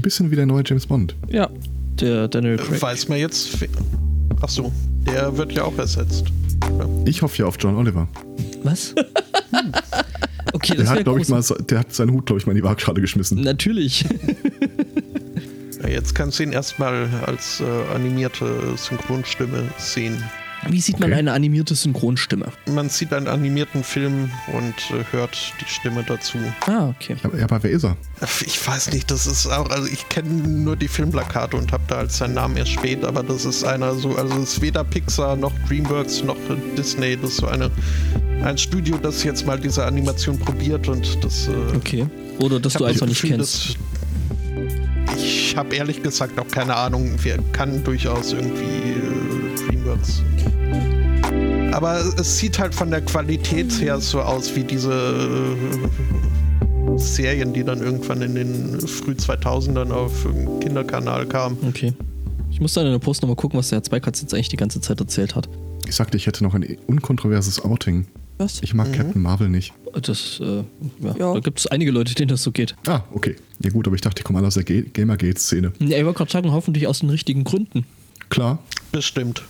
ein bisschen wie der neue James Bond. Ja, der Daniel Craig. Weiß man jetzt. Ach so, der wird ja auch ersetzt. Ich hoffe ja auf John Oliver. Was? okay, Der das hat, glaube ich, mal, der hat seinen Hut, glaube ich, mal in die Waagschale geschmissen. Natürlich. Ja, jetzt kannst du ihn erstmal als äh, animierte Synchronstimme sehen. Wie sieht man Okay. eine animierte Synchronstimme? Man sieht einen animierten Film und äh, hört die Stimme dazu. Ah, okay. Ja, aber- aber wer ist er? Ich weiß nicht, das ist auch, also ich kenne nur die Filmplakate und habe da halt seinen Namen erst spät, aber das ist einer so, also es ist weder Pixar noch DreamWorks noch Disney, das ist so eine, ein Studio, das jetzt mal diese Animation probiert und das. Äh, Okay. Oder dass du einfach nicht Gefühl, kennst. Ich habe ehrlich gesagt auch keine Ahnung, wer kann durchaus irgendwie äh, DreamWorks. Aber es sieht halt von der Qualität her so aus wie diese äh, Serien, die dann irgendwann in den früh 2000ern auf dem Kinderkanal kamen. Okay. Ich muss dann in der Post nochmal gucken, was der Herr Zweikatz jetzt eigentlich die ganze Zeit erzählt hat. Ich sagte, ich hätte noch ein unkontroverses Outing. Was? Ich mag Captain Marvel nicht. Das, äh, ja, Ja. da gibt es einige Leute, denen das so geht. Ah, okay. Ja gut, aber ich dachte, die kommen alle aus der Ga- Gamergate-Szene. Ja, ich wollte gerade sagen, hoffentlich aus den richtigen Gründen. Klar. Bestimmt.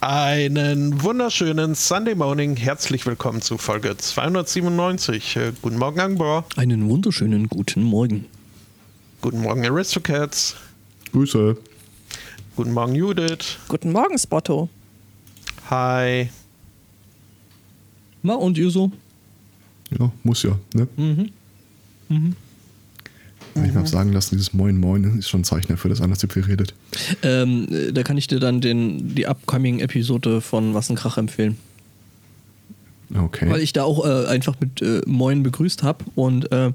Einen wunderschönen Sunday Morning. Herzlich willkommen zu Folge 297. Äh, guten Morgen, Angbor. Einen wunderschönen guten Morgen. Guten Morgen, Aristocats. Grüße. Guten Morgen, Judith. Guten Morgen, Spotto. Hi. Na, und ihr so? Ja, muss ja, ne? Mhm. Ich habe sagen lassen, dieses Moin Moin ist schon ein Zeichen dafür, dass einer zu viel redet. Ähm, äh, da kann ich dir dann den, die upcoming Episode von Was ein Krach empfehlen. Okay. Weil ich da auch äh, einfach mit äh, Moin begrüßt habe und äh,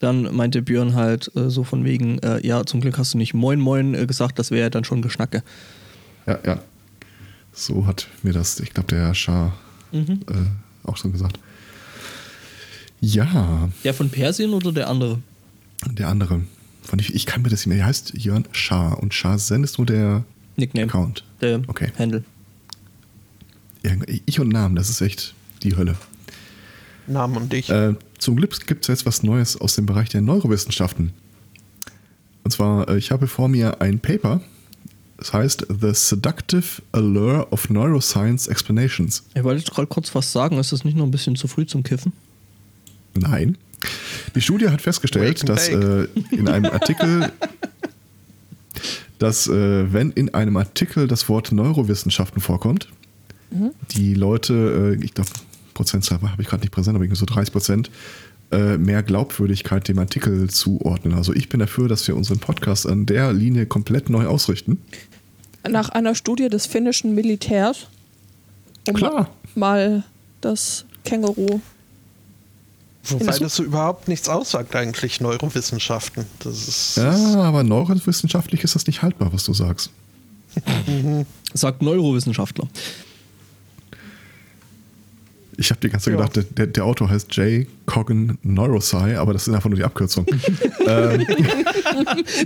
dann meinte Björn halt äh, so von wegen, äh, ja, zum Glück hast du nicht Moin Moin gesagt, das wäre ja dann schon Geschnacke. Ja, ja. So hat mir das, ich glaube, der Schar Mhm. auch schon gesagt. Ja, Der von Persien oder der andere? Der andere. Von ich, ich kann mir das nicht mehr. Der heißt Jörn Schar und Schar Zen ist nur der Nickname. Account. Der Okay. Handle. Ich und Namen, das ist echt die Hölle. Namen und ich. Äh, zum Glück gibt es jetzt was Neues aus dem Bereich der Neurowissenschaften. Und zwar, äh, ich habe vor mir ein Paper. Das heißt The Seductive Allure of Neuroscience Explanations. Ich wollte jetzt gerade kurz was sagen, ist das nicht noch ein bisschen zu früh zum Kiffen? Nein. Die Studie hat festgestellt, dass äh, in einem Artikel, dass äh, wenn in einem Artikel das Wort Neurowissenschaften vorkommt, die Leute, äh, ich glaube, Prozentzahl habe ich gerade nicht präsent, aber irgendwie so 30 Prozent, äh, mehr Glaubwürdigkeit dem Artikel zuordnen. Also ich bin dafür, dass wir unseren Podcast an der Linie komplett neu ausrichten. Nach einer Studie des finnischen Militärs, um Klar. mal das Känguru. Wobei das so überhaupt nichts aussagt, eigentlich, Neurowissenschaften. Das ist. Ja, aber neurowissenschaftlich ist das nicht haltbar, was du sagst. Sagt Neurowissenschaftler. Ich habe die ganze Zeit Ja. gedacht, der, der Autor heißt J. Coggan Neurosci, aber das ist einfach nur die Abkürzung.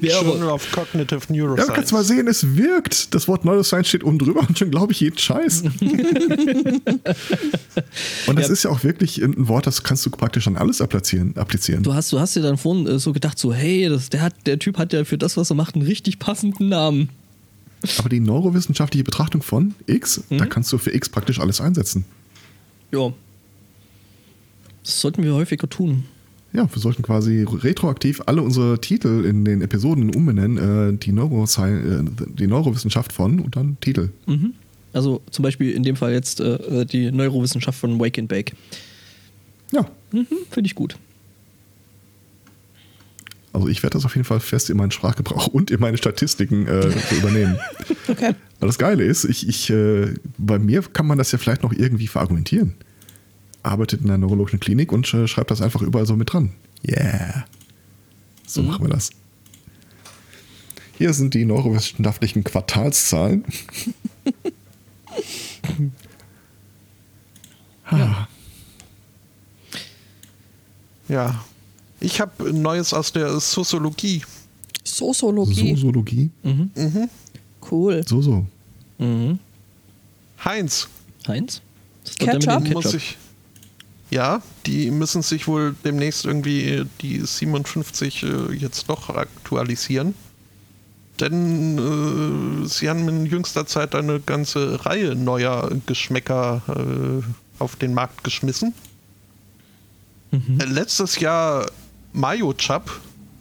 Ja, aber, Journal of Cognitive Ja, du Neuroscience. kannst mal sehen, es wirkt. Das Wort Neuroscience steht oben drüber und schon glaube ich jeden Scheiß. und das Ja. ist ja auch wirklich ein Wort, das kannst du praktisch an alles applizieren. applizieren. du hast, du hast dir dann vorhin äh, so gedacht, so, hey, das, der, hat, der Typ hat ja für das, was er macht, einen richtig passenden Namen. Aber die neurowissenschaftliche Betrachtung von X, da Mhm. kannst du für X praktisch alles einsetzen. Ja. Das sollten wir häufiger tun. Ja, wir sollten quasi retroaktiv alle unsere Titel in den Episoden umbenennen, äh, die, Neurosci äh, die Neurowissenschaft von und dann Titel. Mhm. Also zum Beispiel in dem Fall jetzt äh, die Neurowissenschaft von Wake and Bake. Ja, Mhm, Finde ich gut. Also ich werde das auf jeden Fall fest in meinen Sprachgebrauch und in meine Statistiken äh, übernehmen. Okay. Aber das Geile ist, ich, ich, äh, bei mir kann man das ja vielleicht noch irgendwie verargumentieren. Arbeitet in einer neurologischen Klinik und äh, schreibt das einfach überall so mit dran. Yeah. So machen wir das. Hier sind die neurowissenschaftlichen Quartalszahlen. ah, Ja. Ich habe Neues aus der Soziologie. Soziologie. Sosologie. Cool. So, so. Mhm. Heinz, Heinz? Das Ketchup? dem muss Ketchup. ich. Ja, die müssen sich wohl demnächst irgendwie die 57 äh, jetzt doch aktualisieren. Denn äh, sie haben in jüngster Zeit eine ganze Reihe neuer Geschmäcker äh, auf den Markt geschmissen. Äh, letztes Jahr Mayo Chap,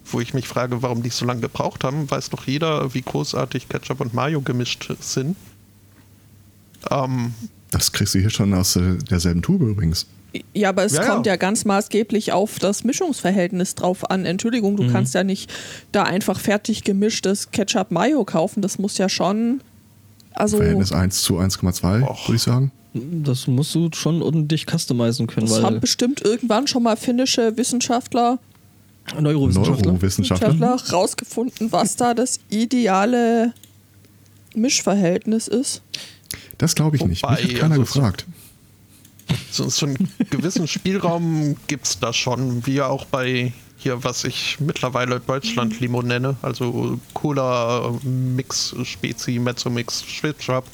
wo ich mich frage, warum die so lange gebraucht haben, weiß doch jeder, wie großartig Ketchup und Mayo gemischt sind. Ähm, Das kriegst du hier schon aus äh, derselben Tube übrigens. Ja, aber es Ja, kommt ja ganz maßgeblich auf das Mischungsverhältnis drauf an. Entschuldigung, Mhm. du kannst ja nicht da einfach fertig gemischtes Ketchup Mayo kaufen. Das muss ja schon. Also, Verhältnis 1 zu 1,2, Och. würde ich sagen. Das musst du schon ordentlich customizen können, das haben bestimmt irgendwann schon mal finnische Wissenschaftler, Neurowissenschaftler. Neurowissenschaftler. Wissenschaftler rausgefunden, was da das ideale Mischverhältnis ist. Das glaube ich nicht. Mich Wobei, hat keiner also- gefragt. so, so einen gewissen Spielraum gibt es da schon, wie ja auch bei hier, was ich mittlerweile Deutschland Limo nenne, also Cola Mix, Spezi, Mezzo Mix, Schwipschwap.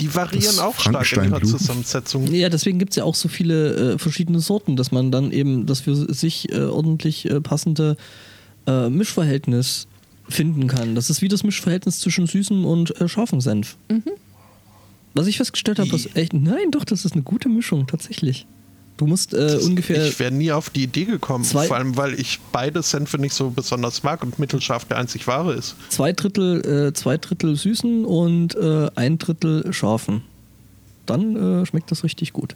Die variieren Das auch stark in ihrer. Zusammensetzung. Ja, deswegen gibt es ja auch so viele äh, verschiedene Sorten, dass man dann eben das für sich äh, ordentlich äh, passende äh, Mischverhältnis finden kann. Das ist wie das Mischverhältnis zwischen süßem und äh, scharfem Senf. Was ich festgestellt habe, was echt, nein, doch, das ist eine gute Mischung, tatsächlich. Du musst äh, ungefähr, Ich wäre nie auf die Idee gekommen, vor allem weil ich beide Senfe nicht so besonders mag und mittelscharf der einzig wahre ist. zwei Drittel, äh, zwei Drittel süßen und äh, ein Drittel scharfen. Dann äh, schmeckt das richtig gut.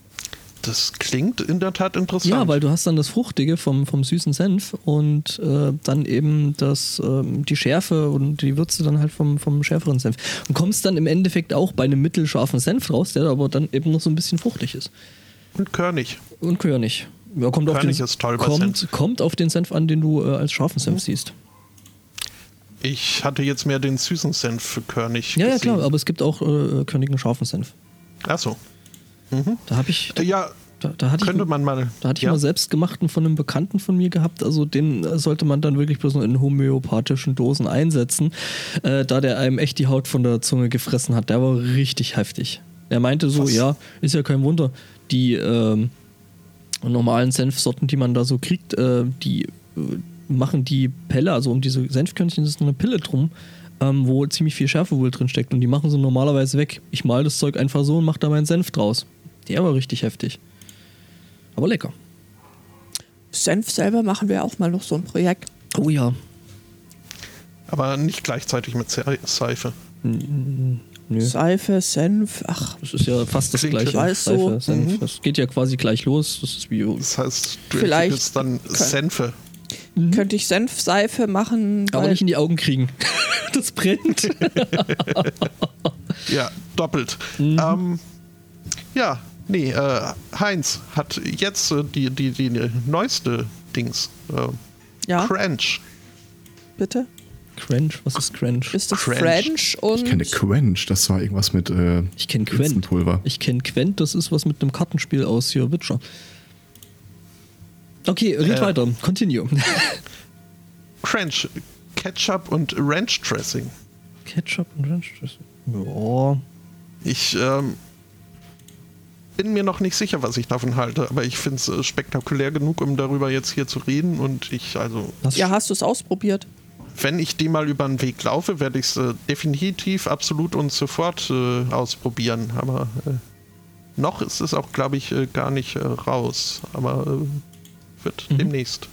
Das klingt in der Tat interessant. Ja, weil du hast dann das Fruchtige vom, vom süßen Senf und äh, dann eben das, ähm, die Schärfe und die Würze dann halt vom, vom schärferen Senf. Und kommst dann im Endeffekt auch bei einem mittelscharfen Senf raus, der aber dann eben noch so ein bisschen fruchtig ist. Und Körnig. Und Körnig. Ja, kommt, auf den, Körnig ist toll kommt, Senf. kommt auf den Senf an, den du äh, als scharfen Senf siehst. Ich hatte jetzt mehr den süßen Senf für Körnig. Ja, ja, gesehen. klar, aber es gibt auch äh, körnigen scharfen Senf. Achso. Da habe ich. Äh, Ja, Da, da hatte könnte ich, man mal. Da hatte ich ja? mal selbstgemachten von einem Bekannten von mir gehabt. Also den äh, sollte man dann wirklich bloß in homöopathischen Dosen einsetzen, äh, da der einem echt die Haut von der Zunge gefressen hat. Der war richtig heftig. Er meinte so, Was? ja, ist ja kein Wunder. Die ähm, normalen Senfsorten, die man da so kriegt, äh, die äh, machen die Pelle, also um diese Senfkörnchen ist eine Pille drum, ähm, wo ziemlich viel Schärfe wohl drin steckt und die machen sie normalerweise weg. Ich mal das Zeug einfach so und mache da meinen Senf draus. Der war richtig heftig. Aber lecker. Senf selber machen wir auch mal noch so ein Projekt. Oh ja. Aber nicht gleichzeitig mit Se- Seife. Nö. Seife, Senf, ach, Das ist ja fast das gleiche. weiß so. Seife, Senf. Mhm. Das geht ja quasi gleich los. Das ist wie. Das heißt, du Vielleicht entwickelst dann Senfe. könnte ich Senfseife machen. Aber nicht in die Augen kriegen. das brennt. Ja, doppelt. Mhm. Ähm, ja, nee, äh, Heinz hat jetzt äh, die, die, die neueste Dings. Äh, ja, Crunch. bitte. Crunch, was ist Crunch? Ist das French. French und Ich kenne Quench, das war irgendwas mit äh, Ich kenne Quent. Ich kenne Quent, das ist was mit einem Kartenspiel aus hier, Witcher. Okay, red Äh. weiter. Continue. Crunch. Ketchup und Ranch Dressing. Ketchup und Ranch Dressing. Ja. Ich ähm, bin mir noch nicht sicher, was ich davon halte, aber ich finde es äh, spektakulär genug, um darüber jetzt hier zu reden. Und ich, also, ja, hast du es ausprobiert? Wenn ich die mal über den Weg laufe, werde ich es äh, definitiv absolut und sofort äh, ausprobieren. Aber äh, noch ist es auch, glaube ich, äh, gar nicht äh, raus. Aber äh, wird Mhm. demnächst.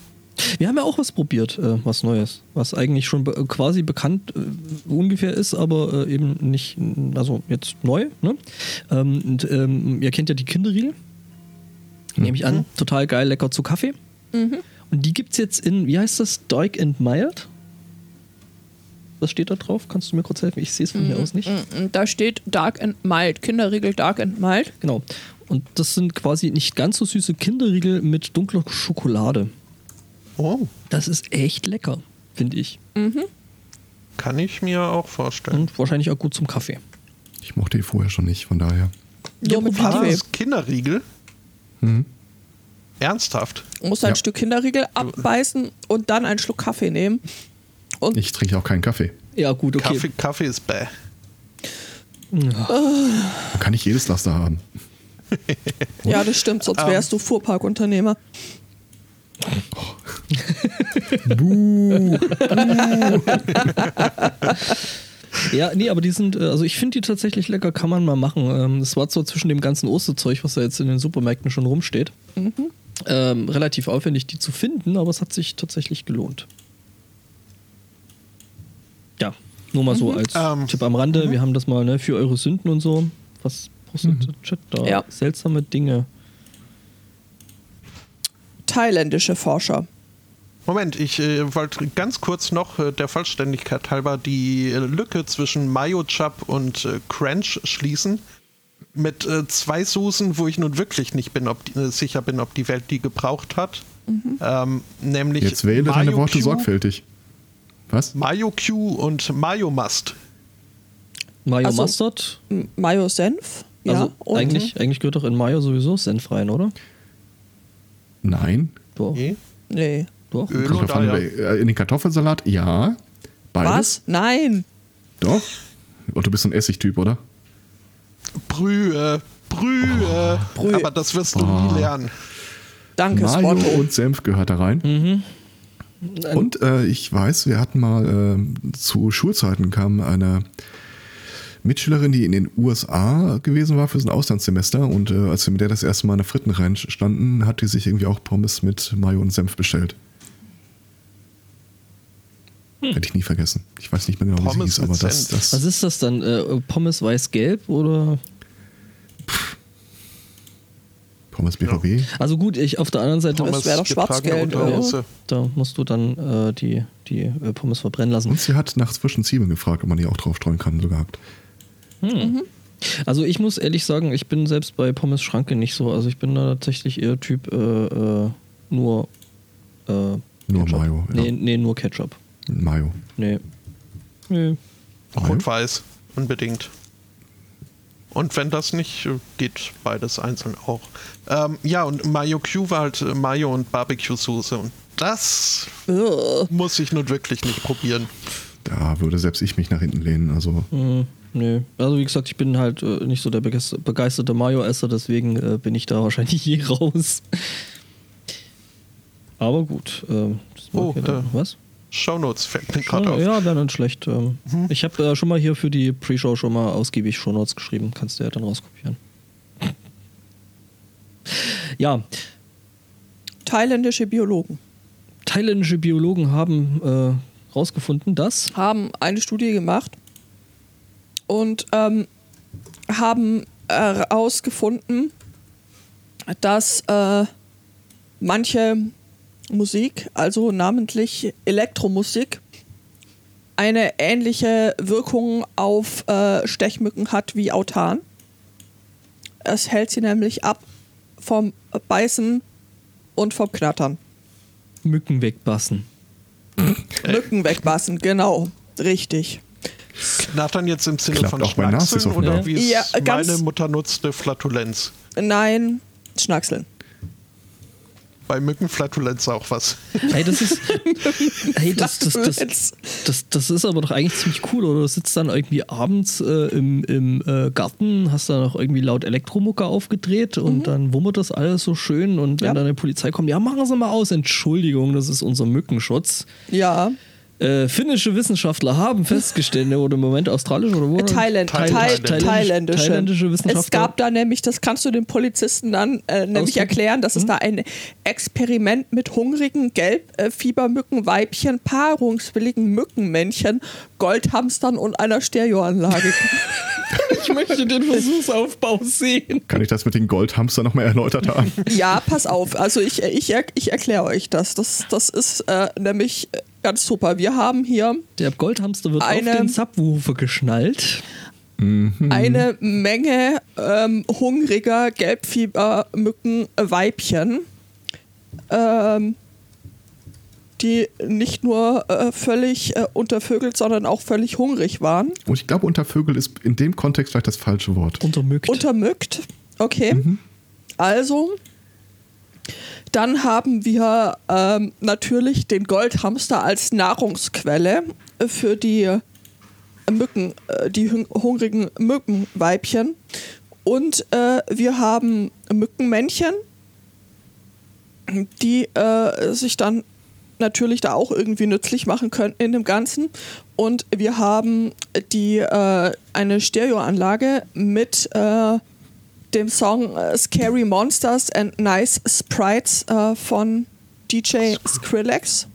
Wir haben ja auch was probiert, äh, was Neues, was eigentlich schon be quasi bekannt äh, ungefähr ist, aber äh, eben nicht, also jetzt neu. Ne? Ähm, und, ähm, ihr kennt ja die Kinderriegel, nehme ich an, total geil, lecker zu Kaffee. Und die gibt es jetzt in, wie heißt das, Dark and Mild? Was steht da drauf? Kannst du mir kurz helfen? Ich sehe es von hier aus nicht. Mm, Da steht Dark and Mild, Kinderriegel Dark and Mild. Genau. Und das sind quasi nicht ganz so süße Kinderriegel mit dunkler Schokolade. Oh, Das ist echt lecker, finde ich. kann ich mir auch vorstellen. Und wahrscheinlich auch gut zum Kaffee. Ich mochte die vorher schon nicht, von daher. Nur mit Kaffee. Was? Kinderriegel? Mhm. Ernsthaft? Du musst ein Ja. Stück Kinderriegel abbeißen und dann einen Schluck Kaffee nehmen. Und Ich trinke auch keinen Kaffee. Ja, gut, okay. Kaffee, Kaffee ist bäh. Man kann nicht jedes Laster haben. Ja, das stimmt, sonst Ähm. wärst du Fuhrparkunternehmer. Buh. Ja, nee, aber die sind, äh, also ich finde die tatsächlich lecker, kann man mal machen. Ähm, Das war zwar zwischen dem ganzen Osterzeug, was da jetzt in den Supermärkten schon rumsteht, ähm, relativ aufwendig, die zu finden, aber es hat sich tatsächlich gelohnt. Ja, nur mal so als Ähm, Tipp am Rande. Wir haben das mal ne, für eure Sünden und so. Was postet der Chat da? Ja. Seltsame Dinge. Thailändische Forscher. Moment, ich äh, wollte ganz kurz noch äh, der Vollständigkeit halber die äh, Lücke zwischen Mayo Chub und äh, Crunch schließen. Mit äh, zwei Soßen, wo ich nun wirklich nicht bin, ob die, äh, sicher bin, ob die Welt die gebraucht hat. Ähm, nämlich Jetzt wähle deine Mayo Worte Q, sorgfältig. Was? Mayo Q und Mayo Must. Mayo Also- Mustard. Mayo Senf. Ja, Also und eigentlich, eigentlich gehört doch in Mayo sowieso Senf rein, oder? Nein. Doch. Nee. Nee. Doch. Öl Kommt und an, äh, in den Kartoffelsalat, ja. Beides. Was? Nein. Doch. Und du bist so ein Essigtyp, oder? Brühe, Brühe. Brühe. Aber das wirst du Oh. nie lernen. Danke, Mayo Spotto. und Senf gehört da rein. Und äh, ich weiß, wir hatten mal äh, zu Schulzeiten kam eine Mitschülerin, die in den USA gewesen war für so ein Auslandssemester und äh, als wir mit der das erste Mal in der Fritten reinstanden, hat die sich irgendwie auch Pommes mit Mayo und Senf bestellt. Hätte ich nie vergessen. Ich weiß nicht mehr genau, wie sie Pommes hieß, aber das, das Was ist das dann? Äh, Pommes weiß-gelb oder? Pommes BVB. Also gut, ich auf der anderen Seite, Pommes wäre doch getragene schwarz-gelb, Unterhose. da musst du dann äh, die, die äh, Pommes verbrennen lassen. Und sie hat nach frischen Zwiebeln gefragt, ob man die auch drauf streuen kann, so gehabt. Also ich muss ehrlich sagen, ich bin selbst bei Pommes Schranke nicht so. Also ich bin da tatsächlich eher Typ äh, äh, nur äh, Nur Ketchup. Mayo. Ja. Nee, nee, nur Ketchup. Mayo. Nee. Nee. Rot-Weiß, unbedingt. Und wenn das nicht, geht beides einzeln auch. Ähm, ja, und Mayo Q war halt äh, Mayo und Barbecue-Soße. Und das Ugh. muss ich nun wirklich nicht probieren. Da würde selbst ich mich nach hinten lehnen. Also Hm, nee. Also wie gesagt, ich bin halt äh, nicht so der begeis- begeisterte Mayo-Esser, deswegen äh, bin ich da wahrscheinlich je raus. Aber gut. Ähm, Oh, ja was? Shownotes fällt mir gerade Ja, auf. ja wäre nicht schlecht. Ähm, Ich habe äh, schon mal hier für die Pre-Show schon mal ausgiebig Shownotes geschrieben. Kannst du ja dann rauskopieren. Ja, Thailändische Biologen thailändische Biologen haben äh, rausgefunden, dass haben eine Studie gemacht und ähm, haben herausgefunden, dass äh, manche Musik, also namentlich Elektromusik, eine ähnliche Wirkung auf äh, Stechmücken hat wie Autan. Es hält sie nämlich ab vom Beißen und vom Knattern. Mücken wegbassen. Mücken wegbassen, genau. Richtig. Knattern jetzt im Sinne Klappt von Schnackseln oder offenbar. wie es Ja, meine Mutter nutzte, Flatulenz. Nein, Schnackseln. Bei Mücken Flatulenz auch was. Hey, das ist. hey, das, das, das, das, das ist aber doch eigentlich ziemlich cool, oder? Du sitzt dann irgendwie abends äh, im, im äh, Garten, hast da noch irgendwie laut Elektromucke aufgedreht und dann wummert das alles so schön und wenn Ja. dann die Polizei kommt, ja, machen Sie mal aus, Entschuldigung, das ist unser Mückenschutz. Ja. Äh, finnische Wissenschaftler haben festgestellt, ne, oder im Moment australische oder wo? Äh, Thailand, Thailand- Thai, Thailändisch- thailändische. thailändische Wissenschaftler. Es gab da nämlich, das kannst du den Polizisten dann äh, nämlich erklären, dass es da ein Experiment mit hungrigen Gelbfiebermückenweibchen, paarungswilligen Mückenmännchen, Goldhamstern und einer Stereoanlage. Ich möchte den Versuchsaufbau sehen. kann ich das mit den Goldhamster nochmal erläutert haben? ja, pass auf. Also ich, ich, er- ich erkläre euch das. Das, das ist äh, nämlich ganz super. Wir haben hier Der Goldhamster wird Eine- auf den Subwoofer geschnallt. eine Menge ähm, hungriger Gelbfiebermückenweibchen, ähm, die nicht nur äh, völlig äh, untervögelt, sondern auch völlig hungrig waren. Und ich glaube, unter Vögel ist in dem Kontext vielleicht das falsche Wort. Untermückt. Untermückt. Okay. Also, dann haben wir ähm, natürlich den Goldhamster als Nahrungsquelle für die Mücken, äh, die hung- hungrigen Mückenweibchen. Und äh, wir haben Mückenmännchen, die äh, sich dann natürlich da auch irgendwie nützlich machen könnten in dem Ganzen. Und wir haben die äh, eine Stereoanlage mit äh, dem Song äh, Scary Monsters and Nice Sprites äh, von DJ Skrillex.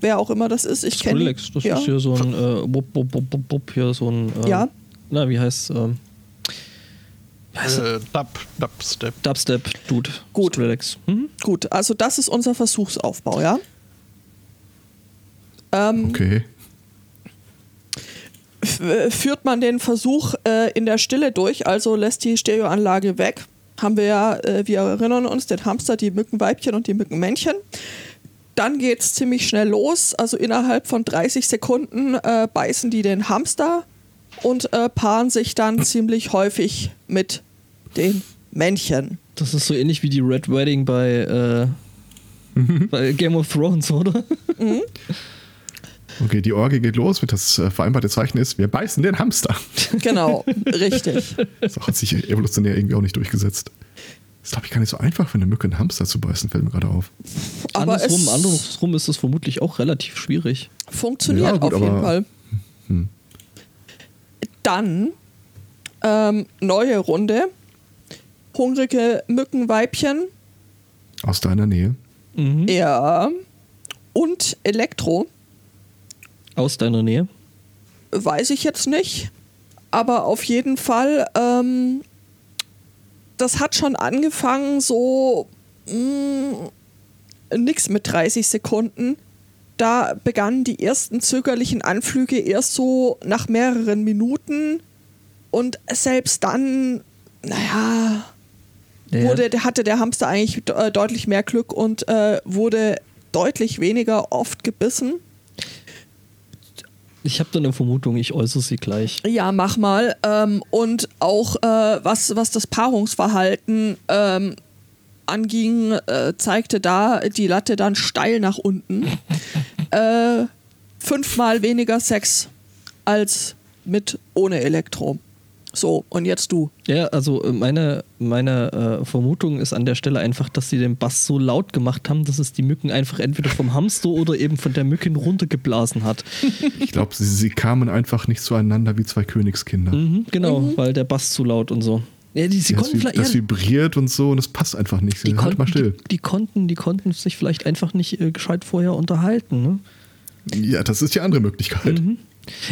Wer auch immer das ist, ich kenne Skrillex, das ja. ist hier so ein äh, wupp, wupp, wupp, wupp, wupp, hier so ein äh, Ja. Na, wie heißt ähm? Äh, Dub, Dubstep. Dubstep Dude. Gut. Skrillex. Mhm. Gut, also das ist unser Versuchsaufbau, ja. Ähm, Okay. Führt man den Versuch äh, in der Stille durch, also lässt die Stereoanlage weg, haben wir ja, äh, wir erinnern uns, den Hamster, die Mückenweibchen und die Mückenmännchen. Dann geht es ziemlich schnell los, also innerhalb von 30 Sekunden äh, beißen die den Hamster und äh, paaren sich dann ziemlich häufig mit den Männchen. Das ist so ähnlich wie die Red Wedding bei, äh, bei Game of Thrones, oder? Okay, die Orgie geht los. Mit das äh, vereinbarte Zeichen ist, wir beißen den Hamster. Genau, richtig. Das hat sich evolutionär irgendwie auch nicht durchgesetzt. ist, glaube ich, gar nicht so einfach, für eine Mücke einen Hamster zu beißen, fällt mir gerade auf. Aber andersrum, es andersrum ist es vermutlich auch relativ schwierig. funktioniert Ja, gut, auf jeden Fall. Hm. Dann ähm, neue Runde. Hungrige Mückenweibchen. Aus deiner Nähe. Mhm. Ja. Und Elektro. Aus deiner Nähe. Weiß ich jetzt nicht. Aber auf jeden Fall, ähm, das hat schon angefangen, so mh, nix mit 30 Sekunden. Da begannen die ersten zögerlichen Anflüge erst so nach mehreren Minuten. Und selbst dann, naja, Ja. wurde, hatte der Hamster eigentlich äh, deutlich mehr Glück und äh, wurde deutlich weniger oft gebissen. Ich habe da eine Vermutung, ich äußere sie gleich. Ja, mach mal. Ähm, und auch äh, was, was das Paarungsverhalten ähm, anging, äh, zeigte da die Latte dann steil nach unten. äh, fünfmal weniger Sex als mit ohne Elektro. So, und jetzt du. Ja, also äh, meine, meine äh, Vermutung ist an der Stelle einfach, dass sie den Bass so laut gemacht haben, dass es die Mücken einfach entweder vom Hamster oder eben von der Mückin runtergeblasen hat. Ich glaube, sie, sie kamen einfach nicht zueinander wie zwei Königskinder. Mhm, genau, weil der Bass zu laut und so. Ja, die, sie Ja, das, konnten vi- vielleicht. das vibriert und so und es passt einfach nicht. die, halt konnten, mal still. Die, die, konnten, die konnten sich vielleicht einfach nicht äh, gescheit vorher unterhalten. Ne? Ja, das ist die andere Möglichkeit. Mhm.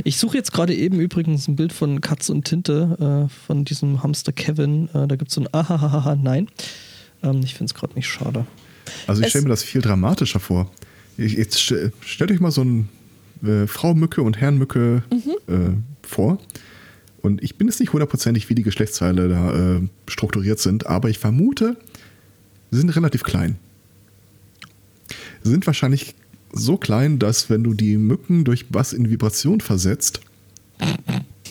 Ich suche jetzt gerade eben übrigens ein Bild von Katz und Tinte äh, von diesem Hamster Kevin. Äh, da gibt es so ein Ahahaha, nein. Ähm, ich finde es gerade nicht schade. Also ich stelle mir das viel dramatischer vor. Ich, jetzt stell, stellt euch mal so ein äh, Frau Mücke und Herrn Mücke Mhm. äh, vor. Und ich bin jetzt nicht hundertprozentig, wie die Geschlechtsteile da äh, strukturiert sind, aber ich vermute, sie sind relativ klein. Sind wahrscheinlich so klein, dass wenn du die Mücken durch Bass in Vibration versetzt,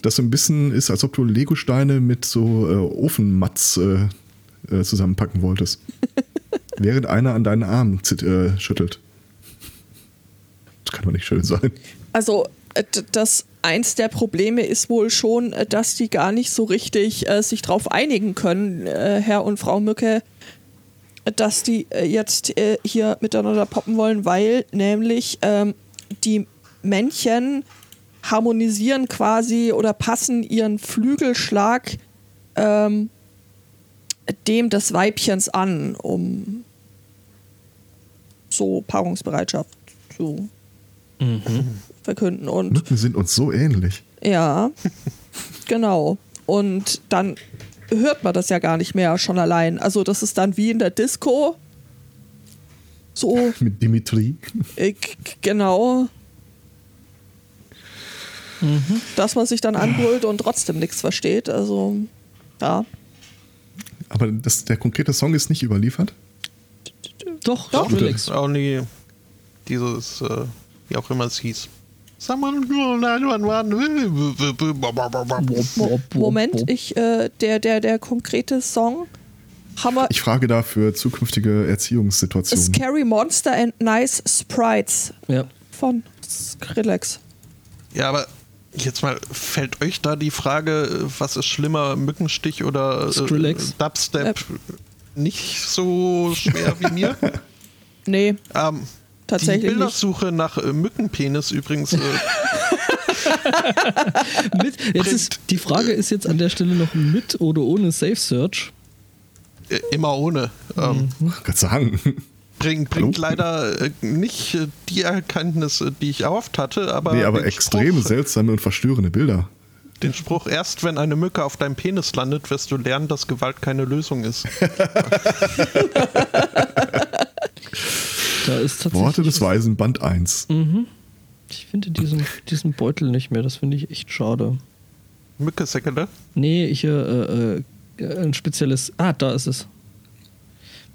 das so ein bisschen ist, als ob du Legosteine mit so äh, Ofenmatz äh, äh, zusammenpacken wolltest. Während einer an deinen Arm zit- äh, schüttelt. Das kann doch nicht schön sein. Also, äh, das eins der Probleme ist wohl schon, äh, dass die gar nicht so richtig sich darauf einigen können, Herr und Frau Mücke, dass die äh, jetzt äh, hier miteinander poppen wollen, weil nämlich ähm, die Männchen harmonisieren quasi oder passen ihren Flügelschlag ähm, dem des Weibchens an, um so Paarungsbereitschaft zu verkünden. Und Mücken sind uns so ähnlich. ja, genau. Und dann hört man das ja gar nicht mehr schon allein. Also das ist dann wie in der Disco. So, Mit Dimitri. äh, g- genau. Dass man sich dann anbrüllt und trotzdem nichts versteht. Also, ja. Aber das, der konkrete Song ist nicht überliefert. Doch, Doch. Auch nie dieses, äh, wie auch immer es hieß. Someone call 911. Mo Moment, ich, äh, der, der, der konkrete Song haben wir Ich frage da für zukünftige Erziehungssituationen. Scary Monster and Nice Sprites Ja. von Skrillex. Ja, aber Jetzt mal, fällt euch da die Frage, was ist schlimmer, Mückenstich oder äh, Skrillex? Dubstep, nicht so schwer wie mir? Nee, Ähm, die tatsächlich nicht. Bildersuche nach äh, Mückenpenis übrigens. Äh, Mit, jetzt ist, die Frage ist jetzt an der Stelle noch mit oder ohne Safe Search. äh, immer ohne. Ähm, Gott sagen. bring, bringt Hallo? leider äh, nicht die Erkenntnisse, die ich erhofft hatte, aber, Nee, aber extrem Spruch, seltsame und verstörende Bilder. Den Spruch, erst wenn eine Mücke auf deinem Penis landet, wirst du lernen, dass Gewalt keine Lösung ist. Da ist tatsächlich. Worte des Weisen, Band 1. Ich finde diesen, diesen Beutel nicht mehr. Das finde ich echt schade. Mücke, Säckele? Nee, ich äh, äh, ein spezielles. Ah, da ist es.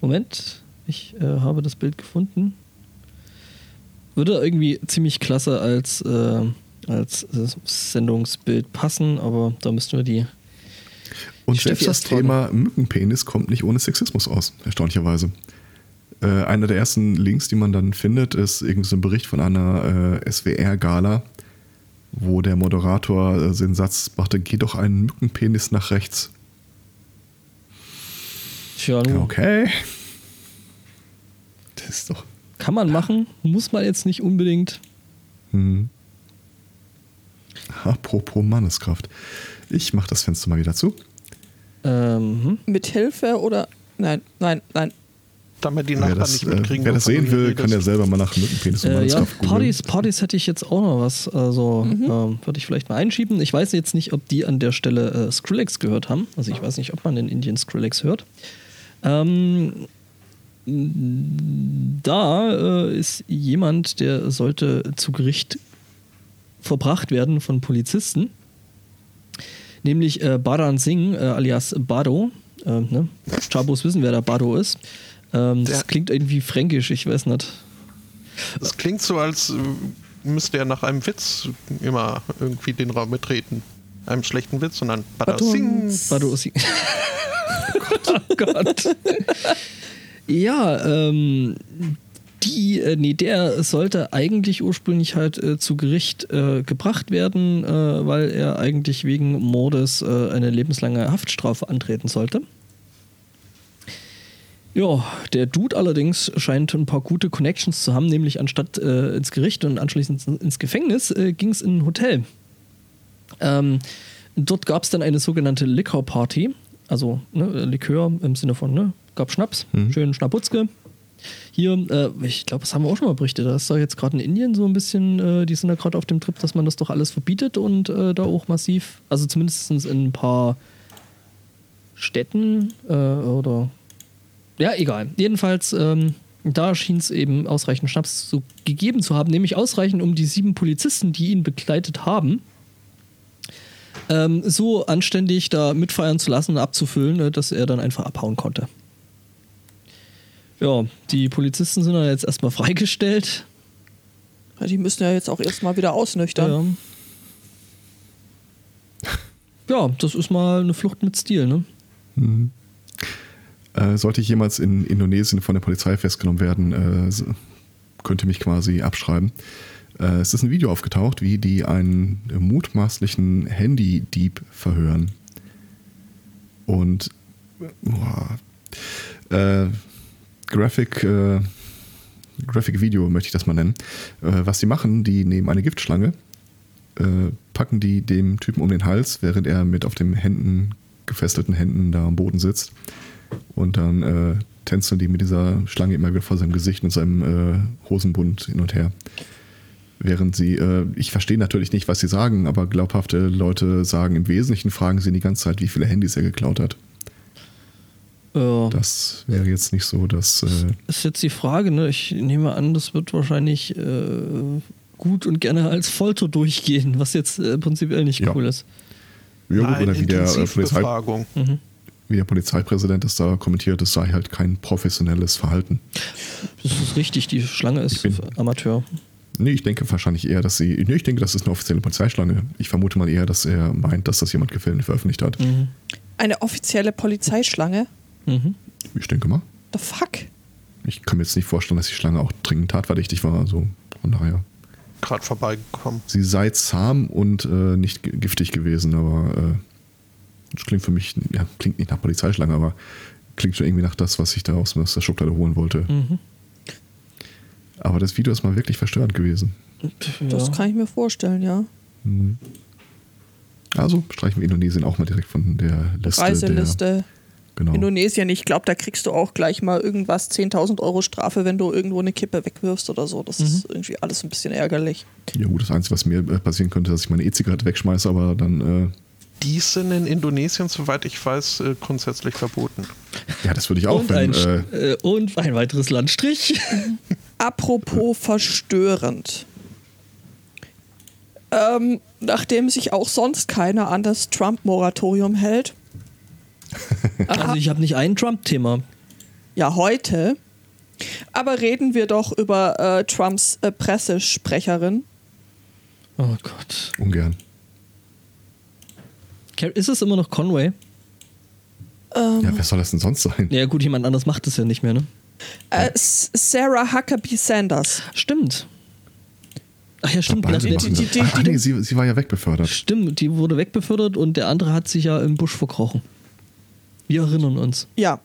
Moment, ich äh, habe das Bild gefunden. Würde irgendwie ziemlich klasse als, äh, als Sendungsbild passen, aber da müssten wir die. Und Steffi selbst das. Thema Mückenpenis kommt nicht ohne Sexismus aus, erstaunlicherweise. Äh, einer der ersten Links, die man dann findet, ist irgendein so ein Bericht von einer äh, SWR-Gala, wo der Moderator äh, den Satz machte, geh doch einen Mückenpenis nach rechts. Tja, Okay. Das ist doch... kann man machen, muss man jetzt nicht unbedingt. Hm. Apropos Manneskraft. Ich mach das Fenster mal wieder zu. Ähm, hm. Mit Hilfe oder. Nein, nein, nein. Damit die Nachbarn das, nicht äh, mitkriegen, wer das sehen will, kann ja selber mal nach Mückenpenis Äh, ja. Partys, Partys hätte ich jetzt auch noch was. Also ähm, würde ich vielleicht mal einschieben. Ich weiß jetzt nicht, ob die an der Stelle äh, Skrillex gehört haben. Also ich weiß nicht, ob man in Indien Skrillex hört. Ähm, da äh, ist jemand, der sollte zu Gericht verbracht werden von Polizisten. Nämlich äh, Baran Singh, äh, alias Bado. Äh, ne? Chabos wissen, wer der Bado ist. Ähm, das klingt irgendwie fränkisch, ich weiß nicht. Das klingt so, als äh, müsste er nach einem Witz immer irgendwie den Raum betreten. Einem schlechten Witz, sondern Badasing. Bado Singh. oh Gott. ja, ähm, die, äh, nee, der sollte eigentlich ursprünglich halt äh, zu Gericht äh, gebracht werden, äh, weil er eigentlich wegen Mordes äh, eine lebenslange Haftstrafe antreten sollte. Ja, der Dude allerdings scheint ein paar gute Connections zu haben, nämlich anstatt äh, ins Gericht und anschließend ins Gefängnis äh, ging es in ein Hotel. Ähm, dort gab es dann eine sogenannte Liquor Party, also ne, Likör im Sinne von, ne, gab Schnaps, schön Schnaputzke. Hier, äh, ich glaube, das haben wir auch schon mal berichtet. Das ist doch jetzt gerade in Indien so ein bisschen, äh, die sind da gerade auf dem Trip, dass man das doch alles verbietet und äh, da auch massiv, also zumindest in ein paar Städten äh, oder ja, egal. Jedenfalls, ähm, da schien es eben ausreichend Schnaps so gegeben zu haben, nämlich ausreichend, um die sieben Polizisten, die ihn begleitet haben, ähm, so anständig da mitfeiern zu lassen und abzufüllen, ne, dass er dann einfach abhauen konnte. Ja, die Polizisten sind dann jetzt erstmal freigestellt. Ja, Die müssen ja jetzt auch erstmal wieder ausnüchtern. Ja. ja, das ist mal eine Flucht mit Stil, ne? Äh, sollte ich jemals in Indonesien von der Polizei festgenommen werden, äh, könnte mich quasi abschreiben. Äh, es ist ein Video aufgetaucht, wie die einen mutmaßlichen Handy-Dieb verhören. Und boah, äh, Graphic, äh, Graphic Video möchte ich das mal nennen. Äh, was sie machen, die nehmen eine Giftschlange, äh, packen die dem Typen um den Hals, während er mit auf den Händen, gefesselten Händen da am Boden sitzt. Und dann äh, tänzeln die mit dieser Schlange immer wieder vor seinem Gesicht und seinem äh, Hosenbund hin und her. Während sie, äh, ich verstehe natürlich nicht, was sie sagen, aber glaubhafte Leute sagen, im Wesentlichen fragen sie die ganze Zeit, wie viele Handys er geklaut hat. Ja. Das wäre jetzt nicht so, dass. Äh, ist jetzt die Frage, ne? Ich nehme an, das wird wahrscheinlich äh, gut und gerne als Folter durchgehen, was jetzt äh, prinzipiell nicht Ja. cool ist. ja, gut, Nein, oder wie der, äh, Polizei, Intensivbefragung. Wie der Polizeipräsident es da kommentiert, es sei halt kein professionelles Verhalten. Das ist richtig, die Schlange ist bin- Amateur. Nee, ich denke wahrscheinlich eher, dass sie. Nee, ich denke, das ist eine offizielle Polizeischlange. Ich vermute mal eher, dass er meint, dass das jemand gefilmt und veröffentlicht hat. Eine offizielle Polizeischlange. Mhm. Ich denke mal. The fuck? Ich kann mir jetzt nicht vorstellen, dass die Schlange auch dringend tatverdächtig war. Also von daher. gerade vorbeigekommen. Sie sei zahm und äh, nicht giftig gewesen, aber äh, das klingt für mich, ja, klingt nicht nach Polizeischlange, aber klingt schon irgendwie nach das, was ich da aus der Schublade holen wollte. Mhm. Aber das Video ist mal wirklich verstörend gewesen. Das ja. kann ich mir vorstellen, ja. Also streichen wir Indonesien auch mal direkt von der Liste. Reiseliste. Der, genau. Indonesien, ich glaube, da kriegst du auch gleich mal irgendwas 10.000 Euro Strafe, wenn du irgendwo eine Kippe wegwirfst oder so. Das ist irgendwie alles ein bisschen ärgerlich. Ja gut, das Einzige, was mir äh, passieren könnte, dass ich meine E-Zigarette wegschmeiße, aber dann, äh, Die sind in Indonesien, soweit ich weiß, äh, grundsätzlich verboten. ja, das würde ich auch, Und wenn, ein, äh, äh, und ein weiteres Landstrich. Apropos verstörend. Ähm, nachdem sich auch sonst keiner an das Trump-Moratorium hält, Also ich habe nicht ein Trump-Thema. ja heute, aber reden wir doch über äh, Trumps äh, Pressesprecherin. Oh Gott. ungern. Ist es immer noch Conway? Ja, wer soll das denn sonst sein? Ja gut, jemand anders macht es ja nicht mehr, ne? Äh, Sarah Huckabee Sanders. Stimmt. Ach ja, stimmt. Beide die- die- die- Ach nee, sie, sie war ja wegbefördert. Stimmt, die wurde wegbefördert und der andere hat sich ja im Busch verkrochen. Wir erinnern uns. Ja.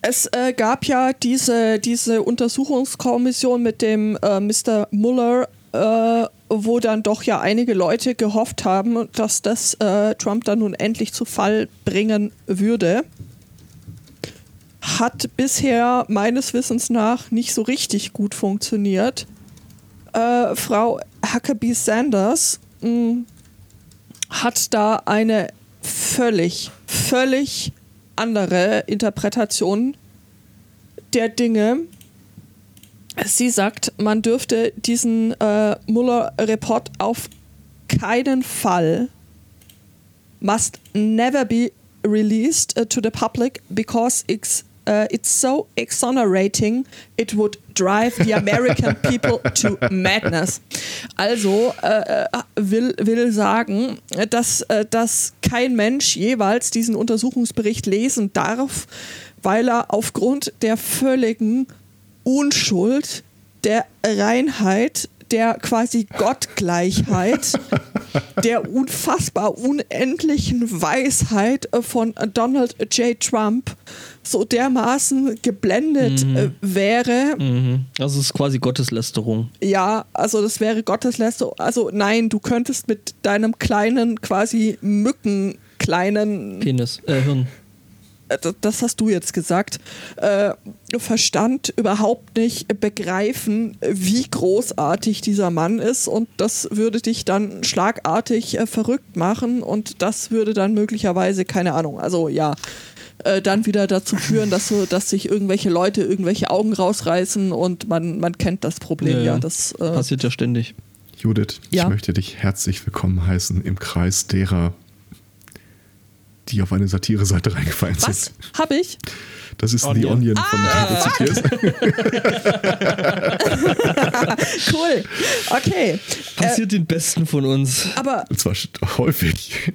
Es äh, gab ja diese, diese Untersuchungskommission mit dem äh, Mr. Mueller, äh, wo dann doch ja einige Leute gehofft haben, dass das äh, Trump dann nun endlich zu Fall bringen würde. Hat bisher meines Wissens nach nicht so richtig gut funktioniert. Äh, Frau Huckabee Sanders mh, hat da eine völlig, völlig andere Interpretation der Dinge. Sie sagt, man dürfte diesen äh, Mueller-Report auf keinen Fall must never be released uh, to the public because it's uh, it's so exonerating it would drive the American people to madness. Also äh, äh, will, will sagen, dass, äh, dass kein Mensch jeweils diesen Untersuchungsbericht lesen darf, weil er aufgrund der völligen Unschuld, der Reinheit, der quasi Gottgleichheit, der unfassbar unendlichen Weisheit äh, von Donald J. Trump so dermaßen geblendet äh, wäre. Mhm. Also es ist quasi Gotteslästerung. Ja, also das wäre Gotteslästerung. Also nein, du könntest mit deinem kleinen, quasi Mückenkleinen Penis, äh, Hirn. Äh, das- hast du jetzt gesagt, äh, Verstand überhaupt nicht begreifen, wie großartig dieser Mann ist und das würde dich dann schlagartig äh, verrückt machen und das würde dann möglicherweise, keine Ahnung, also ja, äh, dann wieder dazu führen, dass, so, dass sich irgendwelche Leute irgendwelche Augen rausreißen und man, man kennt das Problem ja. Das, äh, Passiert ja ständig. Judith, Ja. ich möchte dich herzlich willkommen heißen im Kreis derer, die auf eine Satire-Seite reingefallen was? sind. Hab ich? Das ist The Onion. Onion, von zitierst. Cool. Okay. Passiert den Besten von uns. Aber Und zwar häufig.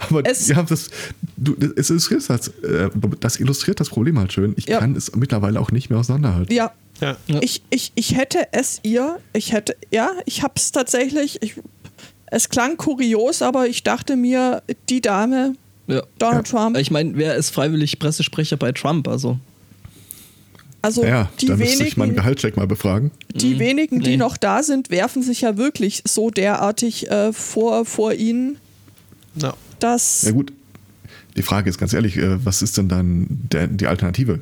Aber Es- ja, das, du, das, illustriert das, äh, das illustriert das Problem halt schön. Ich Ja. kann es mittlerweile auch nicht mehr auseinanderhalten. ja, Ja. Ja. Ich, ich, ich hätte es ihr, ich hätte, ja, ich habe es tatsächlich, ich, es klang kurios, aber ich dachte mir, die Dame, Ja. Donald Trump, Ich meine, wer ist freiwillig Pressesprecher bei Trump? Also, also Ja, die da müsste ich meinen wenigen, Gehaltscheck mal befragen. die wenigen, die nee. noch da sind, werfen sich ja wirklich so derartig äh, vor, vor ihnen, Ja. dass, Ja gut, die Frage ist ganz ehrlich, äh, was ist denn dann der, die Alternative?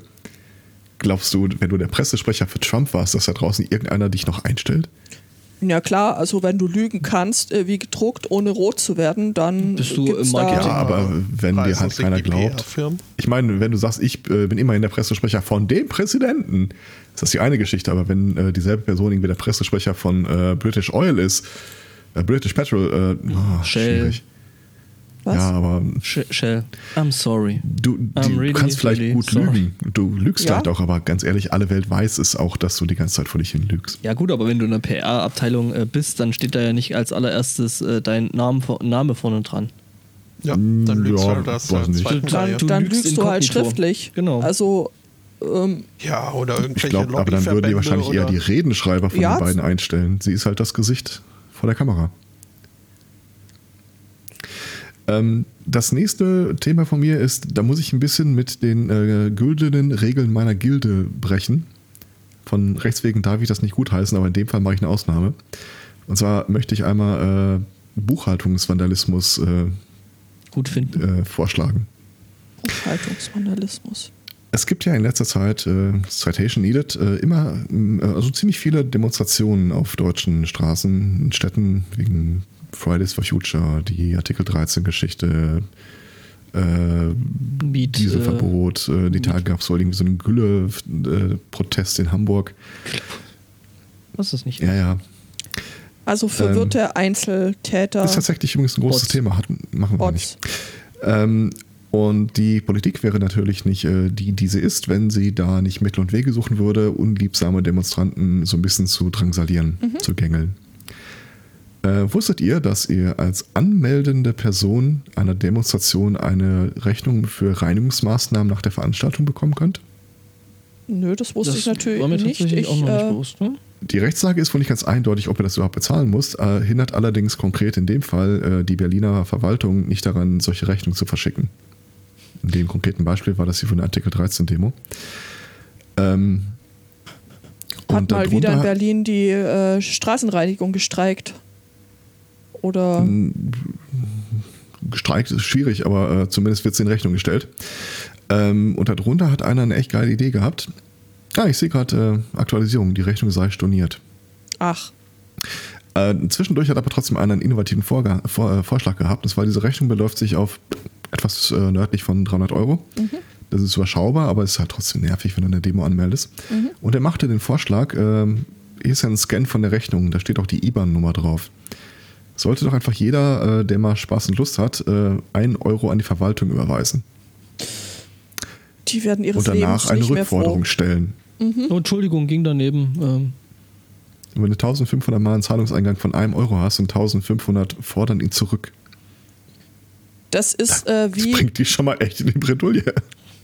Glaubst du, wenn du der Pressesprecher für Trump warst, dass da draußen irgendeiner dich noch einstellt? Ja klar, also wenn du lügen kannst, äh, wie gedruckt, ohne rot zu werden, dann Bist du im Marketing? Ja, aber wenn dir halt keiner glaubt. Ich meine, wenn du sagst, ich äh, bin immerhin der Pressesprecher von dem Präsidenten, ist das die eine Geschichte. Aber wenn äh, dieselbe Person irgendwie der Pressesprecher von äh, British Oil ist, äh, British Petrol, äh, oh, Shell. schwierig. Was? Ja, aber Sh- Shell, I'm sorry. du, die, I'm really, du kannst vielleicht really gut sorry. lügen. Du lügst Ja. vielleicht auch, aber ganz ehrlich, alle Welt weiß es auch, dass du die ganze Zeit vor dich hin lügst. Ja gut, aber wenn du in der PR-Abteilung äh, bist, dann steht da ja nicht als allererstes äh, dein Name, Name vorne dran. Ja, dann lügst Ja, du halt das weiß der nicht. dann, Du dann lügst lügst du halt schriftlich. Genau. Also ähm, Ja, oder Ich irgendwelche glaube, aber dann würden die wahrscheinlich eher die Redenschreiber von Ja, den beiden einstellen. Sie ist halt das Gesicht vor der Kamera. Ähm, das nächste Thema von mir ist, da muss ich ein bisschen mit den äh, güldenen Regeln meiner Gilde brechen. Von Rechts wegen darf ich das nicht gutheißen, aber in dem Fall mache ich eine Ausnahme. Und zwar möchte ich einmal äh, Buchhaltungsvandalismus äh, Gut finden. äh, vorschlagen. Buchhaltungsvandalismus. Es gibt ja in letzter Zeit, äh, Citation Needed, äh, immer, äh, also ziemlich viele Demonstrationen auf deutschen Straßen, in Städten wegen Fridays for Future, die Artikel 13 Geschichte, äh, Miet, Dieselverbot, äh, die Tage gab es wohl irgendwie so einen Gülle-Protest in Hamburg. Was ist das nicht? Ja, ja. Also verwirrte Einzeltäter. Das ist tatsächlich übrigens ein großes Bots. Thema, hat, machen wir nicht. Bots. Ähm, und die Politik wäre natürlich nicht äh, die, die sie ist, wenn sie da nicht Mittel und Wege suchen würde, unliebsame Demonstranten so ein bisschen zu drangsalieren, zu gängeln. Äh, wusstet ihr, dass ihr als anmeldende Person einer Demonstration eine Rechnung für Reinigungsmaßnahmen nach der Veranstaltung bekommen könnt? Nö, das wusste ich natürlich war mir nicht. Ich, auch noch nicht äh, bewusst. Ne? Die Rechtslage ist wohl nicht ganz eindeutig, ob ihr das überhaupt bezahlen müsst, äh, hindert allerdings konkret in dem Fall äh, die Berliner Verwaltung nicht daran, solche Rechnungen zu verschicken. In dem konkreten Beispiel war das hier von der Artikel 13 Demo. Ähm, hat mal wieder in Berlin die äh, Straßenreinigung gestreikt. Oder gestreikt ist schwierig, aber äh, zumindest wird es in Rechnung gestellt. Ähm, und darunter hat einer eine echt geile Idee gehabt. Ah, ich sehe gerade äh, Aktualisierung, die Rechnung sei storniert. ach, Äh, zwischendurch hat aber trotzdem einer einen innovativen Vorga Vor äh, Vorschlag gehabt. Das war, diese Rechnung beläuft sich auf etwas äh, nördlich von 300 Euro. Das ist überschaubar, aber es ist halt trotzdem nervig, wenn du eine Demo anmeldest. Und er machte den Vorschlag, ähm, hier ist ja ein Scan von der Rechnung, da steht auch die IBAN-Nummer drauf. Sollte doch einfach jeder, äh, der mal Spaß und Lust hat, äh, einen Euro an die Verwaltung überweisen die werden ihres und danach Lebens eine Rückforderung stellen. Oh, Entschuldigung, ging daneben. Ähm, Und wenn du 1500 Mal einen Zahlungseingang von einem Euro hast und 1500 fordern ihn zurück, Das ist äh, das wie, bringt die schon mal echt in die Bredouille.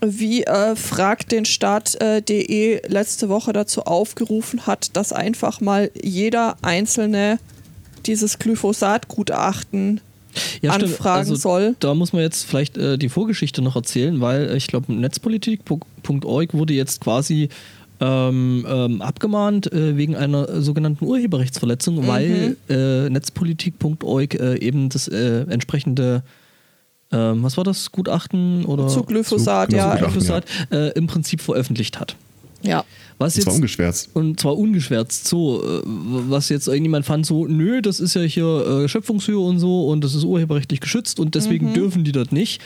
wie äh, fragt den Staat.de letzte Woche dazu aufgerufen hat, dass einfach mal jeder einzelne dieses Glyphosat-Gutachten ja, anfragen Also, soll. Da muss man jetzt vielleicht äh, die Vorgeschichte noch erzählen, weil äh, ich glaube, netzpolitik.org wurde jetzt quasi ähm, ähm, abgemahnt äh, wegen einer sogenannten Urheberrechtsverletzung, Mhm. weil äh, netzpolitik.org äh, eben das äh, entsprechende ähm, was war das, Gutachten oder Zu Glyphosat, Zu- ja. genau, Glyphosat äh, im Prinzip veröffentlicht hat. Ja. Was Das war jetzt ungeschwärzt. und zwar ungeschwärzt so, äh, was jetzt irgendjemand fand, so, nö, das ist ja hier äh, Schöpfungshöhe und so und das ist urheberrechtlich geschützt und deswegen dürfen die das nicht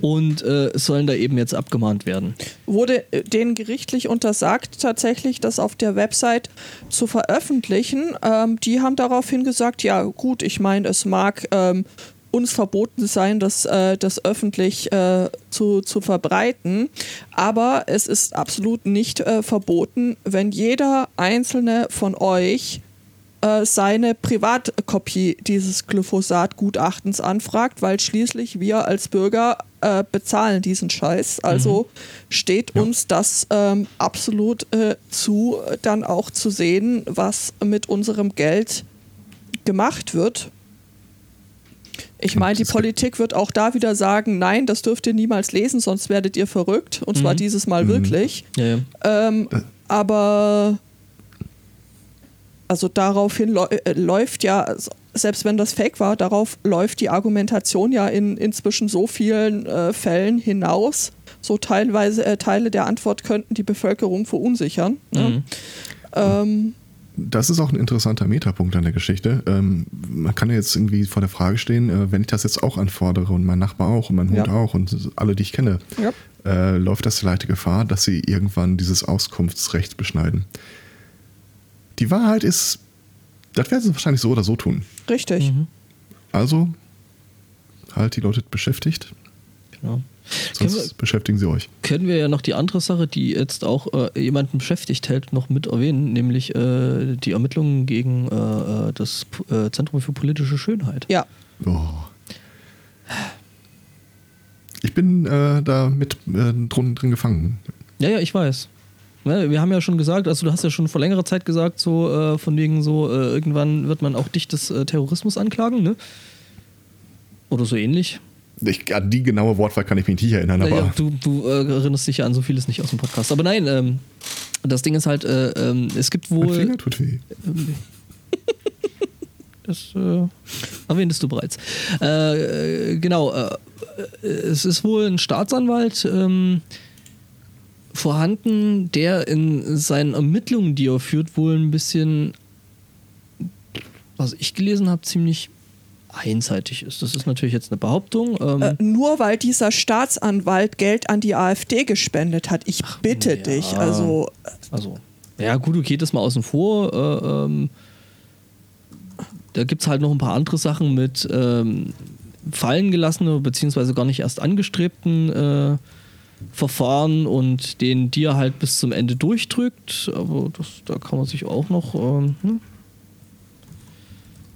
und äh, sollen da eben jetzt abgemahnt werden. wurde äh, denen gerichtlich untersagt, tatsächlich das auf der Website zu veröffentlichen. Ähm, die haben daraufhin gesagt, ja gut, ich meine, es mag ähm, uns verboten sein, das, äh, das öffentlich äh, zu, zu verbreiten, aber es ist absolut nicht äh, verboten, wenn jeder einzelne von euch äh, seine Privatkopie dieses Glyphosat-Gutachtens anfragt, weil schließlich wir als Bürger äh, bezahlen diesen Scheiß. Also steht uns das ähm, absolut äh, zu, dann auch zu sehen, was mit unserem Geld gemacht wird. Ich meine, die Politik wird auch da wieder sagen, nein, das dürft ihr niemals lesen, sonst werdet ihr verrückt. Und zwar dieses Mal wirklich. Ja, ja. Ähm, aber also daraufhin äh, läuft ja, selbst wenn das Fake war, darauf läuft die Argumentation ja in inzwischen so vielen äh, Fällen hinaus. So teilweise äh, Teile der Antwort könnten die Bevölkerung verunsichern. Ne? Mhm. Ähm, Das ist auch ein interessanter Metapunkt an der Geschichte. Ähm, man kann ja jetzt irgendwie vor der Frage stehen, äh, wenn ich das jetzt auch anfordere und mein Nachbar auch und mein Hund Ja. auch und alle, die ich kenne, Ja. äh, läuft das die leichte Gefahr, dass sie irgendwann dieses Auskunftsrecht beschneiden. Die Wahrheit ist, das werden sie wahrscheinlich so oder so tun. richtig. Mhm. Also halt die Leute beschäftigt, Genau. Können sonst wir, beschäftigen sie euch. können wir ja noch die andere Sache, die jetzt auch äh, jemanden beschäftigt hält, noch mit erwähnen, nämlich äh, die Ermittlungen gegen äh, äh, das äh, Zentrum für politische Schönheit. Ja. Oh. Ich bin äh, da mit äh, drin, drin gefangen. Ja, ja, ich weiß. ne, wir haben ja schon gesagt, also du hast ja schon vor längerer Zeit gesagt, so äh, von wegen so, äh, irgendwann wird man auch dich des äh, Terrorismus anklagen, ne? Oder so ähnlich. Ich, an die genaue Wortwahl kann ich mich nicht erinnern, aber. Ja, du du äh, erinnerst dich ja an so vieles nicht aus dem Podcast. Aber nein, ähm, das Ding ist halt, äh, ähm, es gibt mein wohl. Finger tut weh. Das äh, erwähntest du bereits. Äh, äh, genau, äh, äh, es ist wohl ein Staatsanwalt ähm, vorhanden, der in seinen Ermittlungen, die er führt, wohl ein bisschen, was ich gelesen habe, ziemlich einseitig ist. Das ist natürlich jetzt eine Behauptung. Ähm, Äh, nur weil dieser Staatsanwalt Geld an die AfD gespendet hat. Ich bitte ja. dich. Also, Also, ja, gut, okay, das mal außen vor. Äh, ähm, da gibt es halt noch ein paar andere Sachen mit ähm, fallen gelassenen beziehungsweise gar nicht erst angestrebten äh, Verfahren und den die er halt bis zum Ende durchdrückt. Aber das, da kann man sich auch noch. Ähm, hm?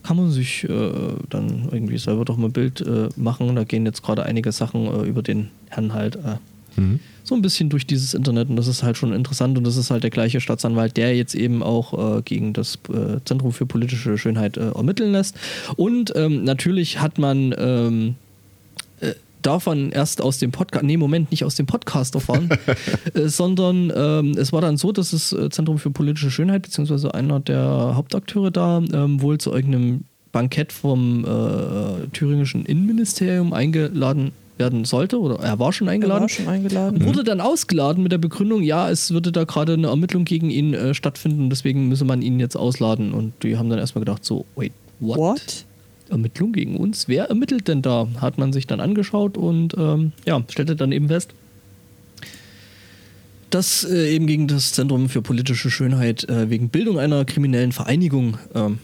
Kann man sich äh, dann irgendwie selber doch mal ein Bild äh, machen. Da gehen jetzt gerade einige Sachen äh, über den Herrn halt äh, Mhm. so ein bisschen durch dieses Internet und das ist halt schon interessant und das ist halt der gleiche Staatsanwalt, der jetzt eben auch äh, gegen das äh, Zentrum für politische Schönheit ermitteln lässt. Und ähm, natürlich hat man ähm, äh, davon erst aus dem Podcast, nee, Moment, nicht aus dem Podcast erfahren, äh, sondern ähm, es war dann so, dass das äh, Zentrum für politische Schönheit, beziehungsweise einer der Hauptakteure da, ähm, wohl zu irgendeinem Bankett vom äh, thüringischen Innenministerium eingeladen werden sollte oder er war schon eingeladen. war schon eingeladen. Wurde dann ausgeladen mit der Begründung, ja, es würde da gerade eine Ermittlung gegen ihn äh, stattfinden, deswegen müsse man ihn jetzt ausladen. Und die haben dann erstmal gedacht, so, wait, what? What? Ermittlung gegen uns? Wer ermittelt denn da? Hat man sich dann angeschaut und ähm, ja, stellte dann eben fest, dass äh, eben gegen das Zentrum für politische Schönheit äh, wegen Bildung einer kriminellen Vereinigung ähm,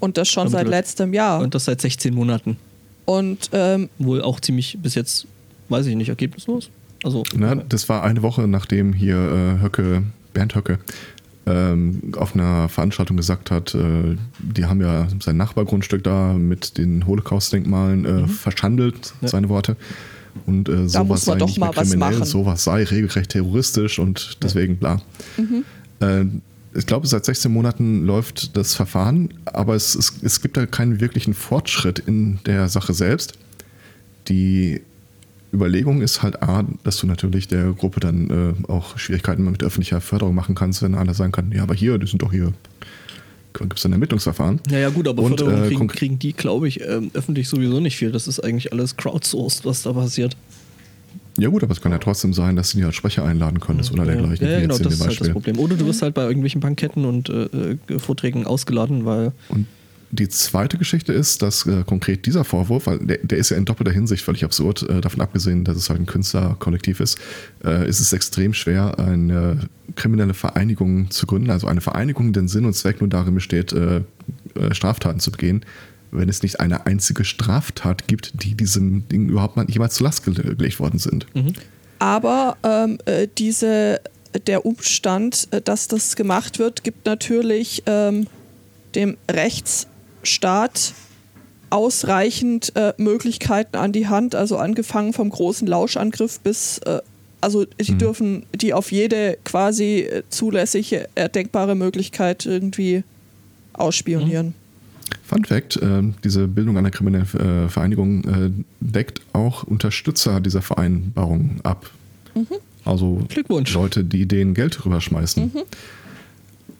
Und das schon seit letztem Jahr. und das seit 16 Monaten Und ähm, wohl auch ziemlich bis jetzt, weiß ich nicht, ergebnislos. Also, Na, das war eine Woche, nachdem hier äh, Höcke, Bernd Höcke, ähm, auf einer Veranstaltung gesagt hat, äh, die haben ja sein Nachbargrundstück da mit den Holocaust-Denkmalen äh, verschandelt, Ja. seine Worte. Und äh, sowas sei nicht mehr kriminell, sowas sei regelrecht terroristisch und deswegen bla. Äh, ich glaube, seit 16 Monaten läuft das Verfahren, aber es, es, es gibt da keinen wirklichen Fortschritt in der Sache selbst. Die Überlegung ist halt A, dass du natürlich der Gruppe dann äh, auch Schwierigkeiten mit öffentlicher Förderung machen kannst, wenn einer sagen kann, ja, aber hier, die sind doch hier. Gibt es ein Ermittlungsverfahren? Naja, gut, aber Und, Förderung äh, kriegen, die, glaube ich, ähm, öffentlich sowieso nicht viel. Das ist eigentlich alles crowdsourced, was da passiert. Ja gut, aber es kann ja trotzdem sein, dass du die als Sprecher einladen konntest oder ja, dergleichen. ja, ja, genau, das ist halt das. Problem. Oder du wirst halt bei irgendwelchen Banketten und äh, äh, Vorträgen ausgeladen, weil Und die zweite Geschichte ist, dass äh, konkret dieser Vorwurf, weil der, der ist ja in doppelter Hinsicht völlig absurd, äh, davon abgesehen, dass es halt ein Künstlerkollektiv ist, äh, ist es extrem schwer, eine kriminelle Vereinigung zu gründen. Also eine Vereinigung, deren Sinn und Zweck nur darin besteht, äh, äh, Straftaten zu begehen, wenn es nicht eine einzige Straftat gibt, die diesem Ding überhaupt mal jemals zu Last gele- gelegt worden sind. Aber ähm, äh, diese, der Umstand, dass das gemacht wird, gibt natürlich ähm, dem Rechtsstaat ausreichend äh, Möglichkeiten an die Hand, also angefangen vom großen Lauschangriff bis, äh, also die dürfen die auf jede quasi äh, zulässige, erdenkbare Möglichkeit irgendwie ausspionieren. Fun Fact: äh, Diese Bildung einer kriminellen äh, Vereinigung äh, deckt auch Unterstützer dieser Vereinbarung ab. Also Glückwunsch. Leute, die denen Geld rüberschmeißen.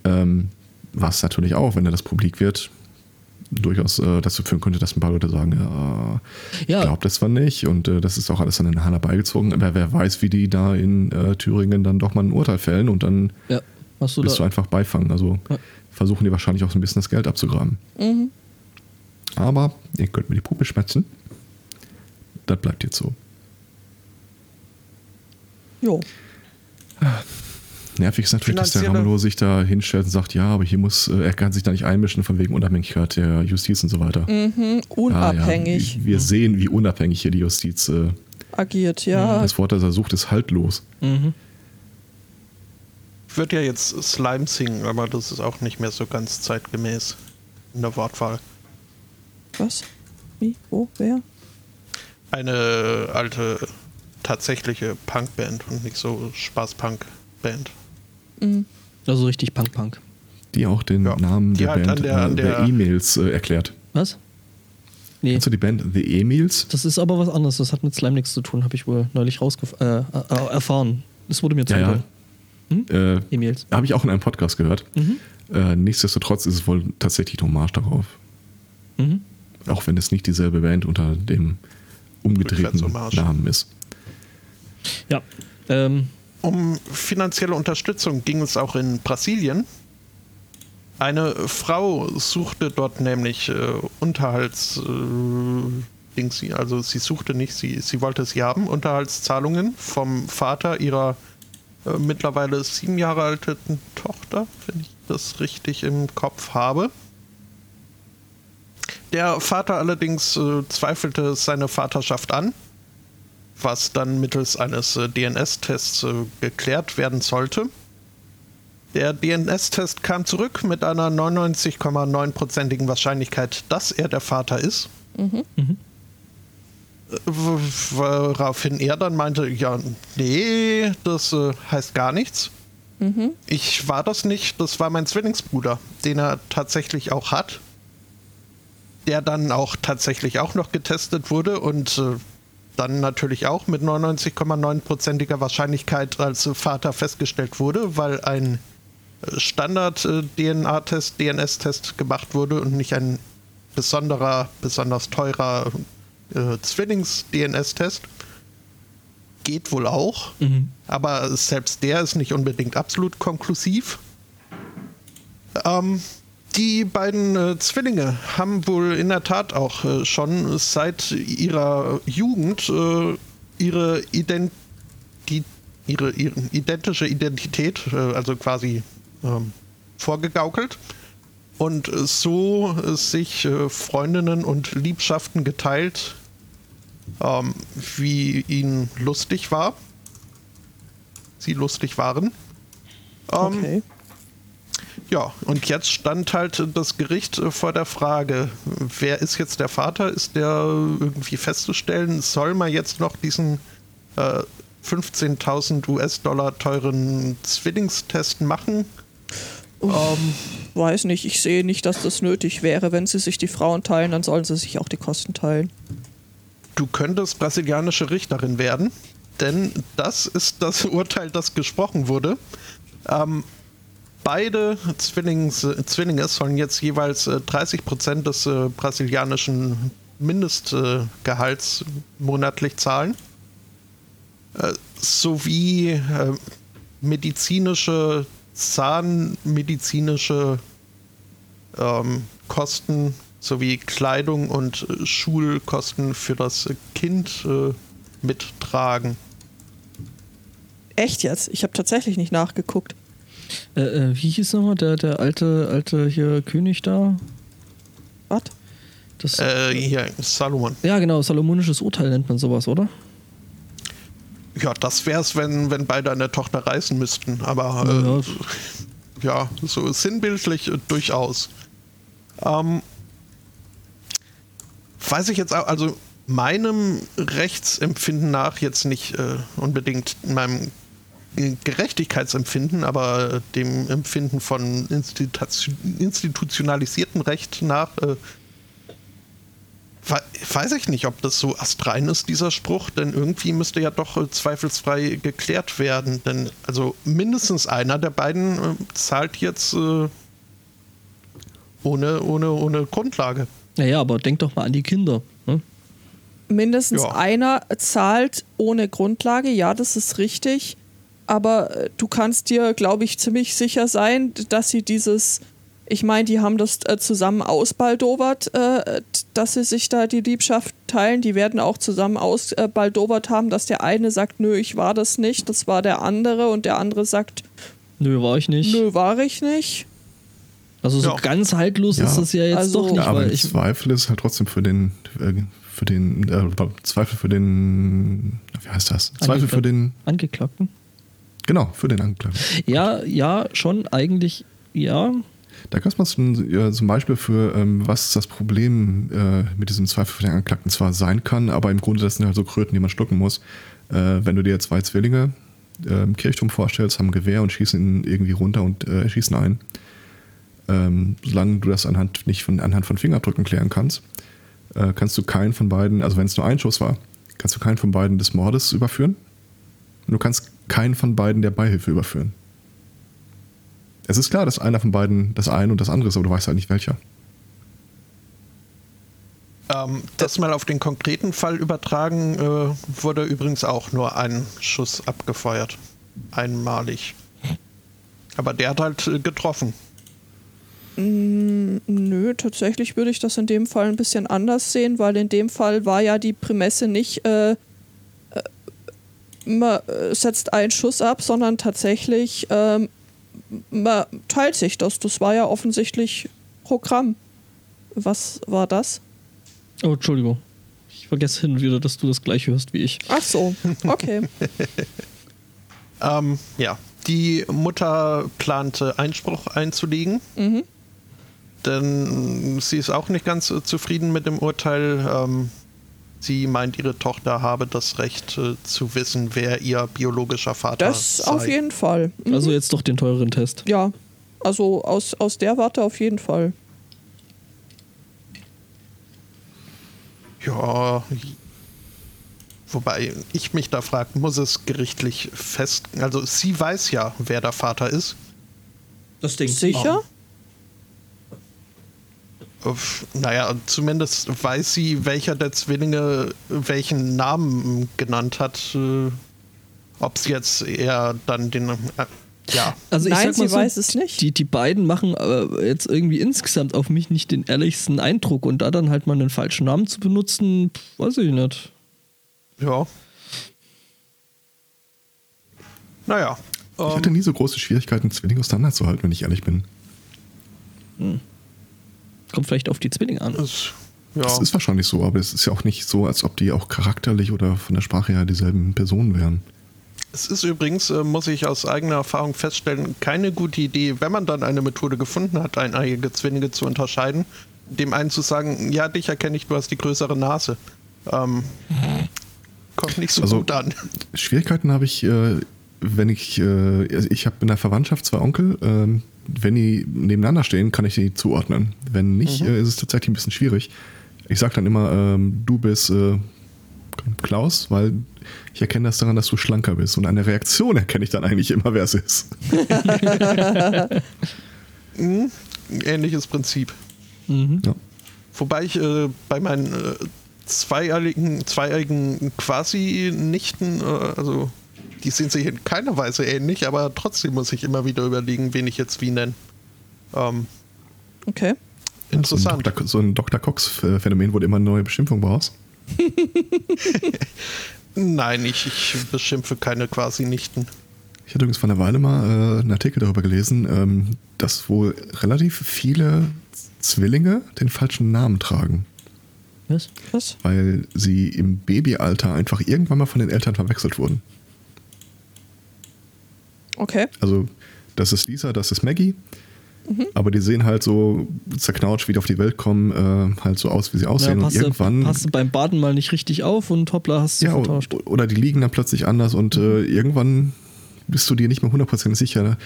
Ähm, was natürlich auch, wenn er das publik wird, durchaus äh, dazu führen könnte, dass ein paar Leute sagen, ja, Ja. ich glaube das zwar nicht und äh, das ist auch alles an den Haaren herbeigezogen, aber wer weiß, wie die da in äh, Thüringen dann doch mal ein Urteil fällen und dann ja, du bist du da. einfach beifangen. Also Ja. versuchen die wahrscheinlich auch so ein bisschen das Geld abzugraben. Aber ihr könnt mir die Puppe schmerzen. Das bleibt jetzt so. Jo. Nervig ist natürlich, dass der Ramelow sich da hinstellt und sagt, ja, aber hier muss, äh, er kann sich da nicht einmischen von wegen Unabhängigkeit der Justiz und so weiter. Mhm, Ah, unabhängig ja, wir sehen, wie unabhängig hier die Justiz. Äh, agiert, ja. das Wort, das er sucht, ist haltlos. Mhm. Ich würde ja jetzt Slime singen, aber das ist auch nicht mehr so ganz zeitgemäß in der Wortwahl. Was? Wie? Wo? Wer? Eine alte, tatsächliche Punkband und nicht so Spaßpunk. Band. Also richtig Punk-Punk. Die auch den Ja. Namen Die der halt Band an der- an äh, der- der E-Mails äh, erklärt. Was? Nee, Kennst du die Band The E-Mails? das ist aber was anderes. Das hat mit Slime nichts zu tun, habe ich wohl neulich rausgef äh, äh, erfahren. Das wurde mir Ja, ja. zugetragen. Äh, E-Mails. Habe ich auch in einem Podcast gehört. Mhm. Äh, nichtsdestotrotz ist es wohl tatsächlich ein Hommage darauf. Mhm. Auch wenn es nicht dieselbe Band unter dem umgedrehten. Namen ist. Ja. Ähm, Um finanzielle Unterstützung ging es auch in Brasilien. Eine Frau suchte dort nämlich äh, Unterhalts. Äh, also sie suchte nicht, sie, sie wollte sie haben, Unterhaltszahlungen vom Vater ihrer äh, mittlerweile sieben Jahre alten Tochter, wenn ich das richtig im Kopf habe. Der Vater allerdings äh, zweifelte seine Vaterschaft an was dann mittels eines äh, DNS-Tests äh, geklärt werden Der DNS-Test kam zurück mit einer 99,9%igen Wahrscheinlichkeit, dass er der Vater ist. Äh, w- Woraufhin er dann meinte, ja, nee, das äh, heißt gar nichts. Ich war das nicht, das war mein Zwillingsbruder, den er tatsächlich auch hat. Der dann auch tatsächlich auch noch getestet wurde und äh, dann natürlich auch mit 99,9%iger Wahrscheinlichkeit als Vater festgestellt wurde, weil ein äh, Standard-DNA-Test, DNS-Test gemacht wurde und nicht ein besonderer, besonders teurer äh, Zwillings-DNS-Test. Geht wohl auch, aber selbst der ist nicht unbedingt absolut konklusiv. Ähm, die beiden äh, Zwillinge haben wohl in der Tat auch äh, schon seit ihrer Jugend äh, ihre, Ident ihre, ihre identische Identität, äh, also quasi ähm, vorgegaukelt und so sich äh, Freundinnen und Liebschaften geteilt, ähm, wie ihnen lustig war. Sie lustig waren. Ähm, Okay. Ja, und jetzt stand halt das Gericht äh, vor der Frage, wer ist jetzt der Vater? Ist der irgendwie festzustellen? Soll man jetzt noch diesen äh, 15.000 US-Dollar teuren Zwillingstest machen? Ähm, weiß nicht, ich sehe nicht, dass das nötig wäre. Wenn sie sich die Frauen teilen, dann sollen sie sich auch die Kosten teilen. Du könntest brasilianische Richterin werden, denn das ist das Urteil, das gesprochen wurde. Ähm, beide Zwillings, Zwillinge sollen jetzt jeweils äh, 30 Prozent des äh, brasilianischen Mindestgehalts monatlich zahlen, äh, sowie äh, medizinische, zahnmedizinische ähm, Kosten sowie Kleidung und äh, Schulkosten für das äh, Kind äh, mittragen. Echt jetzt? Ich habe tatsächlich nicht nachgeguckt. Äh, äh, wie hieß nochmal der, der alte, alte hier König da? Was? Das, Äh, hier, Salomon. ja, genau, salomonisches Urteil nennt man sowas, oder? Ja, das wäre es, wenn, wenn beide an der Tochter reisen müssten. Aber Ja. äh, ja, so sinnbildlich äh, durchaus. Ähm, weiß ich jetzt auch, also meinem Rechtsempfinden nach jetzt nicht äh, unbedingt meinem Gerechtigkeitsempfinden, aber dem Empfinden von Institution, institutionalisiertem Recht nach äh, We- Weiß ich nicht, ob das so astrein ist, dieser Spruch, denn irgendwie müsste ja doch äh, zweifelsfrei geklärt werden. Denn also mindestens einer der beiden äh, zahlt jetzt äh, ohne, ohne, ohne Grundlage. Naja, aber denk doch mal an die Kinder. Ne? Mindestens Ja. einer zahlt ohne Grundlage, ja, das ist richtig. Aber äh, du kannst dir, glaube ich, ziemlich sicher sein, dass sie dieses, ich meine, die haben das äh, zusammen ausbaldobert, äh, dass sie sich da die Liebschaft teilen. Die werden auch zusammen ausbaldobert haben, dass der eine sagt, nö, ich war das nicht, das war der andere und der andere sagt, Nö, war ich nicht. nö, war ich nicht. Also so Ja. ganz haltlos Ja. ist das ja jetzt Also- doch nicht, Ja, aber im ich. Zweifel ist halt trotzdem für den, äh, für den, äh, Zweifel für den, wie heißt das? Zweifel für den, Angeklagten? Genau, für den Angeklagten. Ja, ja, schon, eigentlich, ja. Da gab es mal ein, ja, ein Beispiel für, ähm, was das Problem äh, mit diesem Zweifel für den Angeklagten zwar sein kann, aber im Grunde das sind halt so Kröten, die man schlucken muss. Äh, wenn du dir zwei Zwillinge äh, im Kirchturm vorstellst, haben ein Gewehr und schießen ihn irgendwie runter und äh, schießen ein. Ähm, solange du das anhand nicht von, anhand von Fingerabdrücken klären kannst, äh, kannst du keinen von beiden, also wenn es nur ein Schuss war, kannst du keinen von beiden des Mordes überführen. Und du kannst keinen von beiden der Beihilfe überführen. Es ist klar, dass einer von beiden das eine und das andere ist, aber du weißt halt nicht welcher. Ähm, das mal auf den konkreten Fall übertragen, äh, wurde übrigens auch nur ein Schuss abgefeuert. Einmalig. Aber der hat halt äh, getroffen. Mm, nö, tatsächlich würde ich das in dem Fall ein bisschen anders sehen, weil in dem Fall war ja die Prämisse nicht, äh, äh, man äh, setzt einen Schuss ab, sondern tatsächlich, ähm, man teilt sich das. Das war ja offensichtlich Programm. Was war das? Oh, Entschuldigung. Ich vergesse hin und wieder, dass du das gleich hörst wie ich. Ach so, okay. Ähm, ja, die Mutter plante Einspruch einzulegen. mhm. Denn sie ist auch nicht ganz äh, zufrieden mit dem Urteil. Ähm, sie meint, ihre Tochter habe das Recht äh, zu wissen, wer ihr biologischer Vater Das sei. auf jeden Fall. Mhm. Also jetzt doch den teureren Test. ja, also aus, aus der Warte auf jeden Fall. Ja. Wobei ich mich da frage, muss es gerichtlich fest. Also sie weiß ja, wer der Vater ist. Das Ding. Sicher? Uff, Naja, zumindest weiß sie, welcher der Zwillinge welchen Namen genannt hat. Äh, Ob es jetzt eher dann den. Äh, ja. Also ich Nein, sag mal sie so, weiß es nicht. Die, die beiden machen äh, jetzt irgendwie insgesamt auf mich nicht den ehrlichsten Eindruck und da dann halt mal einen falschen Namen zu benutzen, weiß ich nicht. Ja. Naja. Ich ähm, hatte nie so große Schwierigkeiten, Zwillinge auseinanderzuhalten, wenn ich ehrlich bin. Kommt vielleicht auf die Zwillinge an. es, ja. Das ist wahrscheinlich so, aber es ist ja auch nicht so, als ob die auch charakterlich oder von der Sprache her dieselben Personen wären. Es ist übrigens, äh, muss ich aus eigener Erfahrung feststellen, keine gute Idee, wenn man dann eine Methode gefunden hat, eineige Zwillinge zu unterscheiden, dem einen zu sagen, ja, dich erkenne ich, du hast die größere Nase. Ähm, kommt nicht so Also- gut an. Schwierigkeiten habe ich, äh, wenn ich, äh, also ich habe in der Verwandtschaft zwei Onkel, ähm, wenn die nebeneinander stehen, kann ich die zuordnen. Wenn nicht, äh, ist es tatsächlich ein bisschen schwierig. Ich sage dann immer, ähm, du bist äh, Klaus, weil ich erkenne das daran, dass du schlanker bist. Und an der Reaktion erkenne ich dann eigentlich immer, wer es ist. Mhm. Ähnliches Prinzip. Mhm. Ja. Wobei ich äh, bei meinen äh, zweijährigen, zweijährigen Quasi-Nichten, äh, also die sind sich in keiner Weise ähnlich, aber trotzdem muss ich immer wieder überlegen, wen ich jetzt wie nenne. Ähm, Okay. interessant. So ein Dr. So ein Dr. Cox-Phänomen, wo du immer eine neue Beschimpfung brauchst. Nein, ich, ich beschimpfe keine Quasi-Nichten. Ich hatte übrigens vor einer Weile mal äh, einen Artikel darüber gelesen, ähm, dass wohl relativ viele Zwillinge den falschen Namen tragen, Was? Was? weil sie im Babyalter einfach irgendwann mal von den Eltern verwechselt wurden. Okay. Also, das ist Lisa, das ist Maggie, aber die sehen halt so zerknautscht, wie die auf die Welt kommen, äh, halt so aus, wie sie Ja, aussehen. und passt, du, irgendwann. passt du beim Baden mal nicht richtig auf und hoppla, hast du ja, vertauscht. oder die liegen dann plötzlich anders und äh, irgendwann bist du dir nicht mehr hundertprozentig sicher. Ne?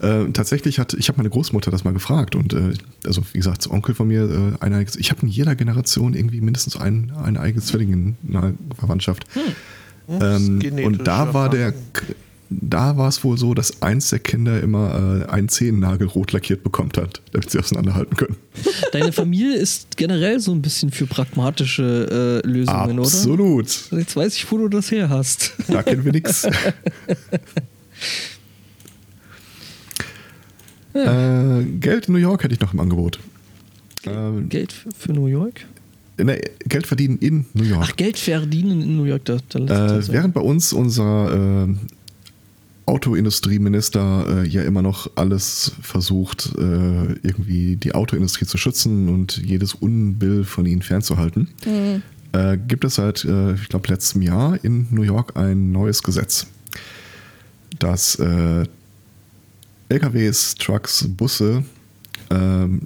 Äh, tatsächlich hat, ich habe meine Großmutter das mal gefragt und äh, also wie gesagt, Onkel von mir, äh, ein eigenes, ich habe in jeder Generation irgendwie mindestens ein, ein eigenes Zwilling in einer Verwandtschaft. Ähm, Genetische und da war der. Da war es wohl so, dass eins der Kinder immer äh, einen Zehennagel rot lackiert bekommt hat, damit sie auseinanderhalten können. Deine Familie ist generell so ein bisschen für pragmatische äh, Lösungen, oder? Absolut. Jetzt weiß ich, wo du das her hast. Da kennen wir nichts. Äh, Geld in New York hätte ich noch im Angebot. Ähm, Geld für, New York? ne, Geld verdienen in New York. Ach, Geld verdienen in New York. Da, da äh, ja. während bei uns unser äh, Autoindustrieminister äh, ja immer noch alles versucht, äh, irgendwie die Autoindustrie zu schützen und jedes Unbill von ihnen fernzuhalten, äh, gibt es seit, äh, ich glaube, letztem Jahr in New York ein neues Gesetz, das äh, LKWs, Trucks, Busse ähm,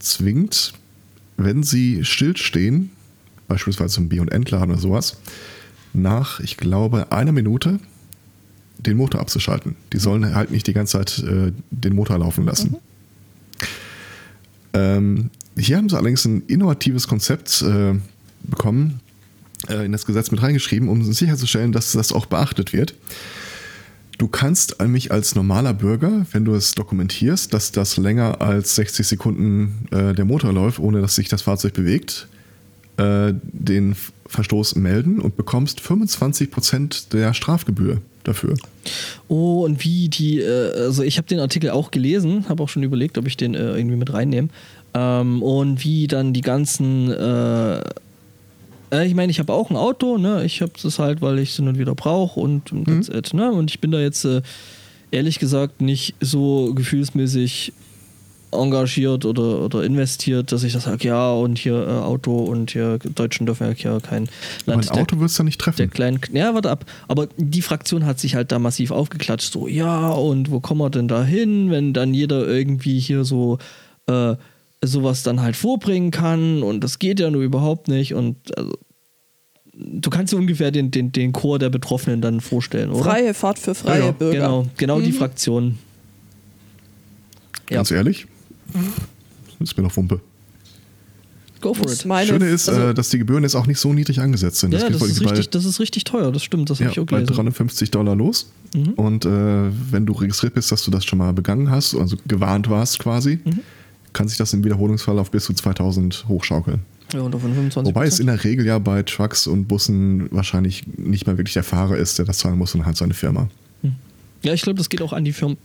zwingt, wenn sie stillstehen, beispielsweise im B- und Entladen oder sowas, nach, ich glaube, einer Minute den Motor abzuschalten. Die sollen halt nicht die ganze Zeit äh, den Motor laufen lassen. Ähm, hier haben sie allerdings ein innovatives Konzept äh, bekommen, äh, in das Gesetz mit reingeschrieben, um sicherzustellen, dass das auch beachtet wird. Du kannst nämlich als normaler Bürger, wenn du es dokumentierst, dass das länger als 60 Sekunden äh, der Motor läuft, ohne dass sich das Fahrzeug bewegt, äh, den Verstoß melden und bekommst 25% der Strafgebühr dafür. Oh, und wie die, äh, also ich habe den Artikel auch gelesen, habe auch schon überlegt, ob ich den äh, irgendwie mit reinnehme. Ähm, und wie dann die ganzen, äh, ich meine, ich habe auch ein Auto, ne? Ich habe das halt, weil ich es hin und wieder brauche und Mhm. it, ne? Und ich bin da jetzt ehrlich gesagt nicht so gefühlsmäßig engagiert oder, oder investiert, dass ich das sage, ja, und hier äh, Auto und hier Deutschen dürfen ja hier kein Aber Land ein der- Auto wirst du nicht der treffen. kleinen, ja, warte ab. Aber die Fraktion hat sich halt da massiv aufgeklatscht. So, ja, und wo kommen wir denn da hin, wenn dann jeder irgendwie hier so äh, sowas dann halt vorbringen kann und das geht ja nur überhaupt nicht. Und also, du kannst dir ungefähr den, den, den Chor der Betroffenen dann vorstellen, oder? Freie Fahrt für freie Ja, ja. Bürger. Genau, genau die Mhm. Fraktion. Ja, Ganz ehrlich. Das ist mir noch Wumpe. go for Das it. meine, Schöne ist, also- äh, dass die Gebühren jetzt auch nicht so niedrig angesetzt sind. Ja, das wohl ist, richtig, das ist richtig teuer, das stimmt, das bei, habe ich ja, auch bei gelesen. 350 Dollar los. Mhm. Und äh, wenn du registriert bist, dass du das schon mal begangen hast, also gewarnt warst quasi, Mhm. kann sich das im Wiederholungsfall auf bis zu 2000 hochschaukeln. Ja, und auf 25 Wobei es in der Regel ja bei Trucks und Bussen wahrscheinlich nicht mehr wirklich der Fahrer ist, der das zahlen muss, sondern halt seine Firma. Ja, ich glaube, das geht auch an die Firmen.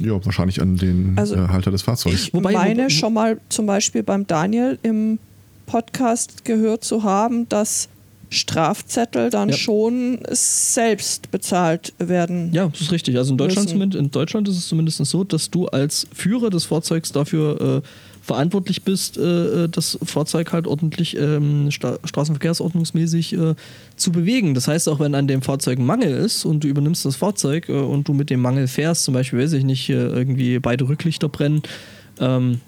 Ja, wahrscheinlich an den Also, äh, Halter des Fahrzeugs. Ich Wobei- meine wo- schon mal zum Beispiel beim Daniel im Podcast gehört zu haben, dass Strafzettel dann Ja. schon selbst bezahlt werden. Ja, das ist richtig. Also in Deutschland, in Deutschland ist es zumindest so, dass du als Führer des Fahrzeugs dafür äh, verantwortlich bist, äh, das Fahrzeug halt ordentlich ähm, sta straßenverkehrsordnungsmäßig äh, zu bewegen. Das heißt, auch wenn an dem Fahrzeug Mangel ist und du übernimmst das Fahrzeug äh, und du mit dem Mangel fährst, zum Beispiel, weiß ich nicht, äh, irgendwie beide Rücklichter brennen, ähm,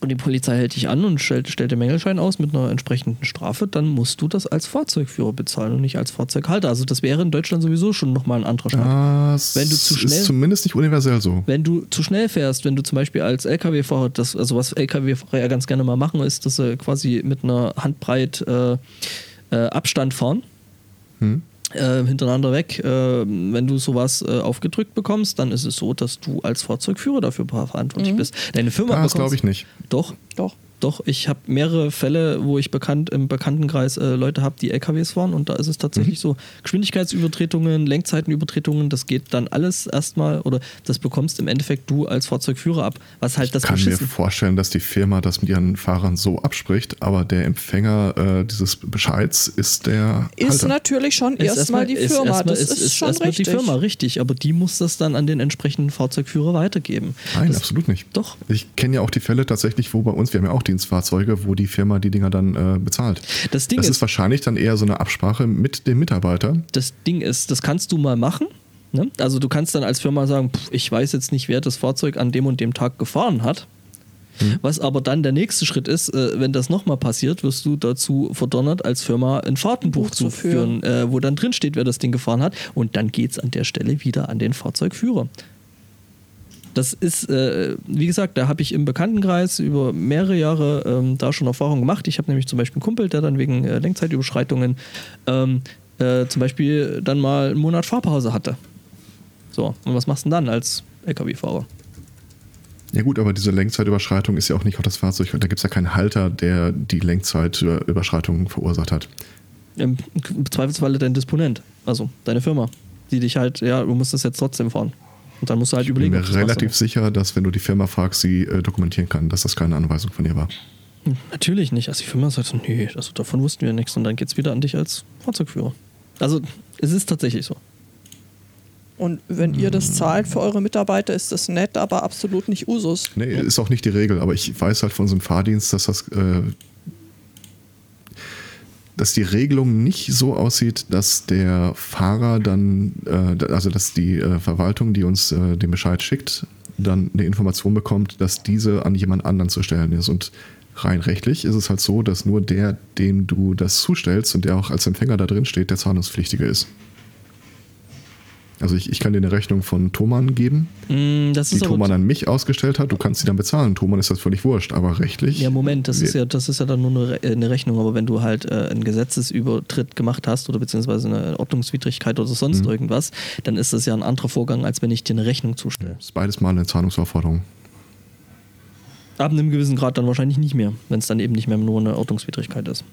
und die Polizei hält dich an und stellt, stellt den Mängelschein aus mit einer entsprechenden Strafe, dann musst du das als Fahrzeugführer bezahlen und nicht als Fahrzeughalter. Also das wäre in Deutschland sowieso schon nochmal ein anderer Schritt. Das Wenn du zu schnell- ist zumindest nicht universell so. Wenn du zu schnell fährst, wenn du zum Beispiel als LKW-Fahrer, das, also was LKW-Fahrer ja ganz gerne mal machen, ist, dass sie quasi mit einer Handbreit äh, äh, Abstand fahren. Hm? Äh, hintereinander weg. Äh, wenn du sowas äh, aufgedrückt bekommst, dann ist es so, dass du als Fahrzeugführer dafür verantwortlich bist. Deine Firma Ah, das glaube ich nicht. Doch, Doch. Doch. Ich habe mehrere Fälle, wo ich bekannt im Bekanntenkreis äh, Leute habe, die LKWs fahren und da ist es tatsächlich so Geschwindigkeitsübertretungen, Lenkzeitenübertretungen, das geht dann alles erstmal oder das bekommst im Endeffekt du als Fahrzeugführer ab, was halt das Ich kann mir vorstellen, dass die Firma das mit ihren Fahrern so abspricht, aber der Empfänger äh, dieses Bescheids ist der Ist Halter. natürlich schon Ist erstmal die ist Firma. erstmal- das ist, schon erstmal richtig. die Firma, richtig. Aber die muss das dann an den entsprechenden Fahrzeugführer weitergeben. Nein, das, absolut nicht. Doch. Ich kenne ja auch die Fälle tatsächlich, wo bei uns, wir haben ja auch Dienstfahrzeuge, wo die Firma die Dinger dann äh, bezahlt. Das Ding das ist, ist wahrscheinlich dann eher so eine Absprache mit dem Mitarbeiter. das Ding ist, das kannst du mal machen. Ne? Also du kannst dann als Firma sagen, pff, ich weiß jetzt nicht, wer das Fahrzeug an dem und dem Tag gefahren hat. Was aber dann der nächste Schritt ist, äh, wenn das nochmal passiert, wirst du dazu verdonnert, als Firma ein Fahrtenbuch Buch zu führen, äh, wo dann drin steht, wer das Ding gefahren hat. Und dann geht es an der Stelle wieder an den Fahrzeugführer. Das ist, äh, wie gesagt, da habe ich im Bekanntenkreis über mehrere Jahre ähm, da schon Erfahrung gemacht. Ich habe nämlich zum Beispiel einen Kumpel, der dann wegen äh, Lenkzeitüberschreitungen ähm, äh, zum Beispiel dann mal einen Monat Fahrpause hatte. So, und was machst du denn dann als LKW-Fahrer? Ja gut, aber diese Lenkzeitüberschreitung ist ja auch nicht auf das Fahrzeug. Da gibt es ja keinen Halter, der die Lenkzeitüberschreitung verursacht hat. Im Zweifelsfalle dein Disponent, also deine Firma, die dich halt, ja, du musst das jetzt trotzdem fahren. Und dann musst du halt Ich bin überlegen. mir ob du das relativ sicher, dass wenn du die Firma fragst, sie äh, dokumentieren kann, dass das keine Anweisung von ihr war. Natürlich nicht. Also die Firma sagt so, nee, also davon wussten wir nichts. Und dann geht es wieder an dich als Fahrzeugführer. Also es ist tatsächlich so. Und wenn ihr das zahlt für eure Mitarbeiter, ist das nett, aber absolut nicht Usus. Nee, ist auch nicht die Regel, aber ich weiß halt von unserem Fahrdienst, dass das äh, dass die Regelung nicht so aussieht, dass der Fahrer dann, äh, also dass die äh, Verwaltung, die uns äh, den Bescheid schickt, dann eine Information bekommt, dass diese an jemand anderen zu stellen ist. Und rein rechtlich ist es halt so, dass nur der, dem du das zustellst und der auch als Empfänger da drin steht, der Zahlungspflichtige ist. Also ich, ich kann dir eine Rechnung von Thomann geben, Mm, Das die Thomann an mich ausgestellt hat. Du kannst sie dann bezahlen. Thomann ist das völlig wurscht, aber rechtlich. Ja, Moment, das ist ja, das ist ja dann nur eine, äh, eine Rechnung, aber wenn du halt äh, einen Gesetzesübertritt gemacht hast oder beziehungsweise eine Ordnungswidrigkeit oder sonst Mhm. irgendwas, dann ist das ja ein anderer Vorgang, als wenn ich dir eine Rechnung zustelle. ist beides mal eine Zahlungsaufforderung. Ab einem gewissen Grad dann wahrscheinlich nicht mehr, wenn es dann eben nicht mehr nur eine Ordnungswidrigkeit ist.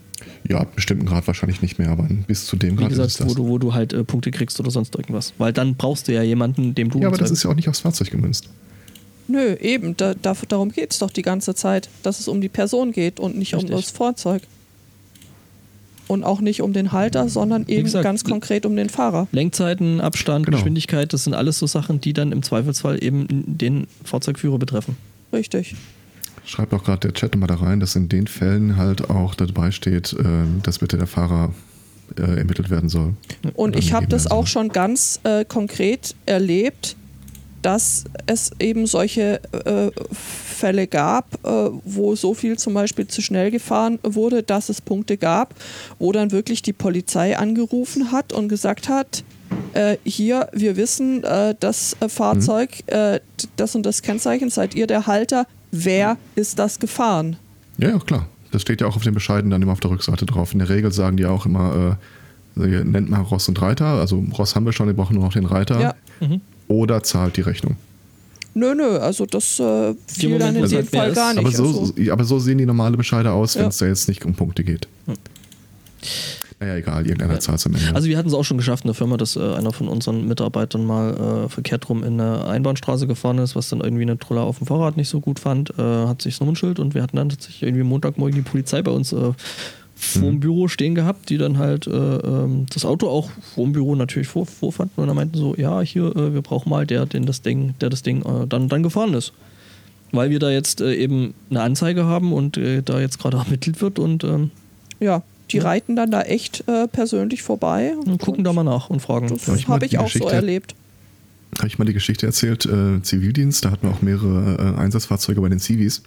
Ja, ab einem bestimmten Grad wahrscheinlich nicht mehr, aber bis zu dem Wie Grad ist es gesagt, das. wo du, wo du halt äh, Punkte kriegst oder sonst irgendwas. Weil dann brauchst du ja jemanden, dem du. ja, aber das ist ja auch nicht aufs Fahrzeug gemünzt. Nö, eben, da, da, darum geht es doch die ganze Zeit, dass es um die Person geht und nicht um Richtig. das Fahrzeug. Und auch nicht um den Halter, sondern eben gesagt, ganz konkret um den Fahrer. Lenkzeiten, Abstand, Genau. Geschwindigkeit, das sind alles so Sachen, die dann im Zweifelsfall eben den Fahrzeugführer betreffen. Richtig. Schreibt auch gerade der Chat mal da rein, dass in den Fällen halt auch dabei steht, äh, dass bitte der Fahrer äh, ermittelt werden soll. Und ich habe das auch schon ganz äh, konkret erlebt, dass es eben solche äh, Fälle gab, äh, wo so viel zum Beispiel zu schnell gefahren wurde, dass es Punkte gab, wo dann wirklich die Polizei angerufen hat und gesagt hat, äh, hier, wir wissen, äh, das äh, Fahrzeug, äh, d- das und das Kennzeichen, seid ihr der Halter, wer ist das gefahren? Ja, ja, klar. Das steht ja auch auf den Bescheiden dann immer auf der Rückseite drauf. In der Regel sagen die auch immer, äh, ihr nennt mal Ross und Reiter. Also Ross haben wir schon, wir brauchen nur noch den Reiter. Ja. Oder zahlt die Rechnung. Nö, nö, also das äh, fiel Moment, dann in man dem Fall gar nicht. Aber so, also. aber so sehen die normale Bescheide aus, wenn Ja. es da jetzt nicht um Punkte geht. Naja, egal, irgendeiner Ja. zahlt es am Ende. Also wir hatten es auch schon geschafft in der Firma, dass äh, einer von unseren Mitarbeitern mal äh, verkehrt rum in eine Einbahnstraße gefahren ist, was dann irgendwie eine Troller auf dem Fahrrad nicht so gut fand, äh, hat sich das Nummernschild und wir hatten dann tatsächlich irgendwie Montagmorgen die Polizei bei uns äh, vor dem Büro stehen gehabt, die dann halt äh, ähm, das Auto auch vor dem Büro natürlich vor, vorfanden und dann meinten so, ja, hier, äh, wir brauchen mal der, den das Ding, der das Ding äh, dann, dann gefahren ist. Weil wir da jetzt äh, eben eine Anzeige haben und äh, da jetzt gerade ermittelt wird und ähm, Ja, die Ja. reiten dann da echt äh, persönlich vorbei. und gucken da mal nach und fragen. Das Soll ich habe ich die auch so Geschichte- erlebt. habe ich mal die Geschichte erzählt, äh, Zivildienst, da hatten wir auch mehrere äh, Einsatzfahrzeuge bei den Zivis.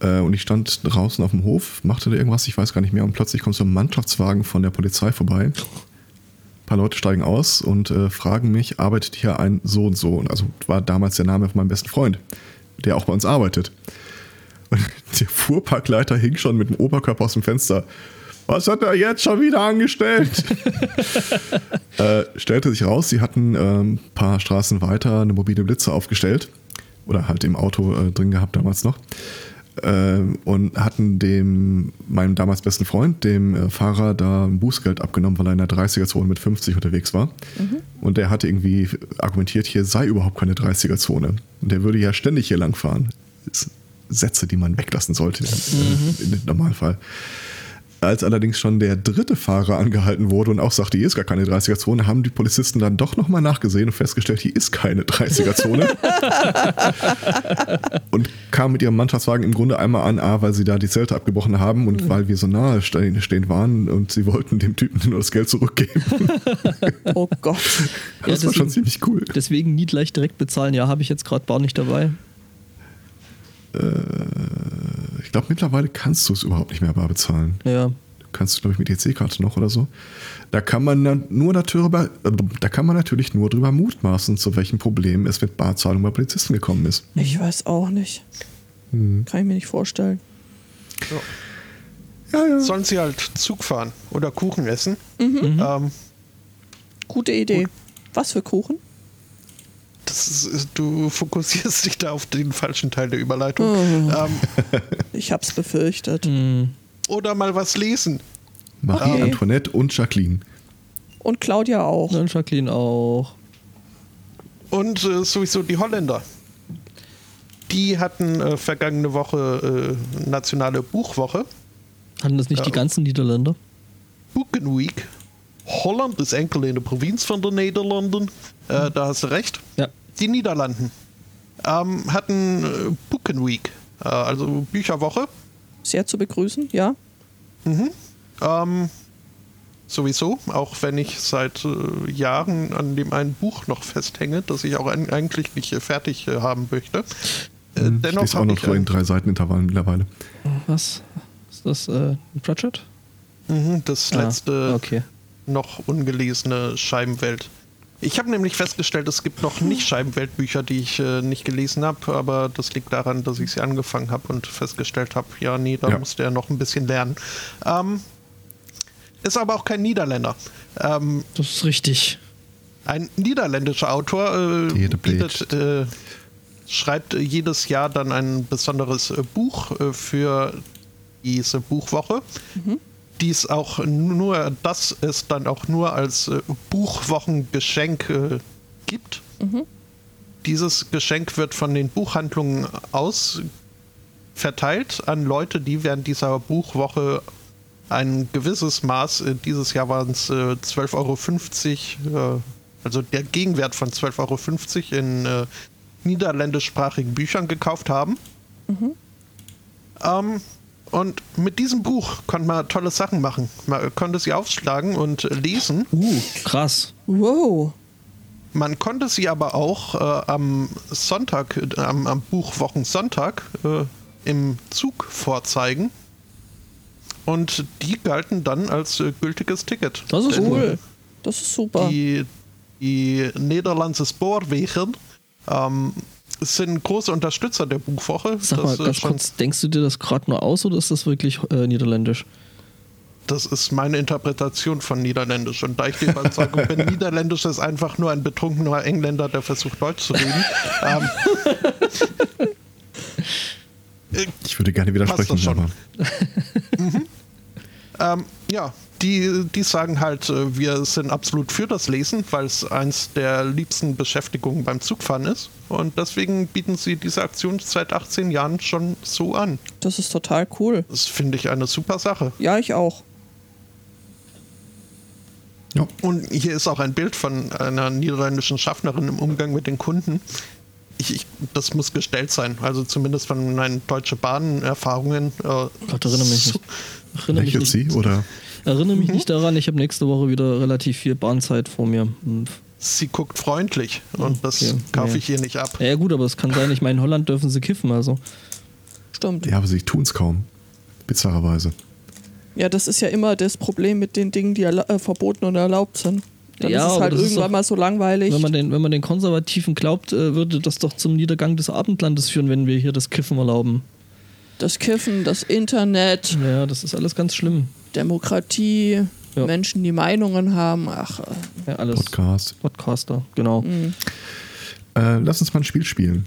Äh, und ich stand draußen auf dem Hof, machte da irgendwas, ich weiß gar nicht mehr, und plötzlich kommt so ein Mannschaftswagen von der Polizei vorbei. Ein paar Leute steigen aus und äh, fragen mich, arbeitet hier ein so und so? Und also war damals der Name von meinem besten Freund, der auch bei uns arbeitet. Und der Fuhrparkleiter hing schon mit dem Oberkörper aus dem Fenster. Was hat er jetzt schon wieder angestellt? äh, stellte sich raus, sie hatten ähm, ein paar Straßen weiter eine mobile Blitze aufgestellt. Oder halt im Auto äh, drin gehabt damals noch. Ähm, und hatten dem, meinem damals besten Freund, dem äh, Fahrer, da ein Bußgeld abgenommen, weil er in der 30er-Zone mit 50 unterwegs war. Und der hatte irgendwie argumentiert, hier sei überhaupt keine 30er-Zone. Und der würde ja ständig hier lang fahren. Das sind Sätze, die man weglassen sollte äh, im Normalfall. Als allerdings schon der dritte Fahrer angehalten wurde und auch sagte, hier ist gar keine 30er-Zone, haben die Polizisten dann doch nochmal nachgesehen und festgestellt, hier ist keine 30er-Zone. und kamen mit ihrem Mannschaftswagen im Grunde einmal an, A, weil sie da die Zelte abgebrochen haben und weil wir so nahe stehen waren und sie wollten dem Typen nur das Geld zurückgeben. Oh Gott. Ja, Das war schon ziemlich cool. Deswegen nie gleich direkt bezahlen. Ja, habe ich jetzt gerade Bar nicht dabei. Ich glaube, mittlerweile kannst du es überhaupt nicht mehr bar bezahlen. Ja. Du kannst, glaube ich, mit EC-Karte noch oder so. Da kann man dann nur darüber, äh, da kann man natürlich nur drüber mutmaßen, zu welchen Problemen es mit Barzahlung bei Polizisten gekommen ist. Ich weiß auch nicht. Hm. Kann ich mir nicht vorstellen. Ja, ja. Sollen sie halt Zug fahren oder Kuchen essen? Mhm. Ähm, Gute Idee. Was für Kuchen? Das ist, du fokussierst dich da auf den falschen Teil der Überleitung. Oh. Ähm, Ich hab's befürchtet. Hm. oder mal was lesen. Marie, Okay. Antoinette und Jacqueline. Und Claudia auch. Und Jacqueline auch. Und äh, sowieso die Holländer. Die hatten äh, vergangene Woche äh, nationale Buchwoche. Hatten das nicht die ganzen Niederländer? Boeken Week. Holland ist enkel in der Provinz von den Niederlanden. Äh, da hast du recht. Ja. Die Niederlanden ähm, hatten äh, Boeken Week, äh, also Bücherwoche. Sehr zu begrüßen, ja. Ähm, sowieso, auch wenn ich seit äh, Jahren an dem einen Buch noch festhänge, das ich auch ein, eigentlich nicht äh, fertig äh, haben möchte. Äh, Hm, ich dennoch lese auch habe noch ich so in drei Seitenintervallen mittlerweile. Was? Ist das äh, ein Pratchett? Mhm, das letzte Ah, okay. noch ungelesene Scheibenwelt. Ich habe nämlich festgestellt, es gibt noch nicht Scheibenweltbücher, die ich äh, nicht gelesen habe, aber das liegt daran, dass ich sie angefangen habe und festgestellt habe, ja, nee, da Ja. musste er noch ein bisschen lernen. Ähm, ist aber auch kein Niederländer. Ähm, Das ist richtig. ein niederländischer Autor äh, bietet, äh, schreibt jedes Jahr dann ein besonderes äh, Buch äh, für diese Buchwoche. Dies auch nur, das es dann auch nur als äh, Buchwochengeschenk äh, gibt. Dieses Geschenk wird von den Buchhandlungen aus verteilt an Leute, die während dieser Buchwoche ein gewisses Maß, äh, dieses Jahr waren es äh, 12,50 Euro, äh, also der Gegenwert von 12,50 Euro in äh, niederländischsprachigen Büchern gekauft haben. Ähm, und mit diesem Buch konnte man tolle Sachen machen. Man konnte sie aufschlagen und lesen. Uh, krass. Wow. Man konnte sie aber auch äh, am Sonntag, äh, am, am Buchwochensonntag äh, im Zug vorzeigen. Und die galten dann als äh, gültiges Ticket. Das ist Denn cool. Das ist super. Die, die Nederlandse Spoorwegen ähm, sind große Unterstützer der Buchwoche. Sag mal das, äh, ganz schon- kurz, denkst du dir das gerade nur aus oder ist das wirklich äh, niederländisch? das ist meine Interpretation von Niederländisch. Und da ich der Überzeugung bin, Niederländisch ist einfach nur ein betrunkener Engländer, der versucht, Deutsch zu reden. ähm, Ich würde gerne widersprechen, das schon. aber Ähm, ja, die, die sagen halt, äh, wir sind absolut für das Lesen, weil es eins der liebsten Beschäftigungen beim Zugfahren ist. Und deswegen bieten sie diese Aktion seit 18 Jahren schon so an. Das ist total cool. Das finde ich eine super Sache. Ja, ich auch. ja. Und hier ist auch ein Bild von einer niederländischen Schaffnerin im Umgang mit den Kunden. Ich, ich, das muss gestellt sein. Also zumindest von meinen Deutsche Bahn-Erfahrungen. Äh, Gott, erinnere mich so- nicht. Erinnere mich nicht, sie oder erinnere mich nicht daran, ich habe nächste Woche wieder relativ viel Bahnzeit vor mir. Sie guckt freundlich und das Okay, kaufe ja. ich ihr nicht ab. Ja, gut, aber es kann sein, ich meine, in Holland dürfen sie kiffen, also. Stimmt. ja, aber sie tun es kaum. Bizarrerweise. Ja, das ist ja immer das Problem mit den Dingen, die äh, verboten und erlaubt sind. Dann Ja, ist es halt das irgendwann doch- mal so langweilig. Wenn man, den, wenn man den Konservativen glaubt, äh, würde das doch zum Niedergang des Abendlandes führen, wenn wir hier das Kiffen erlauben. das Kiffen, das Internet, Ja, das ist alles ganz schlimm. Demokratie, Ja. Menschen, die Meinungen haben. Ach, äh, Ja, alles. Podcast. Podcaster, genau. Mhm. Äh, lass uns mal ein Spiel spielen.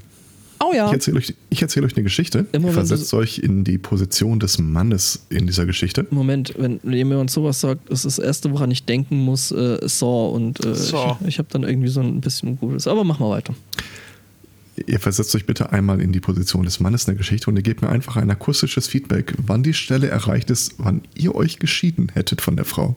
oh ja. Ich erzähle euch, ich erzähl euch eine Geschichte. Immer versetzt euch in die Position des Mannes in dieser Geschichte. Moment, wenn jemand sowas sagt, ist das erste, woran ich denken muss, äh, Saw und äh, Saw. ich, ich habe dann irgendwie so ein bisschen Gutes. Aber mach mal weiter. Ihr versetzt euch bitte einmal in die Position des Mannes in der Geschichte und ihr gebt mir einfach ein akustisches Feedback, wann die Stelle erreicht ist, wann ihr euch geschieden hättet von der Frau.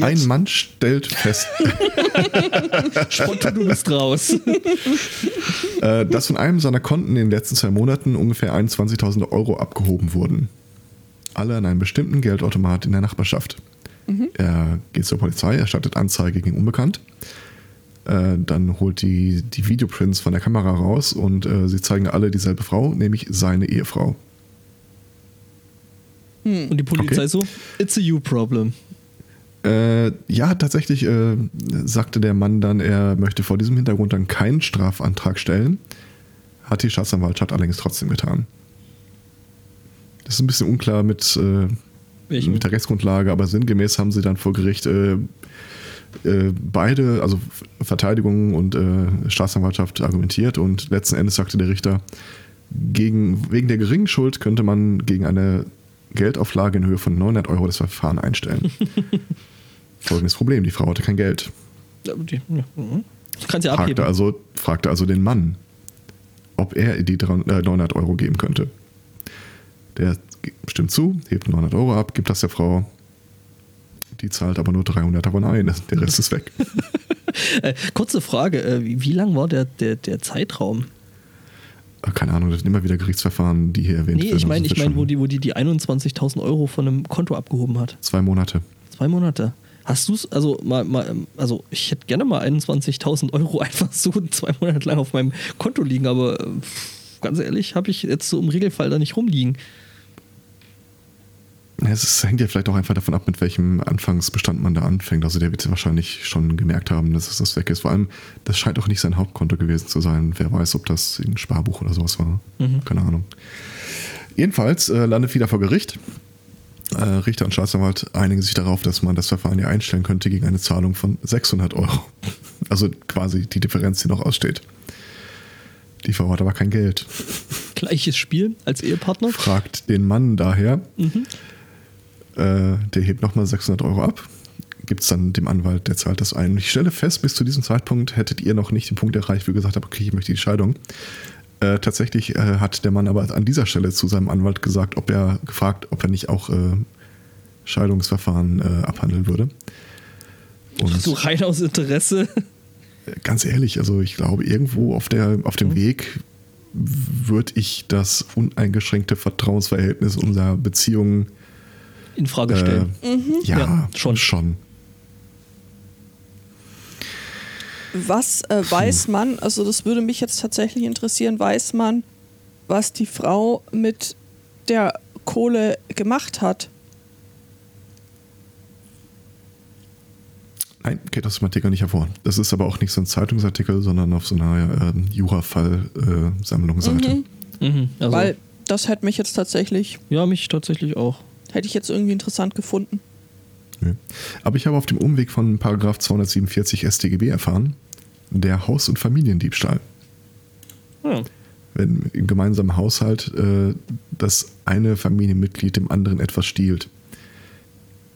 Ein Jetzt. Mann stellt fest, Spontan, du bist raus. äh, dass von einem seiner Konten in den letzten zwei Monaten ungefähr 21.000 Euro abgehoben wurden. Alle an einem bestimmten Geldautomat in der Nachbarschaft. Er geht zur Polizei, erstattet Anzeige gegen Unbekannt. Äh, dann holt die, die Videoprints von der Kamera raus und äh, sie zeigen alle dieselbe Frau, nämlich seine Ehefrau. Und die Polizei Okay. so, it's a you problem. Äh, ja, tatsächlich äh, sagte der Mann dann, er möchte vor diesem Hintergrund dann keinen Strafantrag stellen. Hat die Staatsanwaltschaft allerdings trotzdem getan. Das ist ein bisschen unklar mit, äh, mit der Rechtsgrundlage, aber sinngemäß haben sie dann vor Gericht äh, äh, beide, also Verteidigung und äh, Staatsanwaltschaft argumentiert und letzten Endes sagte der Richter, gegen, wegen der geringen Schuld könnte man gegen eine Geldauflage in Höhe von 900 Euro das Verfahren einstellen. Folgendes Problem, die Frau hatte kein Geld. Die, ja, mhm. Ich kann sie Fragte also, fragte also den Mann, ob er die 300 äh, 900 Euro geben könnte. Der stimmt zu, hebt 900 Euro ab, gibt das der Frau. Die zahlt aber nur 300 davon ein. Der Rest ist weg. Äh, kurze Frage, äh, wie, lang war der, der, der Zeitraum? Äh, Keine Ahnung, das sind immer wieder Gerichtsverfahren, die hier erwähnt Nee, werden. ich meine, Also ich wird wo die, wo die die 21.000 Euro von einem Konto abgehoben hat. Zwei Monate. Zwei Monate. Hast du es, also mal, mal, ähm, also ich hätte gerne mal 21.000 Euro einfach so zwei Monate lang auf meinem Konto liegen, aber ganz ehrlich, habe ich jetzt so im Regelfall da nicht rumliegen. Es hängt ja vielleicht auch einfach davon ab, mit welchem Anfangsbestand man da anfängt. Also der wird wahrscheinlich schon gemerkt haben, dass das weg ist. Vor allem, das scheint auch nicht sein Hauptkonto gewesen zu sein. Wer weiß, ob das ein Sparbuch oder sowas war. Mhm. Keine Ahnung. Jedenfalls äh, landet wieder vor Gericht. Äh, Richter und Staatsanwalt einigen sich darauf, dass man das Verfahren ja einstellen könnte gegen eine Zahlung von 600 Euro. Also quasi die Differenz, die noch aussteht. Die Frau hat aber kein Geld. Gleiches Spiel als Ehepartner. Fragt den Mann daher. Äh, der hebt nochmal 600 Euro ab. Gibt es dann dem Anwalt, der zahlt das ein. Und ich stelle fest, bis zu diesem Zeitpunkt hättet ihr noch nicht den Punkt erreicht, wo ihr gesagt habt, okay, ich möchte die Scheidung. Äh, tatsächlich äh, hat der Mann aber an dieser Stelle zu seinem Anwalt gesagt, ob er gefragt, ob er nicht auch äh, Scheidungsverfahren äh, abhandeln würde. Und So rein aus Interesse. ganz ehrlich, also ich glaube, irgendwo auf, der, auf dem Weg würde ich das uneingeschränkte Vertrauensverhältnis unserer Beziehung In Frage äh, stellen. ja, Ja, schon. schon. Was äh, weiß man, also das würde mich jetzt tatsächlich interessieren, weiß man, was die Frau mit der Kohle gemacht hat? Nein, geht aus dem Artikel nicht hervor. Das ist aber auch nicht so ein Zeitungsartikel, sondern auf so einer ähm, Jura-Fall-Sammlungsseite. Mhm, also, Weil das hätte mich jetzt tatsächlich, ja, mich tatsächlich auch. Hätte ich jetzt irgendwie interessant gefunden. Nö. Aber ich habe auf dem Umweg von Paragraph 247 StGB erfahren, der Haus- und Familiendiebstahl. Ja. Wenn im gemeinsamen Haushalt äh, das eine Familienmitglied dem anderen etwas stiehlt.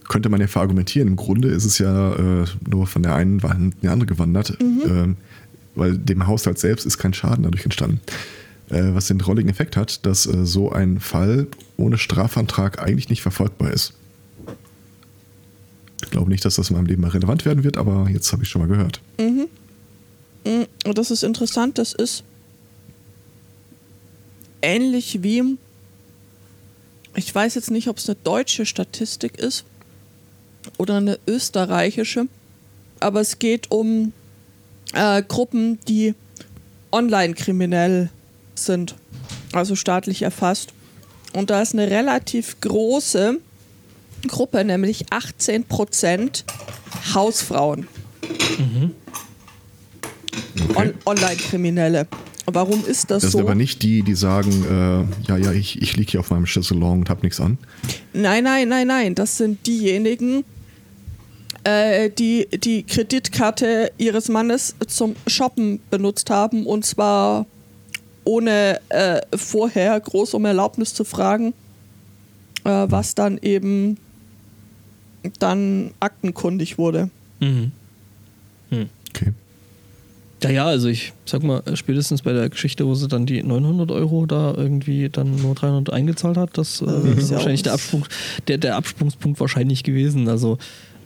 Könnte man ja verargumentieren. Im Grunde ist es ja äh, nur von der einen Wand in die andere gewandert, ähm, weil dem Haushalt selbst ist kein Schaden dadurch entstanden. Äh, was den drolligen Effekt hat, dass äh, so ein Fall ohne Strafantrag eigentlich nicht verfolgbar ist. Ich glaube nicht, dass das in meinem Leben mal relevant werden wird, aber jetzt habe ich schon mal gehört. Mm, Und das ist interessant, das ist ähnlich wie, ich weiß jetzt nicht, ob es eine deutsche Statistik ist oder eine österreichische, aber es geht um äh, Gruppen, die online kriminell sind, also staatlich erfasst. Und da ist eine relativ große Gruppe, nämlich 18 Prozent Hausfrauen. On Online-Kriminelle. Warum ist das, Das so? sind aber nicht die, die sagen, äh, ja, ja, ich, ich liege hier auf meinem Chaiselong und habe nichts an. Nein, nein, nein, nein. Das sind diejenigen, äh, die die Kreditkarte ihres Mannes zum Shoppen benutzt haben und zwar ohne äh, vorher groß um Erlaubnis zu fragen, äh, was dann eben dann aktenkundig wurde. Mhm. Okay. Ja, ja, also ich sag mal, spätestens bei der Geschichte, wo sie dann die 900 Euro da irgendwie dann nur 300 eingezahlt hat, das äh, Mhm. ist Ja, wahrscheinlich der, das- Absprung, der, der Absprungspunkt wahrscheinlich gewesen. Also,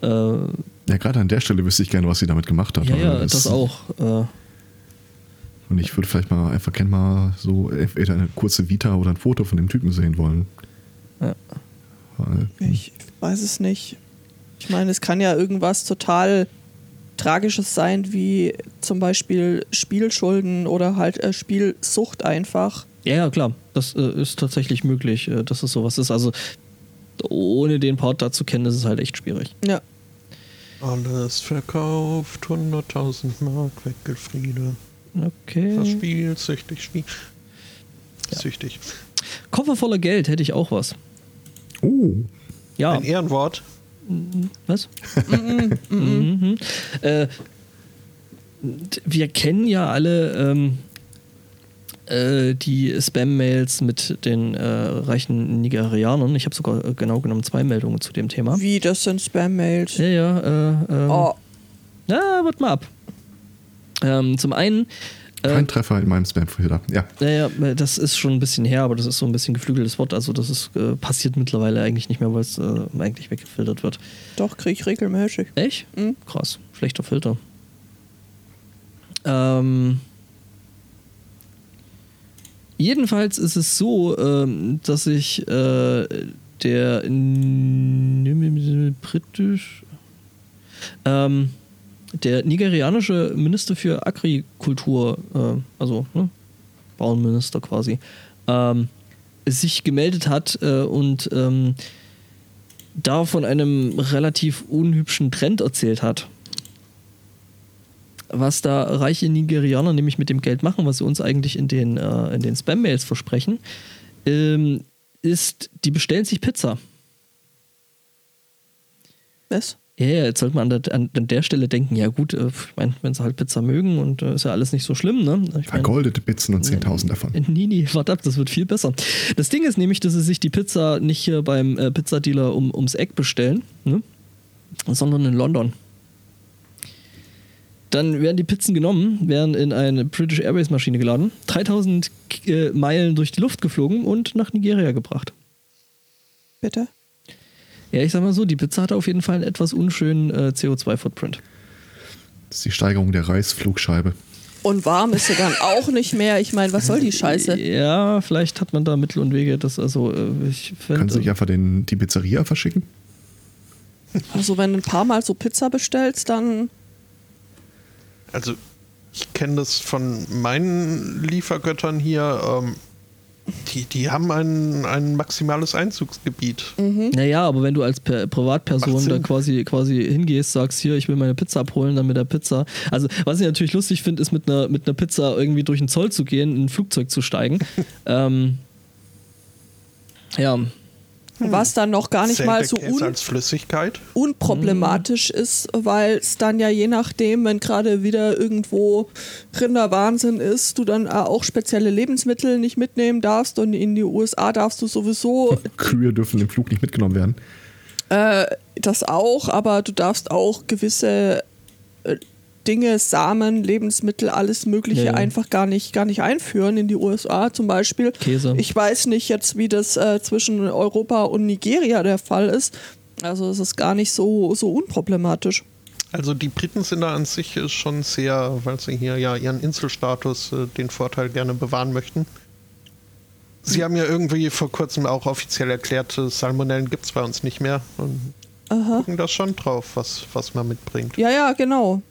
äh, ja, Ja, gerade an der Stelle wüsste ich gerne, was sie damit gemacht hat. weil ja, das auch. Äh, Und ich würde vielleicht mal einfach gerne mal so entweder eine kurze Vita oder ein Foto von dem Typen sehen wollen. Ja. Weil, Ich weiß es nicht. Ich meine, es kann ja irgendwas total Tragisches sein, wie zum Beispiel Spielschulden oder halt äh, Spielsucht einfach. ja, ja, klar, das äh, ist tatsächlich möglich, äh, dass es sowas ist. Also, ohne den Part dazu kennen, ist es halt echt schwierig. Ja. Alles verkauft, 100.000 Mark, Weckelfriede. Okay. Verspielt, süchtig, spiel. Süchtig. Koffer voller Geld hätte ich auch was. oh, Ja. Ein Ehrenwort. Was? Mhm. Äh, wir kennen ja alle ähm, äh, die Spam-Mails mit den äh, reichen Nigerianern. Ich habe sogar äh, genau genommen zwei Meldungen zu dem Thema. Wie, das sind Spam-Mails. Ja, ja. Äh, ähm, Oh, Na, wart mal ab. Ähm, zum einen. Äh, kein Treffer in meinem Spam-Filter. Ja, naja, das ist schon ein bisschen her, aber das ist so ein bisschen geflügeltes Wort. Also das ist äh, passiert mittlerweile eigentlich nicht mehr, weil es äh, eigentlich weggefiltert wird. doch, krieg ich regelmäßig. Echt? Mhm. Krass, schlechter Filter. Ähm, jedenfalls ist es so, ähm, dass ich äh, der britisch ähm, der nigerianische Minister für Agrikultur, äh, also ne, Bauernminister quasi, ähm, sich gemeldet hat äh, und ähm, da von einem relativ unhübschen Trend erzählt hat. Was da reiche Nigerianer nämlich mit dem Geld machen, was sie uns eigentlich in den, äh, den Spam-Mails versprechen, ähm, ist, die bestellen sich Pizza. Was? Ja, ja, jetzt sollte man an der, an der Stelle denken, ja gut, äh, ich meine, wenn sie halt Pizza mögen und äh, ist ja alles nicht so schlimm, ne? Ich mein, Vergoldete Pizzen und 10.000 davon. Nee, nee, warte ab, das wird viel besser. Das Ding ist nämlich, dass sie sich die Pizza nicht hier beim äh, Pizzadealer um, ums Eck bestellen, ne? sondern in London. Dann werden die Pizzen genommen, werden in eine British Airways Maschine geladen, 3000 äh, Meilen durch die Luft geflogen und nach Nigeria gebracht. Bitte? Ja, ich sag mal so, die Pizza hatte auf jeden Fall einen etwas unschönen äh, CO2-Footprint. Das ist die Steigerung der Reisflugscheibe. Und warm ist sie dann auch nicht mehr. Ich meine, was soll die Scheiße? Ja, vielleicht hat man da Mittel und Wege, das also äh, ich find, Können Sie nicht einfach den, die Pizzeria verschicken? Also wenn du ein paar Mal so Pizza bestellst, dann Also, ich kenne das von meinen Liefergöttern hier. Ähm, die, die haben ein, ein maximales Einzugsgebiet. Naja, aber wenn du als per Privatperson da quasi, quasi hingehst, sagst, hier, ich will meine Pizza abholen, dann mit der Pizza. Also, was ich natürlich lustig finde, ist mit einer, mit einer Pizza irgendwie durch den Zoll zu gehen, in ein Flugzeug zu steigen. ähm, ja, was dann noch gar nicht mal so un als Flüssigkeit. unproblematisch ist, weil es dann ja je nachdem, wenn gerade wieder irgendwo Rinderwahnsinn ist, du dann auch spezielle Lebensmittel nicht mitnehmen darfst und in die USA darfst du sowieso Kühe dürfen im Flug nicht mitgenommen werden. äh, das auch, aber du darfst auch gewisse äh, Dinge, Samen, Lebensmittel, alles Mögliche Ja, ja. einfach gar nicht, gar nicht einführen in die USA zum Beispiel. Käse. Ich weiß nicht jetzt, wie das äh, zwischen Europa und Nigeria der Fall ist. Also es ist gar nicht so, so unproblematisch. Also die Briten sind da an sich äh, schon sehr, weil sie hier ja ihren Inselstatus, äh, den Vorteil gerne bewahren möchten. Sie haben ja irgendwie vor kurzem auch offiziell erklärt, äh, Salmonellen gibt es bei uns nicht mehr. Und Aha. gucken da schon drauf, was, was man mitbringt. Ja, ja, genau.